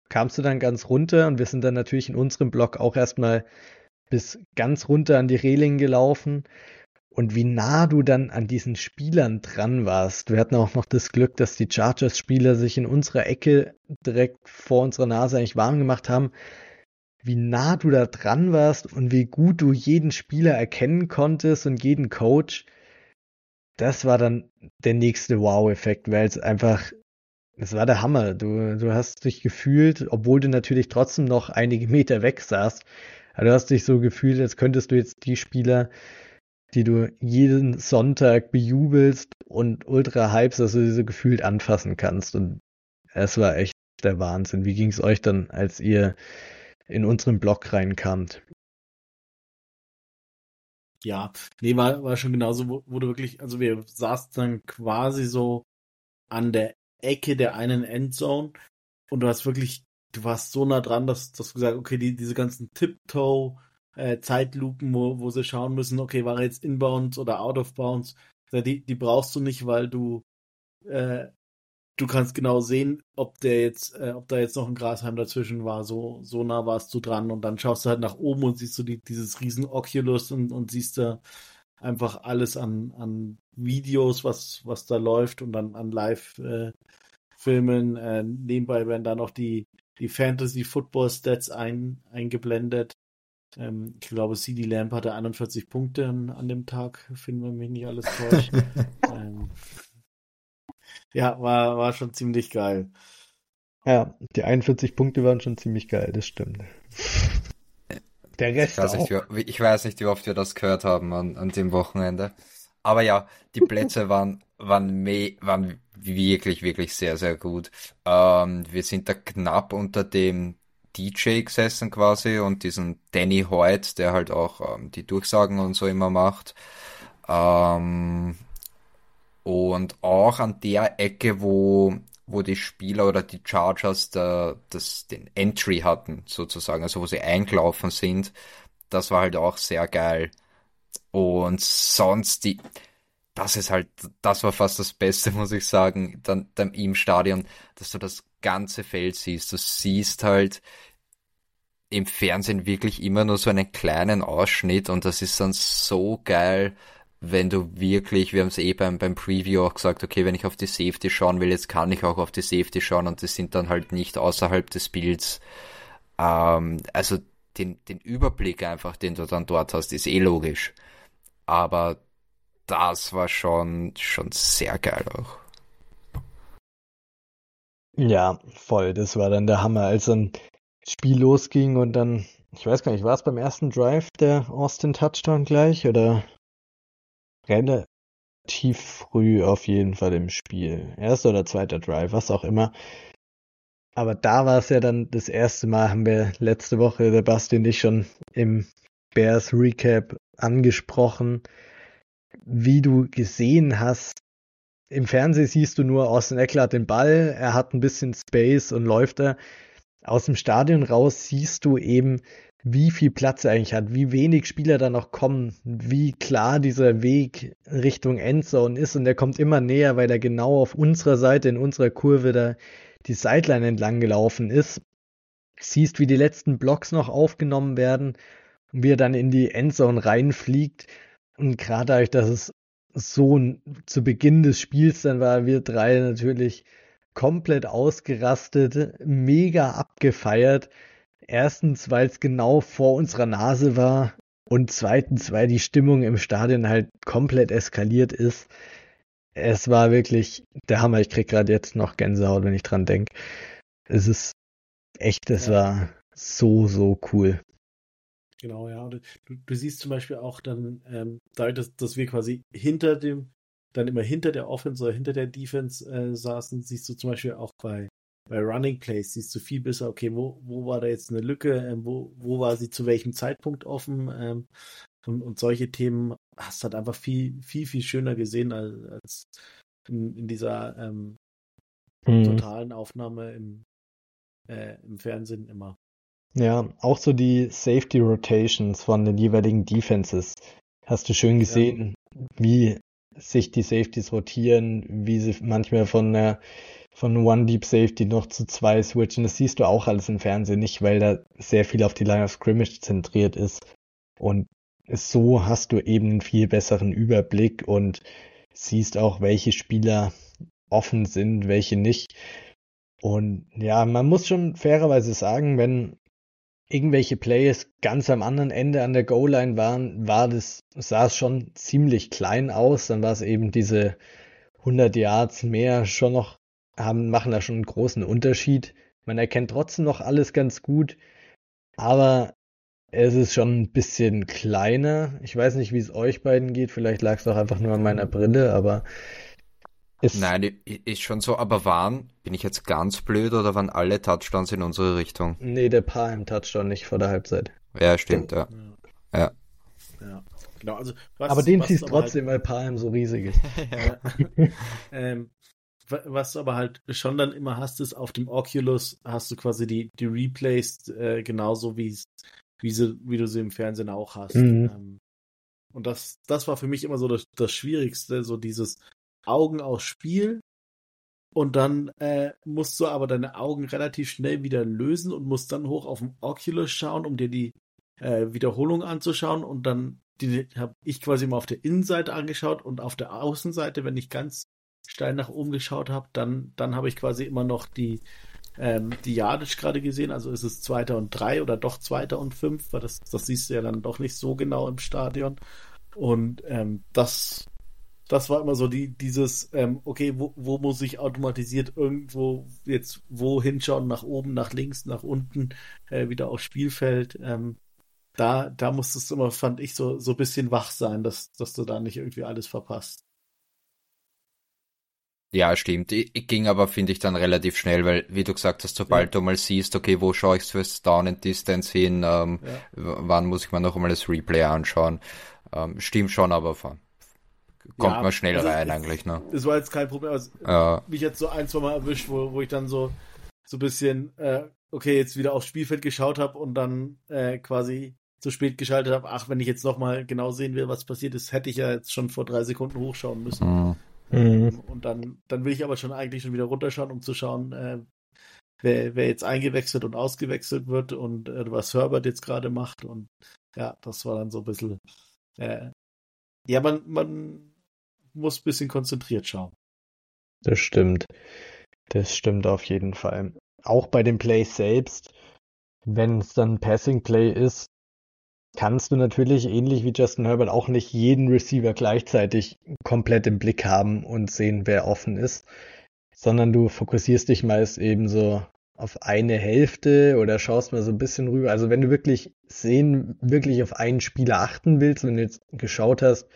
kamst du dann ganz runter und wir sind dann natürlich in unserem Block auch erstmal bis ganz runter an die Reling gelaufen. Und wie nah du dann an diesen Spielern dran warst. Wir hatten auch noch das Glück, dass die Chargers-Spieler sich in unserer Ecke direkt vor unserer Nase eigentlich warm gemacht haben. Wie nah du da dran warst und wie gut du jeden Spieler erkennen konntest und jeden Coach. Das war dann der nächste Wow-Effekt, weil es einfach es war der Hammer. Du, du hast dich gefühlt, obwohl du natürlich trotzdem noch einige Meter weg saßt, aber du hast dich so gefühlt, als könntest du jetzt die Spieler, die du jeden Sonntag bejubelst und ultra hypes, dass du sie so gefühlt anfassen kannst. Und es war echt der Wahnsinn. Wie ging es euch dann, als ihr in unseren Blog reinkamt? Ja, nee, war, war schon genauso, wo, wo du wirklich, also wir saßen dann quasi so an der Ecke der einen Endzone und du hast wirklich, du warst so nah dran, dass, dass du gesagt okay, die, diese ganzen Tiptoe, äh, Zeitlupen, wo, wo sie schauen müssen, okay, war jetzt inbounds oder out of bounds, die, die brauchst du nicht, weil du äh, du kannst genau sehen, ob der jetzt, äh, ob da jetzt noch ein Grashalm dazwischen war, so, so nah warst du dran und dann schaust du halt nach oben und siehst du die, dieses riesen Oculus und, und siehst da einfach alles an, an Videos, was, was da läuft und dann an Live-Filmen. Äh, äh, nebenbei werden da noch die, die Fantasy-Football-Stats ein, eingeblendet. Ähm, ich glaube, CD Lamp hatte 41 Punkte an, an dem Tag, finden wir mich nicht alles täuscht. ähm, ja, war, war schon ziemlich geil. Ja, die 41 Punkte waren schon ziemlich geil, das stimmt. Der Rest ich weiß, auch. Nicht, wie, ich weiß nicht, wie oft wir das gehört haben an, an dem Wochenende. Aber ja, die Plätze waren, waren, me waren wirklich, wirklich sehr, sehr gut. Ähm, wir sind da knapp unter dem DJ gesessen quasi und diesen Danny Hoyt, der halt auch ähm, die Durchsagen und so immer macht. Ähm, und auch an der Ecke, wo, wo die Spieler oder die Chargers da, das, den Entry hatten, sozusagen, also wo sie eingelaufen sind, das war halt auch sehr geil. Und sonst die, das ist halt, das war fast das Beste, muss ich sagen, dann, dann im Stadion, dass du das ganze Feld siehst. Du siehst halt im Fernsehen wirklich immer nur so einen kleinen Ausschnitt und das ist dann so geil, wenn du wirklich, wir haben es eh beim, beim Preview auch gesagt, okay, wenn ich auf die Safety schauen will, jetzt kann ich auch auf die Safety schauen und das sind dann halt nicht außerhalb des Bilds. Ähm, also den, den Überblick einfach, den du dann dort hast, ist eh logisch. Aber das war schon, schon sehr geil auch. Ja, voll. Das war dann der Hammer, als dann das Spiel losging und dann, ich weiß gar nicht, war es beim ersten Drive der Austin Touchdown gleich oder relativ früh auf jeden Fall im Spiel. Erster oder zweiter Drive, was auch immer. Aber da war es ja dann das erste Mal, haben wir letzte Woche, der Basti und ich schon im Bears Recap angesprochen, wie du gesehen hast, im Fernsehen siehst du nur, Austin Eckler hat den Ball, er hat ein bisschen Space und läuft da. Aus dem Stadion raus siehst du eben, wie viel Platz er eigentlich hat, wie wenig Spieler da noch kommen, wie klar dieser Weg Richtung Endzone ist und er kommt immer näher, weil er genau auf unserer Seite, in unserer Kurve da die Sideline entlang gelaufen ist. Siehst, wie die letzten Blocks noch aufgenommen werden und wie er dann in die Endzone reinfliegt. Und gerade dadurch, dass es so zu Beginn des Spiels dann war, wir drei natürlich komplett ausgerastet, mega abgefeiert Erstens, weil es genau vor unserer Nase war und zweitens, weil die Stimmung im Stadion halt komplett eskaliert ist. Es war wirklich der Hammer. Ich krieg gerade jetzt noch Gänsehaut, wenn ich dran denke. Es ist echt, es ja. war so, so cool. Genau, ja. Du, du, siehst zum Beispiel auch dann, ähm, dadurch, dass, dass wir quasi hinter dem, dann immer hinter der Offense oder hinter der Defense äh, saßen, siehst du zum Beispiel auch bei bei Running Plays siehst du viel besser, okay, wo, wo war da jetzt eine Lücke, ähm, wo, wo war sie zu welchem Zeitpunkt offen ähm, und, und solche Themen hast du halt einfach viel, viel, viel schöner gesehen als, als in, in dieser ähm, mhm. totalen Aufnahme im, äh, im Fernsehen immer. Ja, auch so die Safety Rotations von den jeweiligen Defenses. Hast du schön gesehen, ja. wie sich die Safeties rotieren, wie sie manchmal von der von One Deep Safety noch zu zwei switchen. Das siehst du auch alles im Fernsehen nicht, weil da sehr viel auf die Line of Scrimmage zentriert ist. Und so hast du eben einen viel besseren Überblick und siehst auch, welche Spieler offen sind, welche nicht. Und ja, man muss schon fairerweise sagen, wenn irgendwelche Plays ganz am anderen Ende an der Goal-Line waren, war das, sah es schon ziemlich klein aus. Dann war es eben diese 100 Yards mehr schon noch, haben, machen da schon einen großen Unterschied. Man erkennt trotzdem noch alles ganz gut, aber es ist schon ein bisschen kleiner. Ich weiß nicht, wie es euch beiden geht. Vielleicht lag es auch einfach nur an meiner Brille, aber ist Nein, ist schon so, aber waren, bin ich jetzt ganz blöd oder waren alle Touchdowns in unsere Richtung? Nee, der Paar im Touchdown nicht vor der Halbzeit. Ja, stimmt, ja. Ja. ja. Genau, also was, aber den ziehst trotzdem, halt... weil Palm so riesig ist. ähm, was du aber halt schon dann immer hast, ist auf dem Oculus hast du quasi die, die Replays äh, genauso wie, wie, sie, wie du sie im Fernsehen auch hast. Mhm. Ähm, und das, das war für mich immer so das, das Schwierigste, so dieses, Augen aufs Spiel. Und dann äh, musst du aber deine Augen relativ schnell wieder lösen und musst dann hoch auf den Oculus schauen, um dir die äh, Wiederholung anzuschauen. Und dann habe ich quasi mal auf der Innenseite angeschaut und auf der Außenseite, wenn ich ganz steil nach oben geschaut habe, dann dann habe ich quasi immer noch die ähm, die Jadic gerade gesehen, also ist es zweiter und drei oder doch zweiter und fünf, weil das das siehst du ja dann doch nicht so genau im Stadion. Und ähm, das das war immer so die, dieses, ähm, okay, wo, wo muss ich automatisiert irgendwo jetzt wo hinschauen, nach oben, nach links, nach unten, äh, wieder aufs Spielfeld. Ähm, da, da musstest du immer, fand ich, so, so ein bisschen wach sein, dass, dass du da nicht irgendwie alles verpasst. Ja, stimmt. Ich, ging aber, finde ich, dann relativ schnell, weil, wie du gesagt hast, sobald ja. du mal siehst, okay, wo schaue ich fürs Down and Distance hin, ähm, ja. wann muss ich mir noch einmal das Replay anschauen, ähm, stimmt schon, aber von kommt ja, man schnell also rein eigentlich, ne? Das war jetzt kein Problem. Also, ja. Mich jetzt so ein, zwei Mal erwischt, wo, wo ich dann so, so ein bisschen, äh, okay, jetzt wieder aufs Spielfeld geschaut habe und dann äh, quasi zu spät geschaltet habe. Ach, wenn ich jetzt nochmal genau sehen will, was passiert ist, hätte ich ja jetzt schon vor drei Sekunden hochschauen müssen. Mhm. Ähm, und dann, dann will ich aber schon eigentlich schon wieder runterschauen, um zu schauen, äh, wer, wer jetzt eingewechselt und ausgewechselt wird und äh, was Herbert jetzt gerade macht. Und ja, das war dann so ein bisschen. Äh, ja, man, man muss ein bisschen konzentriert schauen. Das stimmt. Das stimmt auf jeden Fall. Auch bei dem Play selbst, wenn es dann Passing Play ist, kannst du natürlich ähnlich wie Justin Herbert auch nicht jeden Receiver gleichzeitig komplett im Blick haben und sehen, wer offen ist, sondern du fokussierst dich meist eben so auf eine Hälfte oder schaust mal so ein bisschen rüber. Also wenn du wirklich sehen, wirklich auf einen Spieler achten willst, wenn du jetzt geschaut hast,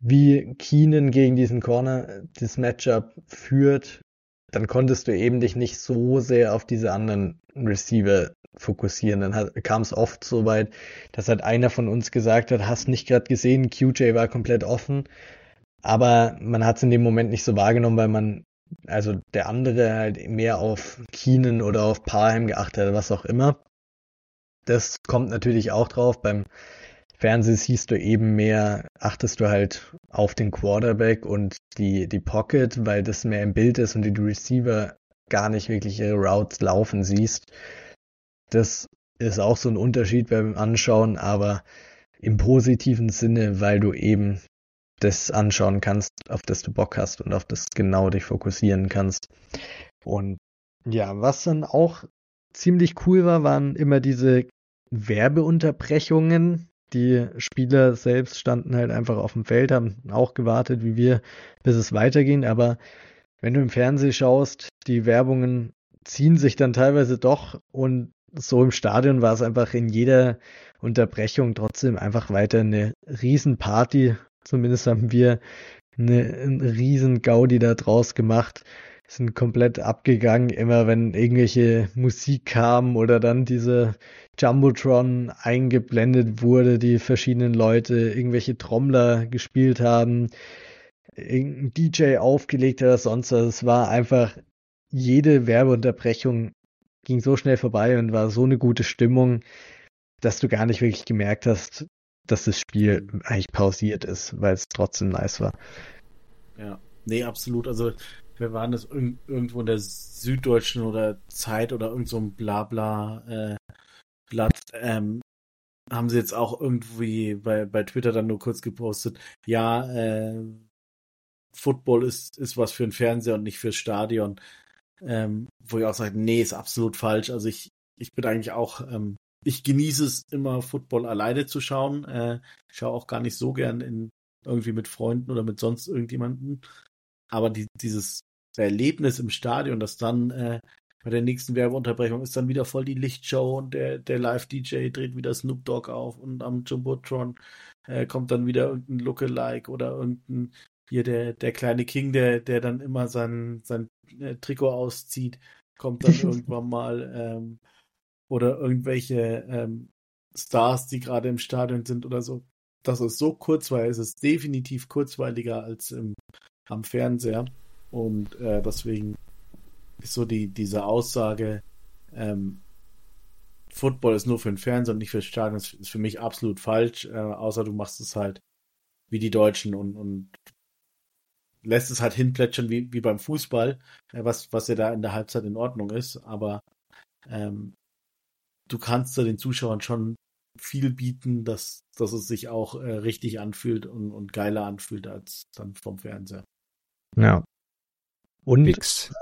wie Keenan gegen diesen Corner das Matchup führt, dann konntest du eben dich nicht so sehr auf diese anderen Receiver fokussieren. Dann kam es oft so weit, dass halt einer von uns gesagt hat, hast nicht gerade gesehen, QJ war komplett offen. Aber man hat es in dem Moment nicht so wahrgenommen, weil man, also der andere halt mehr auf Keenan oder auf Parham geachtet hat, was auch immer. Das kommt natürlich auch drauf. Beim Fernsehen siehst du eben mehr, achtest du halt auf den Quarterback und die, die Pocket, weil das mehr im Bild ist und die Receiver gar nicht wirklich ihre Routes laufen siehst. Das ist auch so ein Unterschied beim Anschauen, aber im positiven Sinne, weil du eben das anschauen kannst, auf das du Bock hast und auf das genau dich fokussieren kannst. Und ja, was dann auch ziemlich cool war, waren immer diese Werbeunterbrechungen, die Spieler selbst standen halt einfach auf dem Feld, haben auch gewartet, wie wir, bis es weiterging. Aber wenn du im Fernsehen schaust, die Werbungen ziehen sich dann teilweise doch und so im Stadion war es einfach in jeder Unterbrechung trotzdem einfach weiter eine Riesenparty. Zumindest haben wir eine, eine riesen Gaudi da draus gemacht. Sind komplett abgegangen, immer wenn irgendwelche Musik kam oder dann diese Jumbotron eingeblendet wurde, die verschiedenen Leute irgendwelche Trommler gespielt haben, irgendein DJ aufgelegt oder sonst was. Es war einfach jede Werbeunterbrechung ging so schnell vorbei und war so eine gute Stimmung, dass du gar nicht wirklich gemerkt hast, dass das Spiel eigentlich pausiert ist, weil es trotzdem nice war. Ja, nee, absolut. Also wir waren das irg irgendwo in der Süddeutschen oder Zeit oder irgend so ein Blabla äh, Blatt, ähm, haben sie jetzt auch irgendwie bei, bei Twitter dann nur kurz gepostet, ja, äh, Football ist, ist was für ein Fernseher und nicht fürs Stadion. Ähm, wo ich auch sage, nee, ist absolut falsch. Also ich, ich bin eigentlich auch, ähm, ich genieße es immer, Football alleine zu schauen. Äh, ich schaue auch gar nicht so gern in irgendwie mit Freunden oder mit sonst irgendjemanden. Aber die, dieses Erlebnis im Stadion, das dann äh, bei der nächsten Werbeunterbrechung ist dann wieder voll die Lichtshow und der, der Live-DJ dreht wieder Snoop Dogg auf und am Jumbotron äh, kommt dann wieder irgendein Lookalike oder irgendein hier der, der kleine King, der, der dann immer sein, sein äh, Trikot auszieht, kommt dann irgendwann mal ähm, oder irgendwelche ähm, Stars, die gerade im Stadion sind oder so. Das ist so kurzweilig, es ist definitiv kurzweiliger als im, am Fernseher. Und äh, deswegen ist so die, diese Aussage, ähm, Football ist nur für den Fernseher und nicht fürs Stadion, ist, ist für mich absolut falsch, äh, außer du machst es halt wie die Deutschen und, und lässt es halt hinplätschern wie, wie beim Fußball, äh, was, was ja da in der Halbzeit in Ordnung ist, aber ähm, du kannst da den Zuschauern schon viel bieten, dass, dass es sich auch äh, richtig anfühlt und, und geiler anfühlt als dann vom Fernseher. Ja. Und Fix.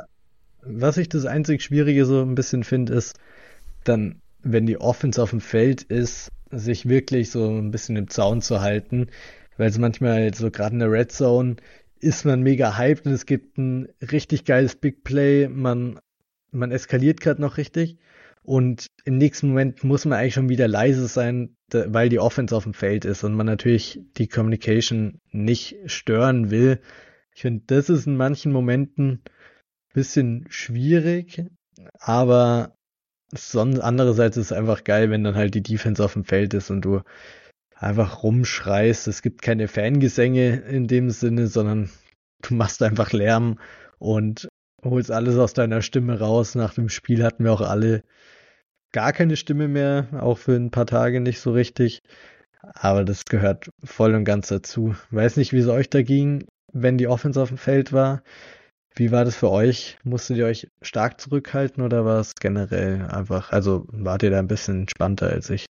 was ich das einzig Schwierige so ein bisschen finde, ist dann, wenn die Offense auf dem Feld ist, sich wirklich so ein bisschen im Zaun zu halten, weil es manchmal so gerade in der Red Zone ist man mega hyped und es gibt ein richtig geiles Big Play, man, man eskaliert gerade noch richtig und im nächsten Moment muss man eigentlich schon wieder leise sein, weil die Offense auf dem Feld ist und man natürlich die Communication nicht stören will. Ich finde, das ist in manchen Momenten ein bisschen schwierig, aber sonst andererseits ist es einfach geil, wenn dann halt die Defense auf dem Feld ist und du einfach rumschreist. Es gibt keine Fangesänge in dem Sinne, sondern du machst einfach Lärm und holst alles aus deiner Stimme raus. Nach dem Spiel hatten wir auch alle gar keine Stimme mehr, auch für ein paar Tage nicht so richtig. Aber das gehört voll und ganz dazu. Weiß nicht, wie es euch da ging, wenn die Offense auf dem Feld war. Wie war das für euch? Musstet ihr euch stark zurückhalten oder war es generell einfach, also wart ihr da ein bisschen entspannter als ich?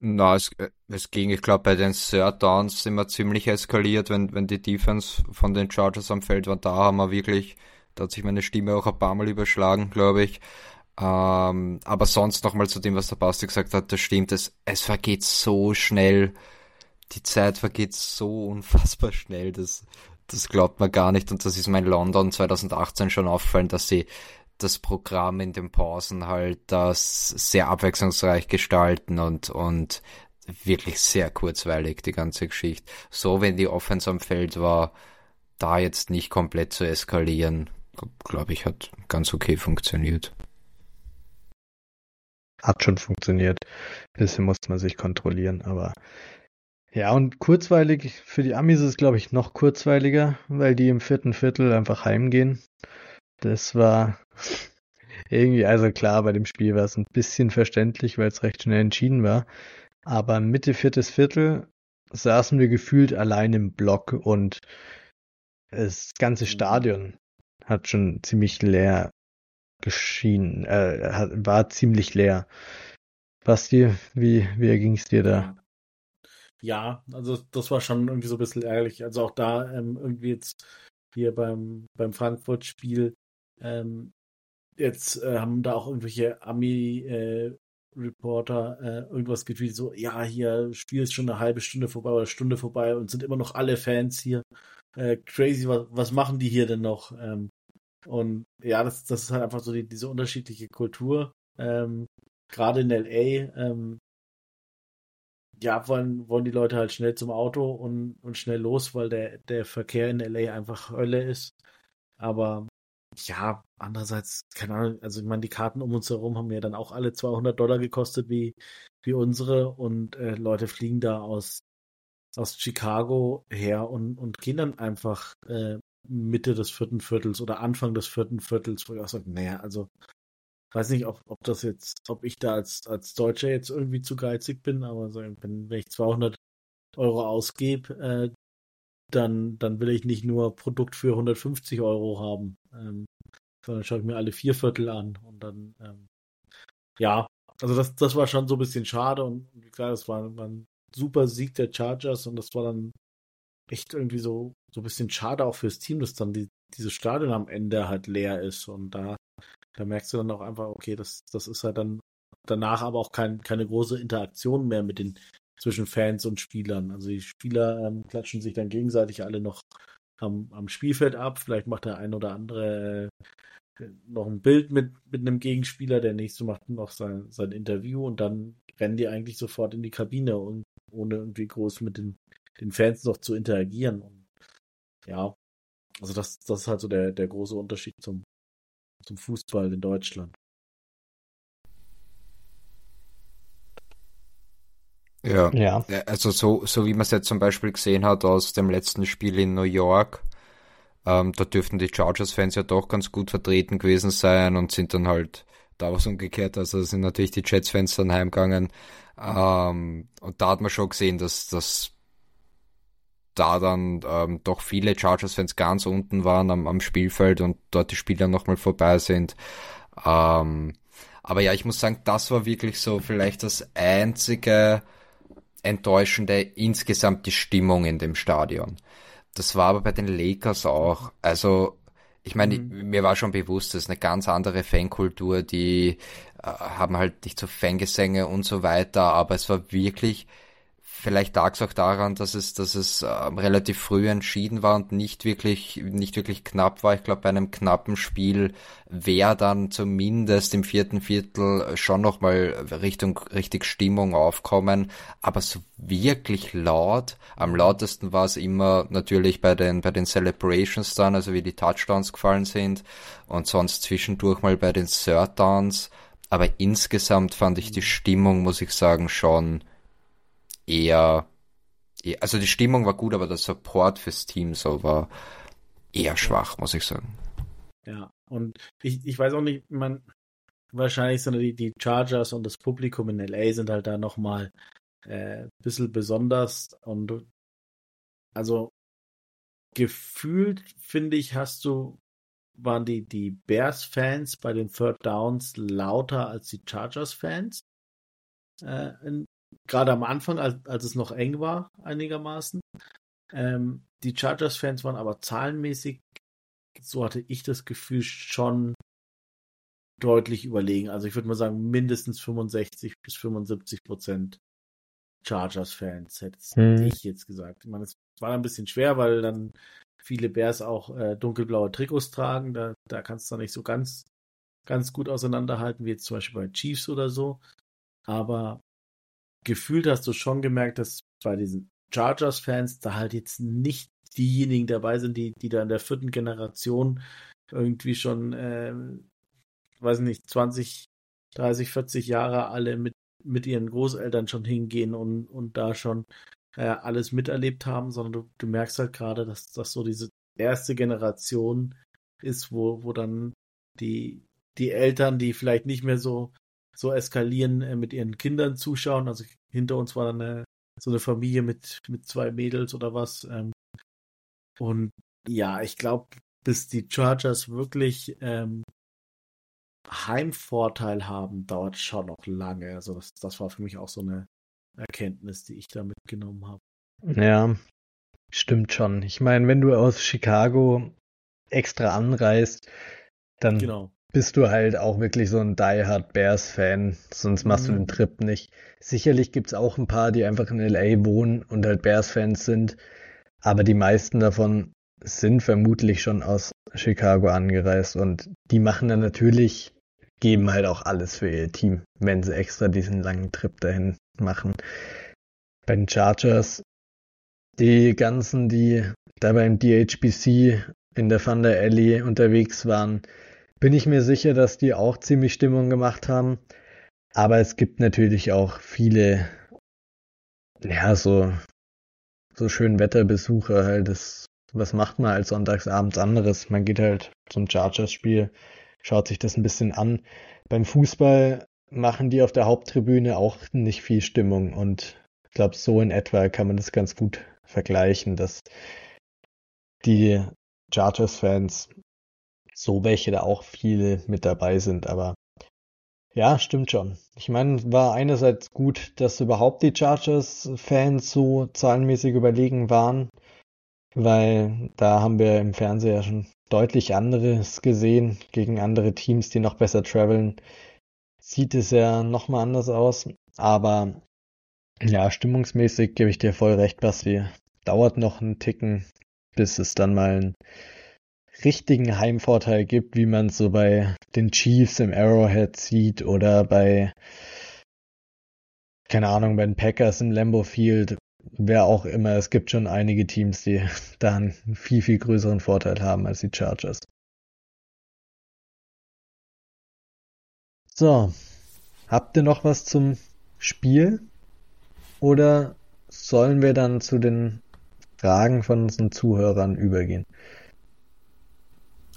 Na, es, äh, es ging, ich glaube, bei den Third Downs sind wir ziemlich eskaliert, wenn, wenn die Defense von den Chargers am Feld war. Da haben wir wirklich, da hat sich meine Stimme auch ein paar Mal überschlagen, glaube ich. Ähm, aber sonst nochmal zu dem, was der Basti gesagt hat, das stimmt, es, es vergeht so schnell. Die Zeit vergeht so unfassbar schnell, das, das glaubt man gar nicht. Und das ist mir in London 2018 schon aufgefallen, dass sie das Programm in den Pausen halt das sehr abwechslungsreich gestalten und, und wirklich sehr kurzweilig, die ganze Geschichte. So, wenn die Offense am Feld war, da jetzt nicht komplett zu eskalieren, glaube ich, hat ganz okay funktioniert. Hat schon funktioniert. Bisschen musste man sich kontrollieren, aber ja, und kurzweilig für die Amis ist es, glaube ich, noch kurzweiliger, weil die im vierten Viertel einfach heimgehen. Das war irgendwie, also klar, bei dem Spiel war es ein bisschen verständlich, weil es recht schnell entschieden war. Aber Mitte viertes Viertel saßen wir gefühlt allein im Block und das ganze mhm. Stadion hat schon ziemlich leer geschienen, äh, war ziemlich leer. Basti, wie, wie ging es dir da? Ja, also das war schon irgendwie so ein bisschen ärgerlich. Also auch da ähm, irgendwie jetzt hier beim, beim Frankfurt-Spiel ähm, jetzt äh, haben da auch irgendwelche Ami-Reporter äh, irgendwas getweetet, so, ja, hier Spiel ist schon eine halbe Stunde vorbei oder Stunde vorbei und sind immer noch alle Fans hier. Äh, crazy, was, was machen die hier denn noch? Ähm, und ja, das, das ist halt einfach so die, diese unterschiedliche Kultur. Ähm, Gerade in LA, ähm, ja, wollen, wollen die Leute halt schnell zum Auto und, und schnell los, weil der, der Verkehr in LA einfach Hölle ist. Aber ja, andererseits, keine Ahnung, also ich meine, die Karten um uns herum haben ja dann auch alle 200 Dollar gekostet wie, wie unsere und äh, Leute fliegen da aus, aus Chicago her und, und gehen dann einfach äh, Mitte des vierten Viertels oder Anfang des vierten Viertels, wo ich auch sage, naja, also weiß nicht, ob, ob das jetzt, ob ich da als, als Deutscher jetzt irgendwie zu geizig bin, aber so, wenn, wenn ich 200 Euro ausgebe, äh, dann, dann will ich nicht nur Produkt für 150 Euro haben, ähm, sondern schaue ich mir alle vier Viertel an und dann, ähm, ja, also das, das war schon so ein bisschen schade und gesagt, das war, war ein super Sieg der Chargers und das war dann echt irgendwie so, so ein bisschen schade auch fürs Team, dass dann die, dieses Stadion am Ende halt leer ist und da, da merkst du dann auch einfach, okay, das, das ist halt dann danach aber auch kein, keine große Interaktion mehr mit den zwischen Fans und Spielern. Also die Spieler ähm, klatschen sich dann gegenseitig alle noch am, am Spielfeld ab. Vielleicht macht der ein oder andere äh, noch ein Bild mit, mit einem Gegenspieler, der nächste macht noch sein, sein Interview und dann rennen die eigentlich sofort in die Kabine und ohne irgendwie groß mit den, den Fans noch zu interagieren. Und ja, also das, das ist halt so der, der große Unterschied zum, zum Fußball in Deutschland. Ja. ja. Also so, so wie man es jetzt zum Beispiel gesehen hat aus dem letzten Spiel in New York, ähm, da dürften die Chargers-Fans ja doch ganz gut vertreten gewesen sein und sind dann halt da was umgekehrt. Also sind natürlich die Jets-Fans dann heimgegangen. Ähm, und da hat man schon gesehen, dass, dass da dann ähm, doch viele Chargers-Fans ganz unten waren am, am Spielfeld und dort die Spieler nochmal vorbei sind. Ähm, aber ja, ich muss sagen, das war wirklich so vielleicht das einzige enttäuschende insgesamt die Stimmung in dem Stadion. Das war aber bei den Lakers auch. Also, ich meine, mhm. mir war schon bewusst, das ist eine ganz andere Fankultur, die äh, haben halt nicht so Fangesänge und so weiter, aber es war wirklich Vielleicht lag es auch daran, dass es, dass es äh, relativ früh entschieden war und nicht wirklich, nicht wirklich knapp war. Ich glaube, bei einem knappen Spiel wäre dann zumindest im vierten Viertel schon nochmal Richtung, richtig Stimmung aufkommen. Aber so wirklich laut, am lautesten war es immer natürlich bei den, bei den Celebrations dann, also wie die Touchdowns gefallen sind und sonst zwischendurch mal bei den Third Downs. Aber insgesamt fand ich die Stimmung, muss ich sagen, schon eher, also die Stimmung war gut, aber der Support fürs Team so war eher schwach, muss ich sagen. Ja, und ich, ich weiß auch nicht, man, wahrscheinlich sind die, die Chargers und das Publikum in LA sind halt da nochmal äh, ein bisschen besonders und also gefühlt, finde ich, hast du, waren die, die Bears-Fans bei den Third Downs lauter als die Chargers-Fans äh, in, gerade am Anfang, als, als es noch eng war, einigermaßen. Ähm, die Chargers-Fans waren aber zahlenmäßig, so hatte ich das Gefühl, schon deutlich überlegen. Also ich würde mal sagen, mindestens 65 bis 75 Prozent Chargers-Fans, hätte hm. ich jetzt gesagt. Ich meine, es war ein bisschen schwer, weil dann viele Bears auch äh, dunkelblaue Trikots tragen. Da, da kannst du nicht so ganz, ganz gut auseinanderhalten, wie jetzt zum Beispiel bei Chiefs oder so. Aber gefühlt hast du schon gemerkt, dass bei diesen Chargers-Fans da halt jetzt nicht diejenigen dabei sind, die, die da in der vierten Generation irgendwie schon, äh, weiß nicht, 20, 30, 40 Jahre alle mit, mit ihren Großeltern schon hingehen und, und da schon äh, alles miterlebt haben, sondern du, du merkst halt gerade, dass das so diese erste Generation ist, wo, wo dann die, die Eltern, die vielleicht nicht mehr so so eskalieren, äh, mit ihren Kindern zuschauen. Also hinter uns war eine, so eine Familie mit, mit zwei Mädels oder was. Ähm, und ja, ich glaube, bis die Chargers wirklich ähm, Heimvorteil haben, dauert schon noch lange. Also das, das war für mich auch so eine Erkenntnis, die ich da mitgenommen habe. Ja, stimmt schon. Ich meine, wenn du aus Chicago extra anreist, dann genau bist du halt auch wirklich so ein Die Hard Bears Fan, sonst machst mhm. du den Trip nicht. Sicherlich gibt's auch ein paar, die einfach in LA wohnen und halt Bears Fans sind, aber die meisten davon sind vermutlich schon aus Chicago angereist und die machen dann natürlich, geben halt auch alles für ihr Team, wenn sie extra diesen langen Trip dahin machen. bei den Chargers. Die ganzen, die da beim DHBC in der Thunder Alley unterwegs waren, bin ich mir sicher, dass die auch ziemlich Stimmung gemacht haben. Aber es gibt natürlich auch viele, ja, so, so schön Wetterbesucher halt. Das, was macht man als sonntagsabends anderes? Man geht halt zum Chargers-Spiel, schaut sich das ein bisschen an. Beim Fußball machen die auf der Haupttribüne auch nicht viel Stimmung und ich glaube, so in etwa kann man das ganz gut vergleichen, dass die Chargers-Fans so welche da auch viele mit dabei sind, aber ja, stimmt schon. Ich meine, war einerseits gut, dass überhaupt die Chargers-Fans so zahlenmäßig überlegen waren, weil da haben wir im Fernseher schon deutlich anderes gesehen gegen andere Teams, die noch besser traveln. Sieht es ja nochmal anders aus, aber ja, stimmungsmäßig gebe ich dir voll recht, Basti. Dauert noch einen Ticken, bis es dann mal einen richtigen Heimvorteil gibt, wie man es so bei den Chiefs im Arrowhead sieht oder bei, keine Ahnung, bei den Packers im Lambeau Field, wer auch immer. Es gibt schon einige Teams, die da einen viel, viel größeren Vorteil haben als die Chargers. So, habt ihr noch was zum Spiel? Oder sollen wir dann zu den Fragen von unseren Zuhörern übergehen?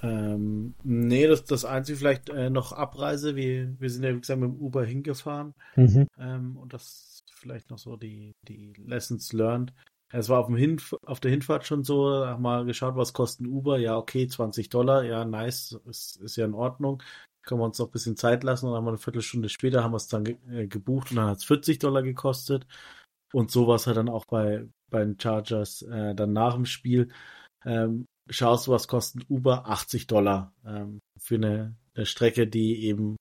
Ähm, nee, das, das einzige vielleicht äh, noch Abreise. Wir, wir sind ja, wie gesagt, mit dem Uber hingefahren. Mhm. Ähm, und das vielleicht noch so die, die Lessons learned. Es war auf, dem Hinf auf der Hinfahrt schon so, da haben wir geschaut, was kostet ein Uber. Ja, okay, 20 Dollar. Ja, nice, ist, ist ja in Ordnung. Können wir uns noch ein bisschen Zeit lassen. Und dann haben wir eine Viertelstunde später haben wir es dann ge äh, gebucht und dann hat es 40 Dollar gekostet. Und so war es halt dann auch bei, bei den Chargers äh, dann nach dem Spiel. Ähm, schaust was kostet Uber? 80 Dollar ähm, für eine, eine, Strecke, die eben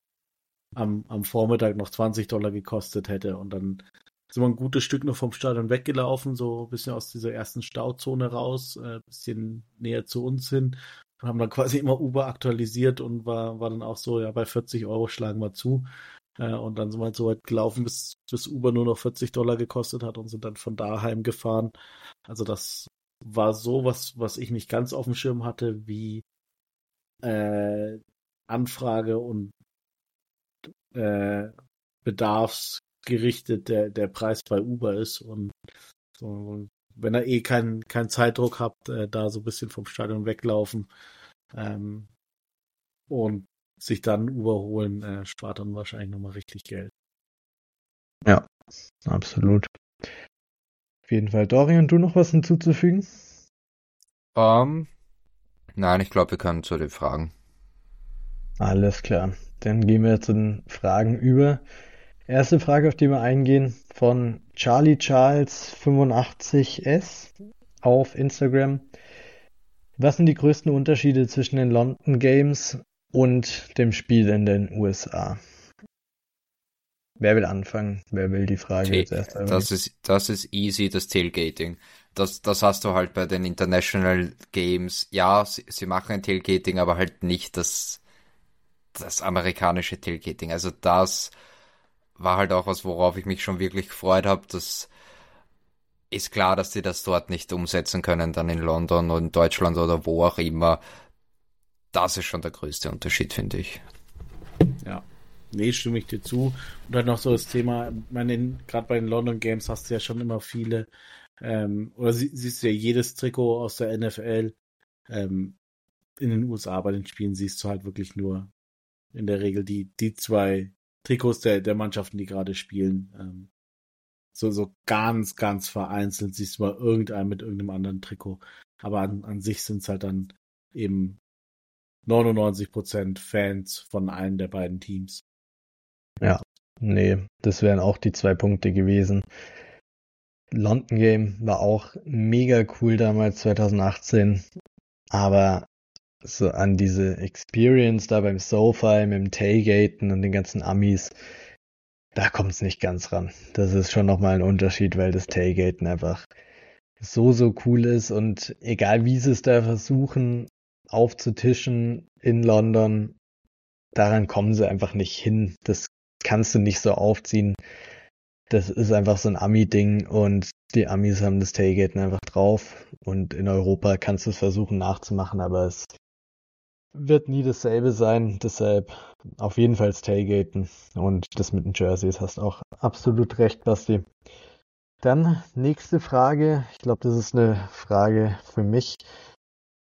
am, am Vormittag noch 20 Dollar gekostet hätte. Und dann sind wir ein gutes Stück noch vom Stadion weggelaufen, so ein bisschen aus dieser ersten Stauzone raus, ein äh, bisschen näher zu uns hin. Und haben dann quasi immer Uber aktualisiert und war, war dann auch so, ja, bei 40 Euro schlagen wir zu. Äh, und dann sind wir halt so weit gelaufen, bis, bis Uber nur noch 40 Dollar gekostet hat und sind dann von da heimgefahren. Also das war so was, was ich nicht ganz auf dem Schirm hatte, wie äh, Anfrage und äh, bedarfsgerichtet der, der Preis bei Uber ist und so, wenn er eh keinen kein Zeitdruck habt, äh, da so ein bisschen vom Stadion weglaufen ähm, und sich dann Uber holen, äh, spart dann wahrscheinlich nochmal richtig Geld. Ja, absolut jeden Fall. Dorian, du noch was hinzuzufügen? Um, ähm, nein, ich glaube, wir können zu den Fragen. Alles klar. Dann gehen wir zu den Fragen über. Erste Frage, auf die wir eingehen, von Charlie Charles 85S auf Instagram. Was sind die größten Unterschiede zwischen den London Games und dem Spiel in den USA? Wer will anfangen? Wer will die Frage T jetzt erst Das ist, das ist easy, das Tailgating. Das, das hast du halt bei den International Games. Ja, sie, sie machen ein Tailgating, aber halt nicht das, das amerikanische Tailgating. Also das war halt auch was, worauf ich mich schon wirklich gefreut habe. Das ist klar, dass die das dort nicht umsetzen können, dann in London oder in Deutschland oder wo auch immer. Das ist schon der größte Unterschied, finde ich. Ja. Nee, stimme ich dir zu. Und dann noch so das Thema, gerade bei den London Games hast du ja schon immer viele, ähm, oder sie, siehst du ja jedes Trikot aus der NFL. Ähm, in den USA bei den Spielen siehst du halt wirklich nur in der Regel die, die zwei Trikots der, der Mannschaften, die gerade spielen. Ähm, so, so ganz, ganz vereinzelt siehst du mal irgendeinen mit irgendeinem anderen Trikot. Aber an, an sich sind es halt dann eben 99% Fans von einem der beiden Teams. Nee, das wären auch die zwei Punkte gewesen. London Game war auch mega cool damals 2018, aber so an diese Experience da beim SoFi mit dem Tailgaten und den ganzen Amis, da kommt es nicht ganz ran. Das ist schon nochmal ein Unterschied, weil das Tailgaten einfach so, so cool ist und egal wie sie es da versuchen aufzutischen in London, daran kommen sie einfach nicht hin. Das kannst du nicht so aufziehen. das ist einfach so ein Ami-Ding und die Amis haben das Tailgaten einfach drauf und in Europa kannst du es versuchen nachzumachen, aber es wird nie dasselbe sein, deshalb auf jeden Fall Tailgaten und das mit den Jerseys hast auch absolut recht, Basti. Dann nächste Frage, ich glaube, das ist eine Frage für mich,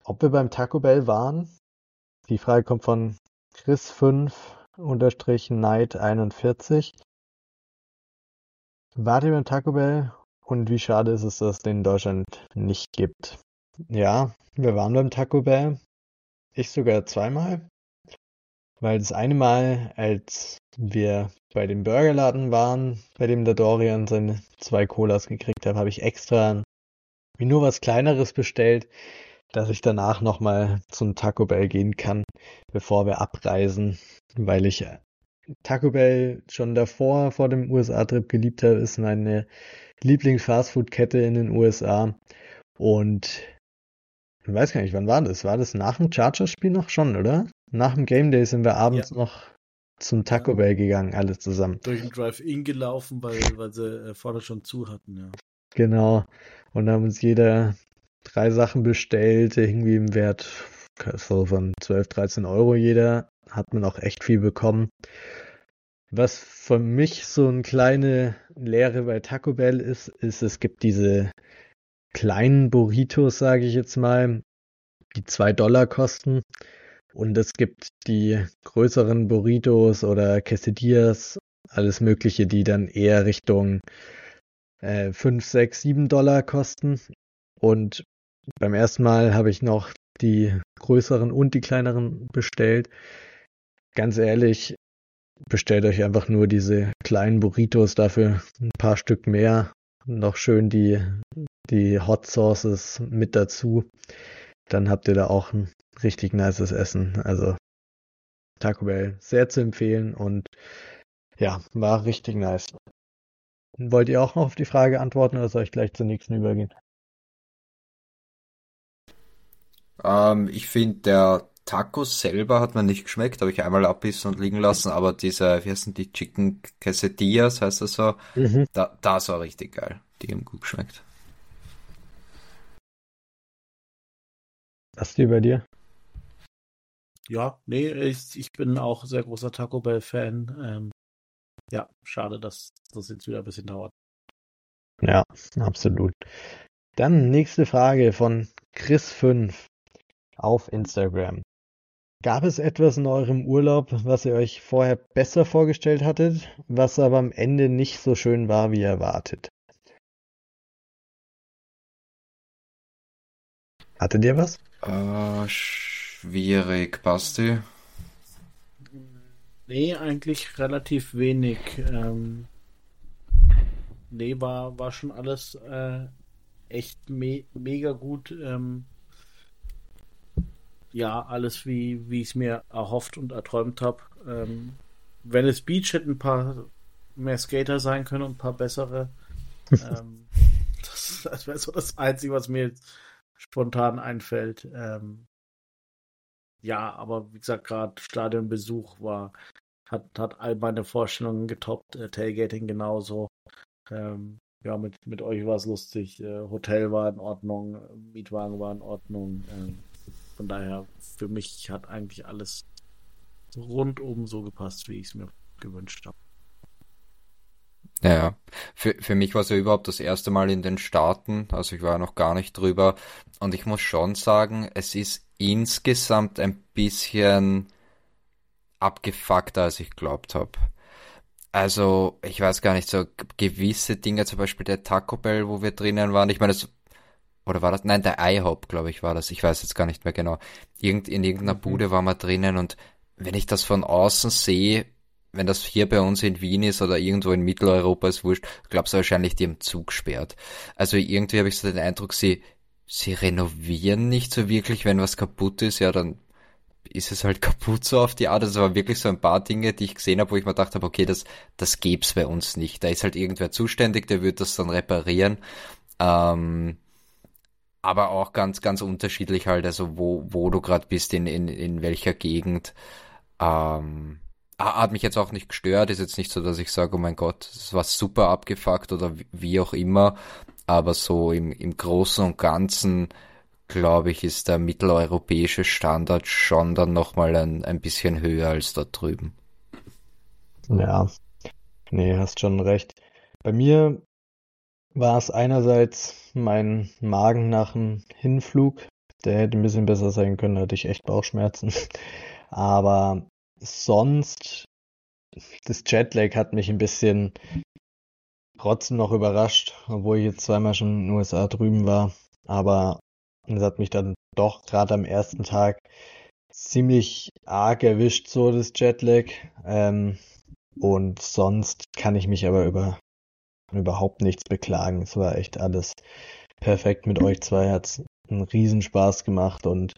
ob wir beim Taco Bell waren. Die Frage kommt von Chris5 unterstrich Night 41. Wart ihr beim Taco Bell und wie schade ist es, dass es den in Deutschland nicht gibt? Ja, wir waren beim Taco Bell. Ich sogar zweimal. Weil das eine Mal, als wir bei dem Burgerladen waren, bei dem der Dorian seine zwei Colas gekriegt hat, habe ich extra mir nur was Kleineres bestellt, dass ich danach nochmal zum Taco Bell gehen kann, bevor wir abreisen, weil ich Taco Bell schon davor, vor dem USA-Trip geliebt habe, ist meine Lieblings-Fastfood-Kette in den USA. Und ich weiß gar nicht, wann war das? War das nach dem Chargers-Spiel noch schon, oder? Nach dem Game Day sind wir abends ja. noch zum Taco Bell gegangen, alle zusammen. Durch den Drive-In gelaufen, weil, weil sie äh, vorne schon zu hatten, ja. Genau. Und haben uns jeder drei Sachen bestellt, irgendwie im Wert so von 12, 13 Euro jeder hat man auch echt viel bekommen. Was für mich so eine kleine Lehre bei Taco Bell ist, ist, es gibt diese kleinen Burritos, sage ich jetzt mal, die zwei Dollar kosten. Und es gibt die größeren Burritos oder Quesadillas, alles Mögliche, die dann eher Richtung äh, 5, 6, 7 Dollar kosten. Und beim ersten Mal habe ich noch die größeren und die kleineren bestellt ganz ehrlich, bestellt euch einfach nur diese kleinen Burritos, dafür ein paar Stück mehr, noch schön die, die Hot Sauces mit dazu. Dann habt ihr da auch ein richtig nices Essen. Also Taco Bell sehr zu empfehlen und ja, war richtig nice. Wollt ihr auch noch auf die Frage antworten oder soll ich gleich zur nächsten übergehen? Ähm, ich finde, der Tacos selber hat mir nicht geschmeckt, habe ich einmal abbissen und liegen lassen, aber diese, wie heißen die, Chicken Quesadillas, heißt das so, mhm. da, das war richtig geil. Die haben gut geschmeckt. Ist die bei dir? Ja, nee, ich, ich bin auch sehr großer Taco Bell-Fan. Ähm, ja, schade, dass das jetzt wieder ein bisschen dauert. Ja, absolut. Dann nächste Frage von Chris5 auf Instagram. Gab es etwas in eurem Urlaub, was ihr euch vorher besser vorgestellt hattet, was aber am Ende nicht so schön war wie erwartet? Hattet ihr was? Äh, schwierig, Basti. Nee, eigentlich relativ wenig. Ähm, nee, war, war schon alles äh, echt me mega gut. Ähm, ja, alles wie, wie ich es mir erhofft und erträumt habe. Ähm, Venice Beach hätte ein paar mehr Skater sein können und ein paar bessere. ähm, das, das wäre so das Einzige, was mir jetzt spontan einfällt. Ähm, ja, aber wie gesagt, gerade Stadionbesuch war, hat, hat all meine Vorstellungen getoppt. Äh, Tailgating genauso. Ähm, ja, mit, mit euch war es lustig. Äh, Hotel war in Ordnung, Mietwagen war in Ordnung. Ähm, von daher, für mich hat eigentlich alles rundum so gepasst, wie ich es mir gewünscht habe. Ja, für, für mich war es ja überhaupt das erste Mal in den Staaten, also ich war noch gar nicht drüber und ich muss schon sagen, es ist insgesamt ein bisschen abgefuckter, als ich glaubt habe. Also, ich weiß gar nicht, so gewisse Dinge, zum Beispiel der Taco Bell, wo wir drinnen waren, ich meine, das oder war das? Nein, der IHOP, glaube ich, war das. Ich weiß jetzt gar nicht mehr genau. Irgend, in irgendeiner mhm. Bude war man drinnen und wenn ich das von außen sehe, wenn das hier bei uns in Wien ist oder irgendwo in Mitteleuropa ist wurscht, glaubst du wahrscheinlich, die haben zugesperrt. Also irgendwie habe ich so den Eindruck, sie, sie renovieren nicht so wirklich, wenn was kaputt ist, ja, dann ist es halt kaputt so auf die Art. Das war wirklich so ein paar Dinge, die ich gesehen habe, wo ich mir gedacht habe, okay, das, das gäb's bei uns nicht. Da ist halt irgendwer zuständig, der wird das dann reparieren. Ähm, aber auch ganz, ganz unterschiedlich halt, also wo, wo du gerade bist, in, in, in welcher Gegend. Ähm, hat mich jetzt auch nicht gestört. Ist jetzt nicht so, dass ich sage, oh mein Gott, es war super abgefuckt oder wie auch immer. Aber so im, im Großen und Ganzen, glaube ich, ist der mitteleuropäische Standard schon dann nochmal ein, ein bisschen höher als da drüben. Ja, nee, hast schon recht. Bei mir war es einerseits mein Magen nach dem Hinflug. Der hätte ein bisschen besser sein können, hatte ich echt Bauchschmerzen. Aber sonst, das Jetlag hat mich ein bisschen trotzdem noch überrascht, obwohl ich jetzt zweimal schon in den USA drüben war. Aber es hat mich dann doch gerade am ersten Tag ziemlich arg erwischt, so das Jetlag. Ähm, und sonst kann ich mich aber über überhaupt nichts beklagen. Es war echt alles perfekt mit euch zwei. Hat's einen Riesenspaß gemacht und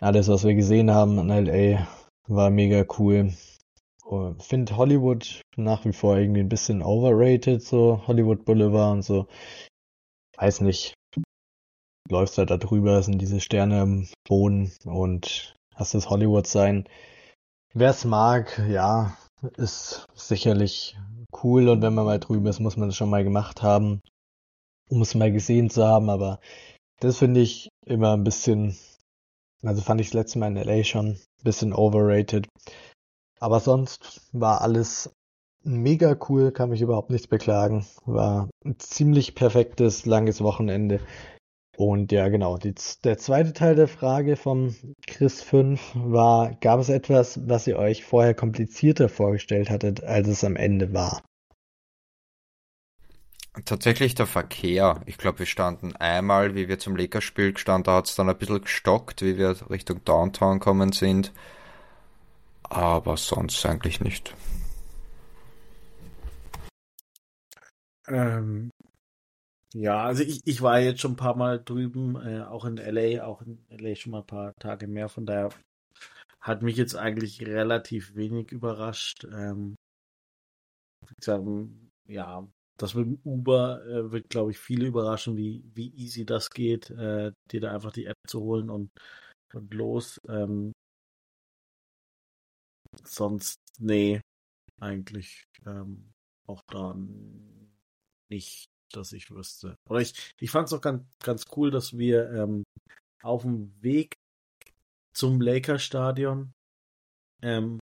alles, was wir gesehen haben in LA, war mega cool. Finde Hollywood nach wie vor irgendwie ein bisschen overrated, so Hollywood Boulevard und so. Weiß nicht. Läufst halt da drüber, sind diese Sterne im Boden und hast das Hollywood sein. Wer es mag, ja, ist sicherlich cool und wenn man mal drüben ist, muss man das schon mal gemacht haben, um es mal gesehen zu haben, aber das finde ich immer ein bisschen, also fand ich das letzte Mal in LA schon ein bisschen overrated. Aber sonst war alles mega cool, kann mich überhaupt nichts beklagen. War ein ziemlich perfektes, langes Wochenende. Und ja, genau. Die, der zweite Teil der Frage vom Chris 5 war, gab es etwas, was ihr euch vorher komplizierter vorgestellt hattet, als es am Ende war? Tatsächlich der Verkehr. Ich glaube, wir standen einmal, wie wir zum Lakers-Spiel gestanden, da hat es dann ein bisschen gestockt, wie wir Richtung Downtown kommen sind. Aber sonst eigentlich nicht. Ähm, ja, also ich, ich war jetzt schon ein paar Mal drüben, äh, auch in LA, auch in LA schon mal ein paar Tage mehr, von daher hat mich jetzt eigentlich relativ wenig überrascht. Ähm, sagen, ja, das mit dem Uber äh, wird, glaube ich, viele überraschen, wie, wie easy das geht, äh, dir da einfach die App zu holen und, und los. Ähm, sonst, nee, eigentlich ähm, auch da nicht dass ich wüsste. Oder ich, ich fand es auch ganz, ganz cool, dass wir ähm, auf dem Weg zum Lakers-Stadion, ähm,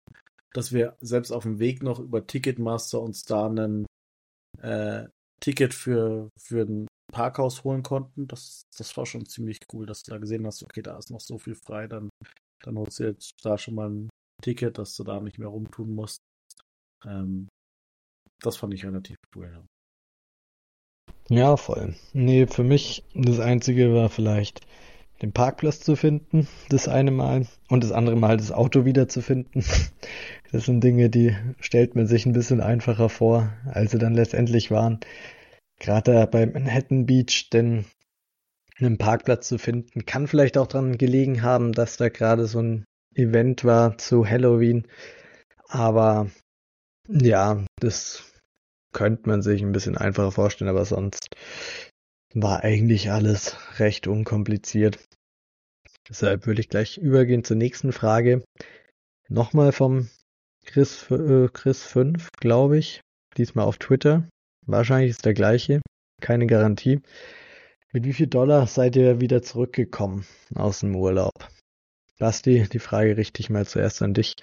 dass wir selbst auf dem Weg noch über Ticketmaster uns da ein äh, Ticket für, für ein Parkhaus holen konnten. Das, das war schon ziemlich cool, dass du da gesehen hast, okay, da ist noch so viel frei, dann, dann holst du jetzt da schon mal ein Ticket, dass du da nicht mehr rumtun musst. Ähm, das fand ich relativ cool. Ja, voll. Nee, für mich das Einzige war vielleicht den Parkplatz zu finden, das eine Mal, und das andere Mal das Auto wiederzufinden. Das sind Dinge, die stellt man sich ein bisschen einfacher vor, als sie dann letztendlich waren. Gerade bei Manhattan Beach, denn einen Parkplatz zu finden, kann vielleicht auch daran gelegen haben, dass da gerade so ein Event war zu Halloween. Aber ja, das könnte man sich ein bisschen einfacher vorstellen, aber sonst war eigentlich alles recht unkompliziert. Deshalb würde ich gleich übergehen zur nächsten Frage. Nochmal vom Chris, äh, Chris 5, glaube ich. Diesmal auf Twitter. Wahrscheinlich ist der gleiche. Keine Garantie. Mit wie viel Dollar seid ihr wieder zurückgekommen aus dem Urlaub? Basti, die Frage richte ich mal zuerst an dich.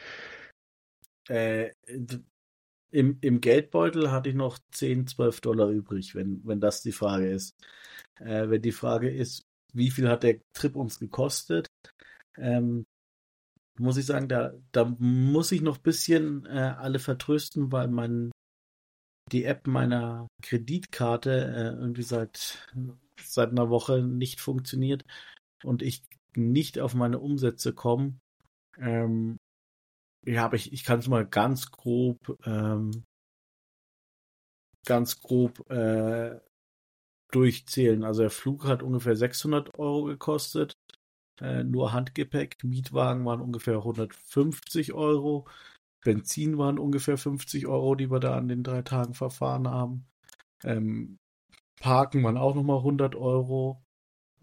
Äh, im, Im Geldbeutel hatte ich noch 10, 12 Dollar übrig, wenn, wenn das die Frage ist. Äh, wenn die Frage ist, wie viel hat der Trip uns gekostet, ähm, muss ich sagen, da, da muss ich noch ein bisschen äh, alle vertrösten, weil mein, die App meiner Kreditkarte äh, irgendwie seit, seit einer Woche nicht funktioniert und ich nicht auf meine Umsätze komme. Ähm, ja, aber ich, ich kann es mal ganz grob, ähm, ganz grob äh, durchzählen. Also der Flug hat ungefähr 600 Euro gekostet, äh, nur Handgepäck. Mietwagen waren ungefähr 150 Euro. Benzin waren ungefähr 50 Euro, die wir da an den drei Tagen verfahren haben. Ähm, Parken waren auch nochmal 100 Euro.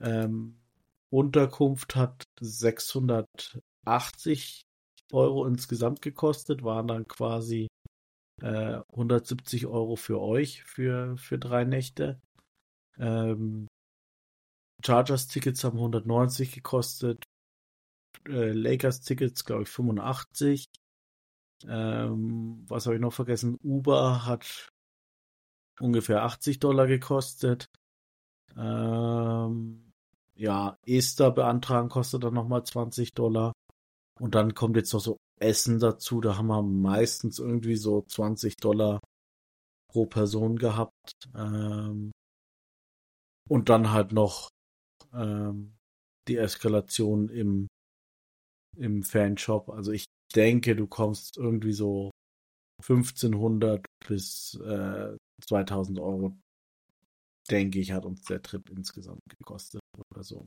Ähm, Unterkunft hat 680 Euro insgesamt gekostet, waren dann quasi äh, 170 Euro für euch für, für drei Nächte. Ähm, Chargers-Tickets haben 190 gekostet, äh, Lakers-Tickets, glaube ich, 85. Ähm, was habe ich noch vergessen? Uber hat ungefähr 80 Dollar gekostet. Ähm, ja, Esther beantragen kostet dann nochmal 20 Dollar. Und dann kommt jetzt noch so Essen dazu. Da haben wir meistens irgendwie so 20 Dollar pro Person gehabt. Ähm, und dann halt noch ähm, die Eskalation im, im Fanshop. Also ich denke, du kommst irgendwie so 1500 bis äh, 2000 Euro, denke ich, hat uns der Trip insgesamt gekostet oder so.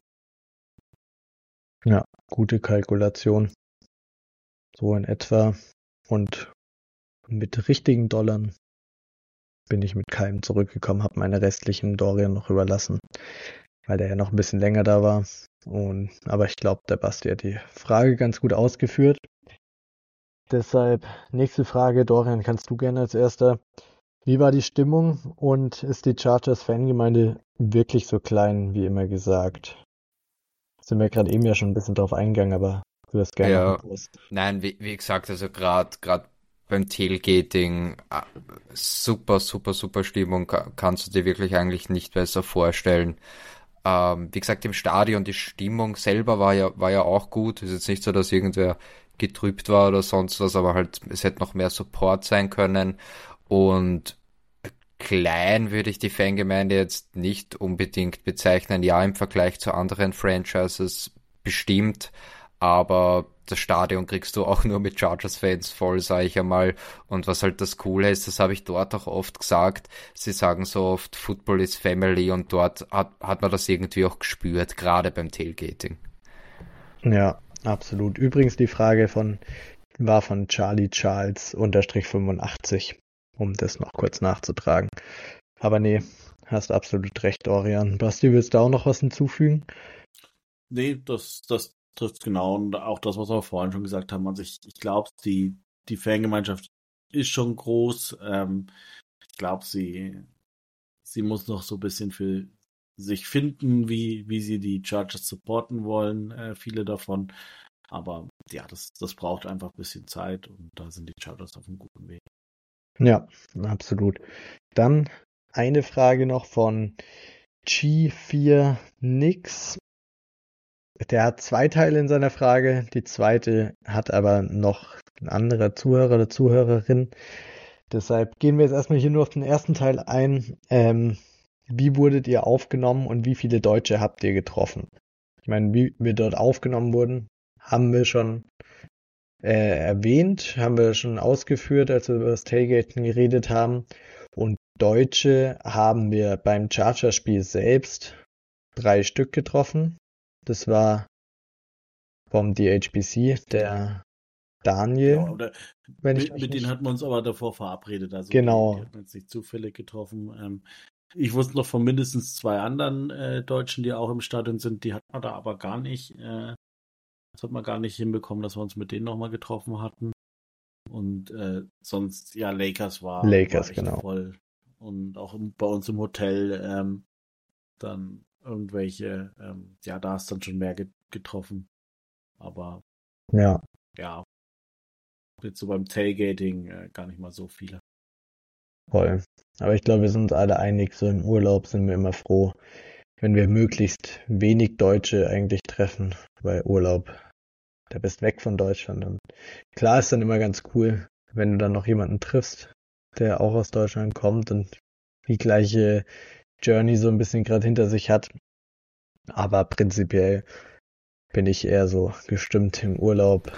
Ja, gute Kalkulation. So in etwa. Und mit richtigen Dollar bin ich mit keinem zurückgekommen, habe meine restlichen Dorian noch überlassen, weil der ja noch ein bisschen länger da war. Und, aber ich glaube, der Basti hat die Frage ganz gut ausgeführt. Deshalb nächste Frage, Dorian, kannst du gerne als erster. Wie war die Stimmung und ist die Chargers Fangemeinde wirklich so klein, wie immer gesagt? Sind wir gerade eben ja schon ein bisschen drauf eingegangen, aber du hast gerne. Ja, nein, wie, wie gesagt, also gerade gerade beim Tailgating äh, super, super, super Stimmung, kannst du dir wirklich eigentlich nicht besser vorstellen. Ähm, wie gesagt, im Stadion, die Stimmung selber war ja, war ja auch gut. Ist jetzt nicht so, dass irgendwer getrübt war oder sonst was, aber halt, es hätte noch mehr Support sein können. Und klein würde ich die Fangemeinde jetzt nicht unbedingt bezeichnen. Ja, im Vergleich zu anderen Franchises bestimmt, aber das Stadion kriegst du auch nur mit Chargers-Fans voll, sage ich einmal. Und was halt das Coole ist, das habe ich dort auch oft gesagt. Sie sagen so oft, Football is Family und dort hat, hat man das irgendwie auch gespürt, gerade beim Tailgating. Ja, absolut. Übrigens die Frage von war von Charlie Charles unterstrich 85, um das noch kurz nachzutragen. Aber nee, hast absolut recht, Orion. Basti, willst du auch noch was hinzufügen? Nee, das, das trifft genau. Und auch das, was wir vorhin schon gesagt haben. Also ich, ich glaube, die, die Fangemeinschaft ist schon groß. Ähm, ich glaube, sie, sie muss noch so ein bisschen für sich finden, wie, wie sie die Chargers supporten wollen, äh, viele davon. Aber ja, das, das braucht einfach ein bisschen Zeit und da sind die Chargers auf einem guten Weg. Ja, absolut. Dann eine Frage noch von G4 Nix der hat zwei Teile in seiner Frage. Die zweite hat aber noch ein anderer Zuhörer oder Zuhörerin. Deshalb gehen wir jetzt erstmal hier nur auf den ersten Teil ein. Ähm, wie wurdet ihr aufgenommen und wie viele Deutsche habt ihr getroffen? Ich meine, wie wir dort aufgenommen wurden, haben wir schon äh, erwähnt, haben wir schon ausgeführt, als wir über das Tailgaten geredet haben. Und Deutsche haben wir beim Charger-Spiel selbst drei Stück getroffen. Das war vom DHBC, der Daniel. Ja, oder wenn mit, mit denen hatten wir uns aber davor verabredet. Also genau. Die hatten uns nicht zufällig getroffen. Ähm, ich wusste noch von mindestens zwei anderen äh, Deutschen, die auch im Stadion sind. Die hat man da aber gar nicht. Äh, das hat man gar nicht hinbekommen, dass wir uns mit denen nochmal getroffen hatten. Und äh, sonst, ja, Lakers war, Lakers, war genau. voll. Und auch bei uns im Hotel ähm, dann irgendwelche, ähm, ja, da ist dann schon mehr getroffen. Aber ja, ja, jetzt so beim Tailgating äh, gar nicht mal so viele. Voll. Aber ich glaube, wir sind uns alle einig, so im Urlaub sind wir immer froh, wenn wir möglichst wenig Deutsche eigentlich treffen, weil Urlaub, da bist weg von Deutschland. Und klar ist dann immer ganz cool, wenn du dann noch jemanden triffst, der auch aus Deutschland kommt und die gleiche Journey so ein bisschen gerade hinter sich hat. Aber prinzipiell bin ich eher so gestimmt im Urlaub.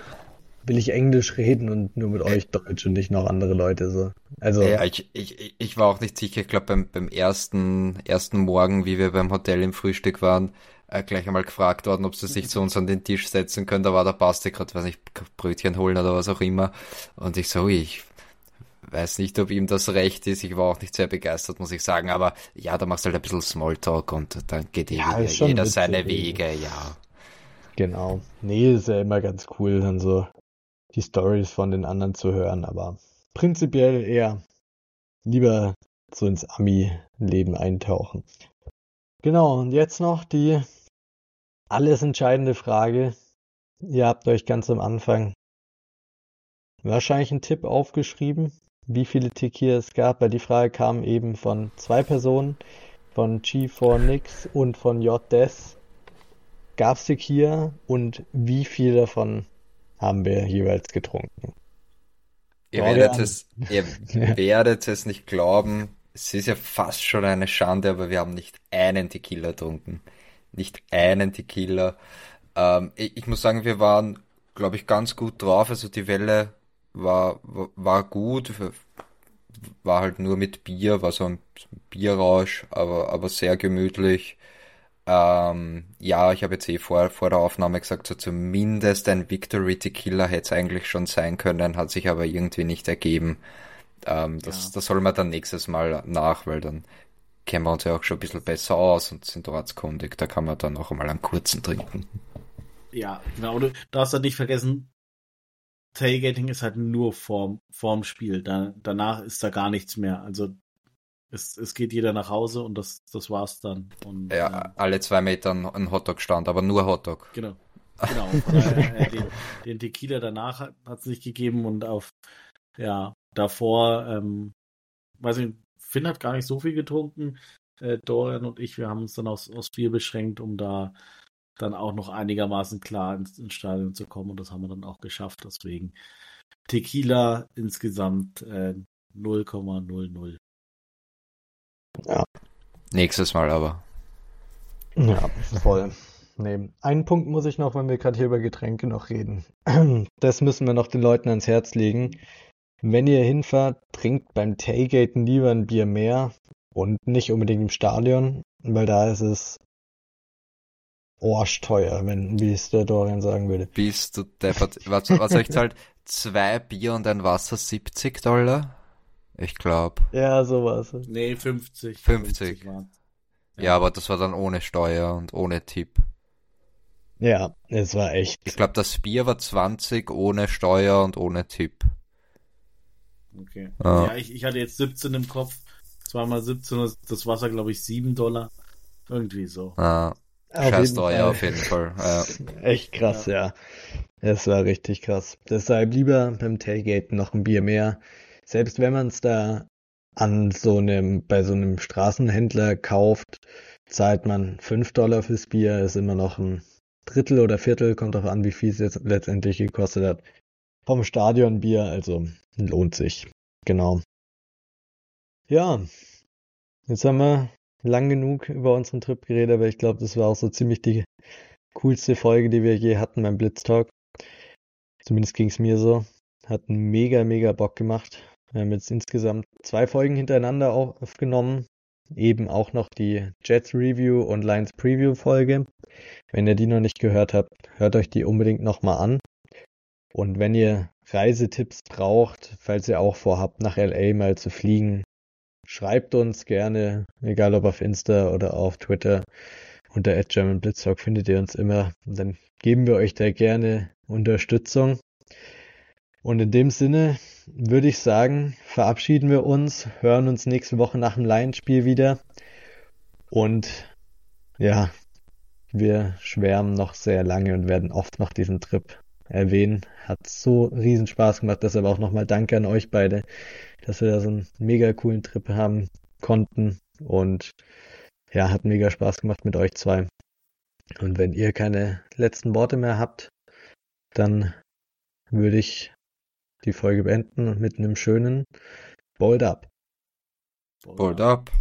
Will ich Englisch reden und nur mit euch Deutsch und nicht noch andere Leute so. Also. Ja, ich, ich, ich war auch nicht sicher. Ich glaube, beim, beim ersten, ersten Morgen, wie wir beim Hotel im Frühstück waren, äh, gleich einmal gefragt worden, ob sie sich zu uns an den Tisch setzen können. Da war der Basti gerade, weiß nicht, Brötchen holen oder was auch immer. Und ich so, ich weiß nicht, ob ihm das recht ist. Ich war auch nicht sehr begeistert, muss ich sagen. Aber ja, da machst du halt ein bisschen Smalltalk und dann geht ja, jeder, jeder seine Wege, ja. Genau. Nee, ist ja immer ganz cool, dann so die Stories von den anderen zu hören, aber prinzipiell eher lieber so ins Ami-Leben eintauchen. Genau, und jetzt noch die alles entscheidende Frage. Ihr habt euch ganz am Anfang wahrscheinlich einen Tipp aufgeschrieben, wie viele Tequila es gab, weil die Frage kam eben von zwei Personen, von G4Nix und von JDes. Gab es Tequila und wie viel davon haben wir jeweils getrunken? Ihr werdet es, ihr werdet es nicht glauben. Es ist ja fast schon eine Schande, aber wir haben nicht einen Tequila getrunken. Nicht einen Tequila. Ähm, ich, ich, muss sagen, wir waren, glaube ich, ganz gut drauf. Also die Welle war, war gut. War halt nur mit Bier, war so ein Bierrausch, aber, aber sehr gemütlich. Ähm, ja, ich habe jetzt eh vor, vor der Aufnahme gesagt, so zumindest ein Victory Tequila hätte es eigentlich schon sein können, hat sich aber irgendwie nicht ergeben. Ähm, das, ja. das soll man dann nächstes Mal nach, weil dann kennen wir uns ja auch schon ein bisschen besser aus und sind ortskundig. Da kann man dann auch mal einen kurzen trinken. Ja, genau. Du darfst dann nicht vergessen, Tailgating ist halt nur vorm, vorm Spiel. Da, danach ist da gar nichts mehr. Also es, es geht jeder nach Hause und das, das war's dann. Und, ja, äh, alle zwei Meter ein Hotdog-Stand, aber nur Hotdog. Genau. Genau. äh, den, den, Tequila danach hat es nicht gegeben und auf, ja, davor, ähm, weiß ich, Finn hat gar nicht so viel getrunken. Äh, Dorian und ich, wir haben uns dann aufs, aufs Bier beschränkt, um da dann auch noch einigermaßen klar ins, ins Stadion zu kommen und das haben wir dann auch geschafft. Deswegen Tequila insgesamt äh, 0,00. Ja. Nächstes Mal aber. Ja, voll. Nee. Einen Punkt muss ich noch, wenn wir gerade hier über Getränke noch reden. Das müssen wir noch den Leuten ans Herz legen. Wenn ihr hinfahrt, trinkt beim Tailgaten lieber ein Bier mehr und nicht unbedingt im Stadion, weil da ist es arschteuer, wenn, wie es der Dorian sagen würde. Bist du deppert. Was, was ich zahlt? Zwei Bier und ein Wasser 70 Dollar? Ich glaube. Ja, sowas. Nee, 50. 50. 50 ja. ja, aber das war dann ohne Steuer und ohne Tipp. Ja, es war echt. Ich glaube, das Bier war 20 ohne Steuer und ohne Tipp. Okay. Ah. Ja, ich, ich hatte jetzt 17 im Kopf. Zweimal 17, das Wasser, glaube ich, 7 Dollar. Irgendwie so. Ah. Scheiß Steuer auf jeden Fall. Ja. Echt krass, ja. ja. Es war richtig krass. Deshalb lieber beim Tailgate noch ein Bier mehr selbst wenn man es da an so einem, bei so einem Straßenhändler kauft, zahlt man 5 Dollar fürs Bier, ist immer noch ein Drittel oder Viertel, kommt darauf an, wie viel es jetzt letztendlich gekostet hat. Vom Stadionbier, also lohnt sich. Genau. Ja, jetzt haben wir lang genug über unseren Trip geredet, aber ich glaube, das war auch so ziemlich die coolste Folge, die wir je hatten beim Blitztalk. Zumindest ging es mir so. Hat mega, mega Bock gemacht. Wir haben jetzt insgesamt zwei Folgen hintereinander aufgenommen. Eben auch noch die Jets Review und Lions Preview Folge. Wenn ihr die noch nicht gehört habt, hört euch die unbedingt nochmal an. Und wenn ihr Reisetipps braucht, falls ihr auch vorhabt, nach LA mal zu fliegen, schreibt uns gerne, egal ob auf Insta oder auf Twitter. Unter @germanblitztalk findet ihr uns immer. Und dann geben wir euch da gerne Unterstützung. Und in dem Sinne würde ich sagen, verabschieden wir uns, hören uns nächste Woche nach dem Lions-Spiel wieder. Und ja, wir schwärmen noch sehr lange und werden oft noch diesen Trip erwähnen. Hat so riesen Spaß gemacht, deshalb auch nochmal Danke an euch beide, dass wir da so einen mega coolen Trip haben konnten. Und ja, hat mega Spaß gemacht mit euch zwei. Und wenn ihr keine letzten Worte mehr habt, dann würde ich die Folge beenden mit einem schönen Bold Up. Bold Up.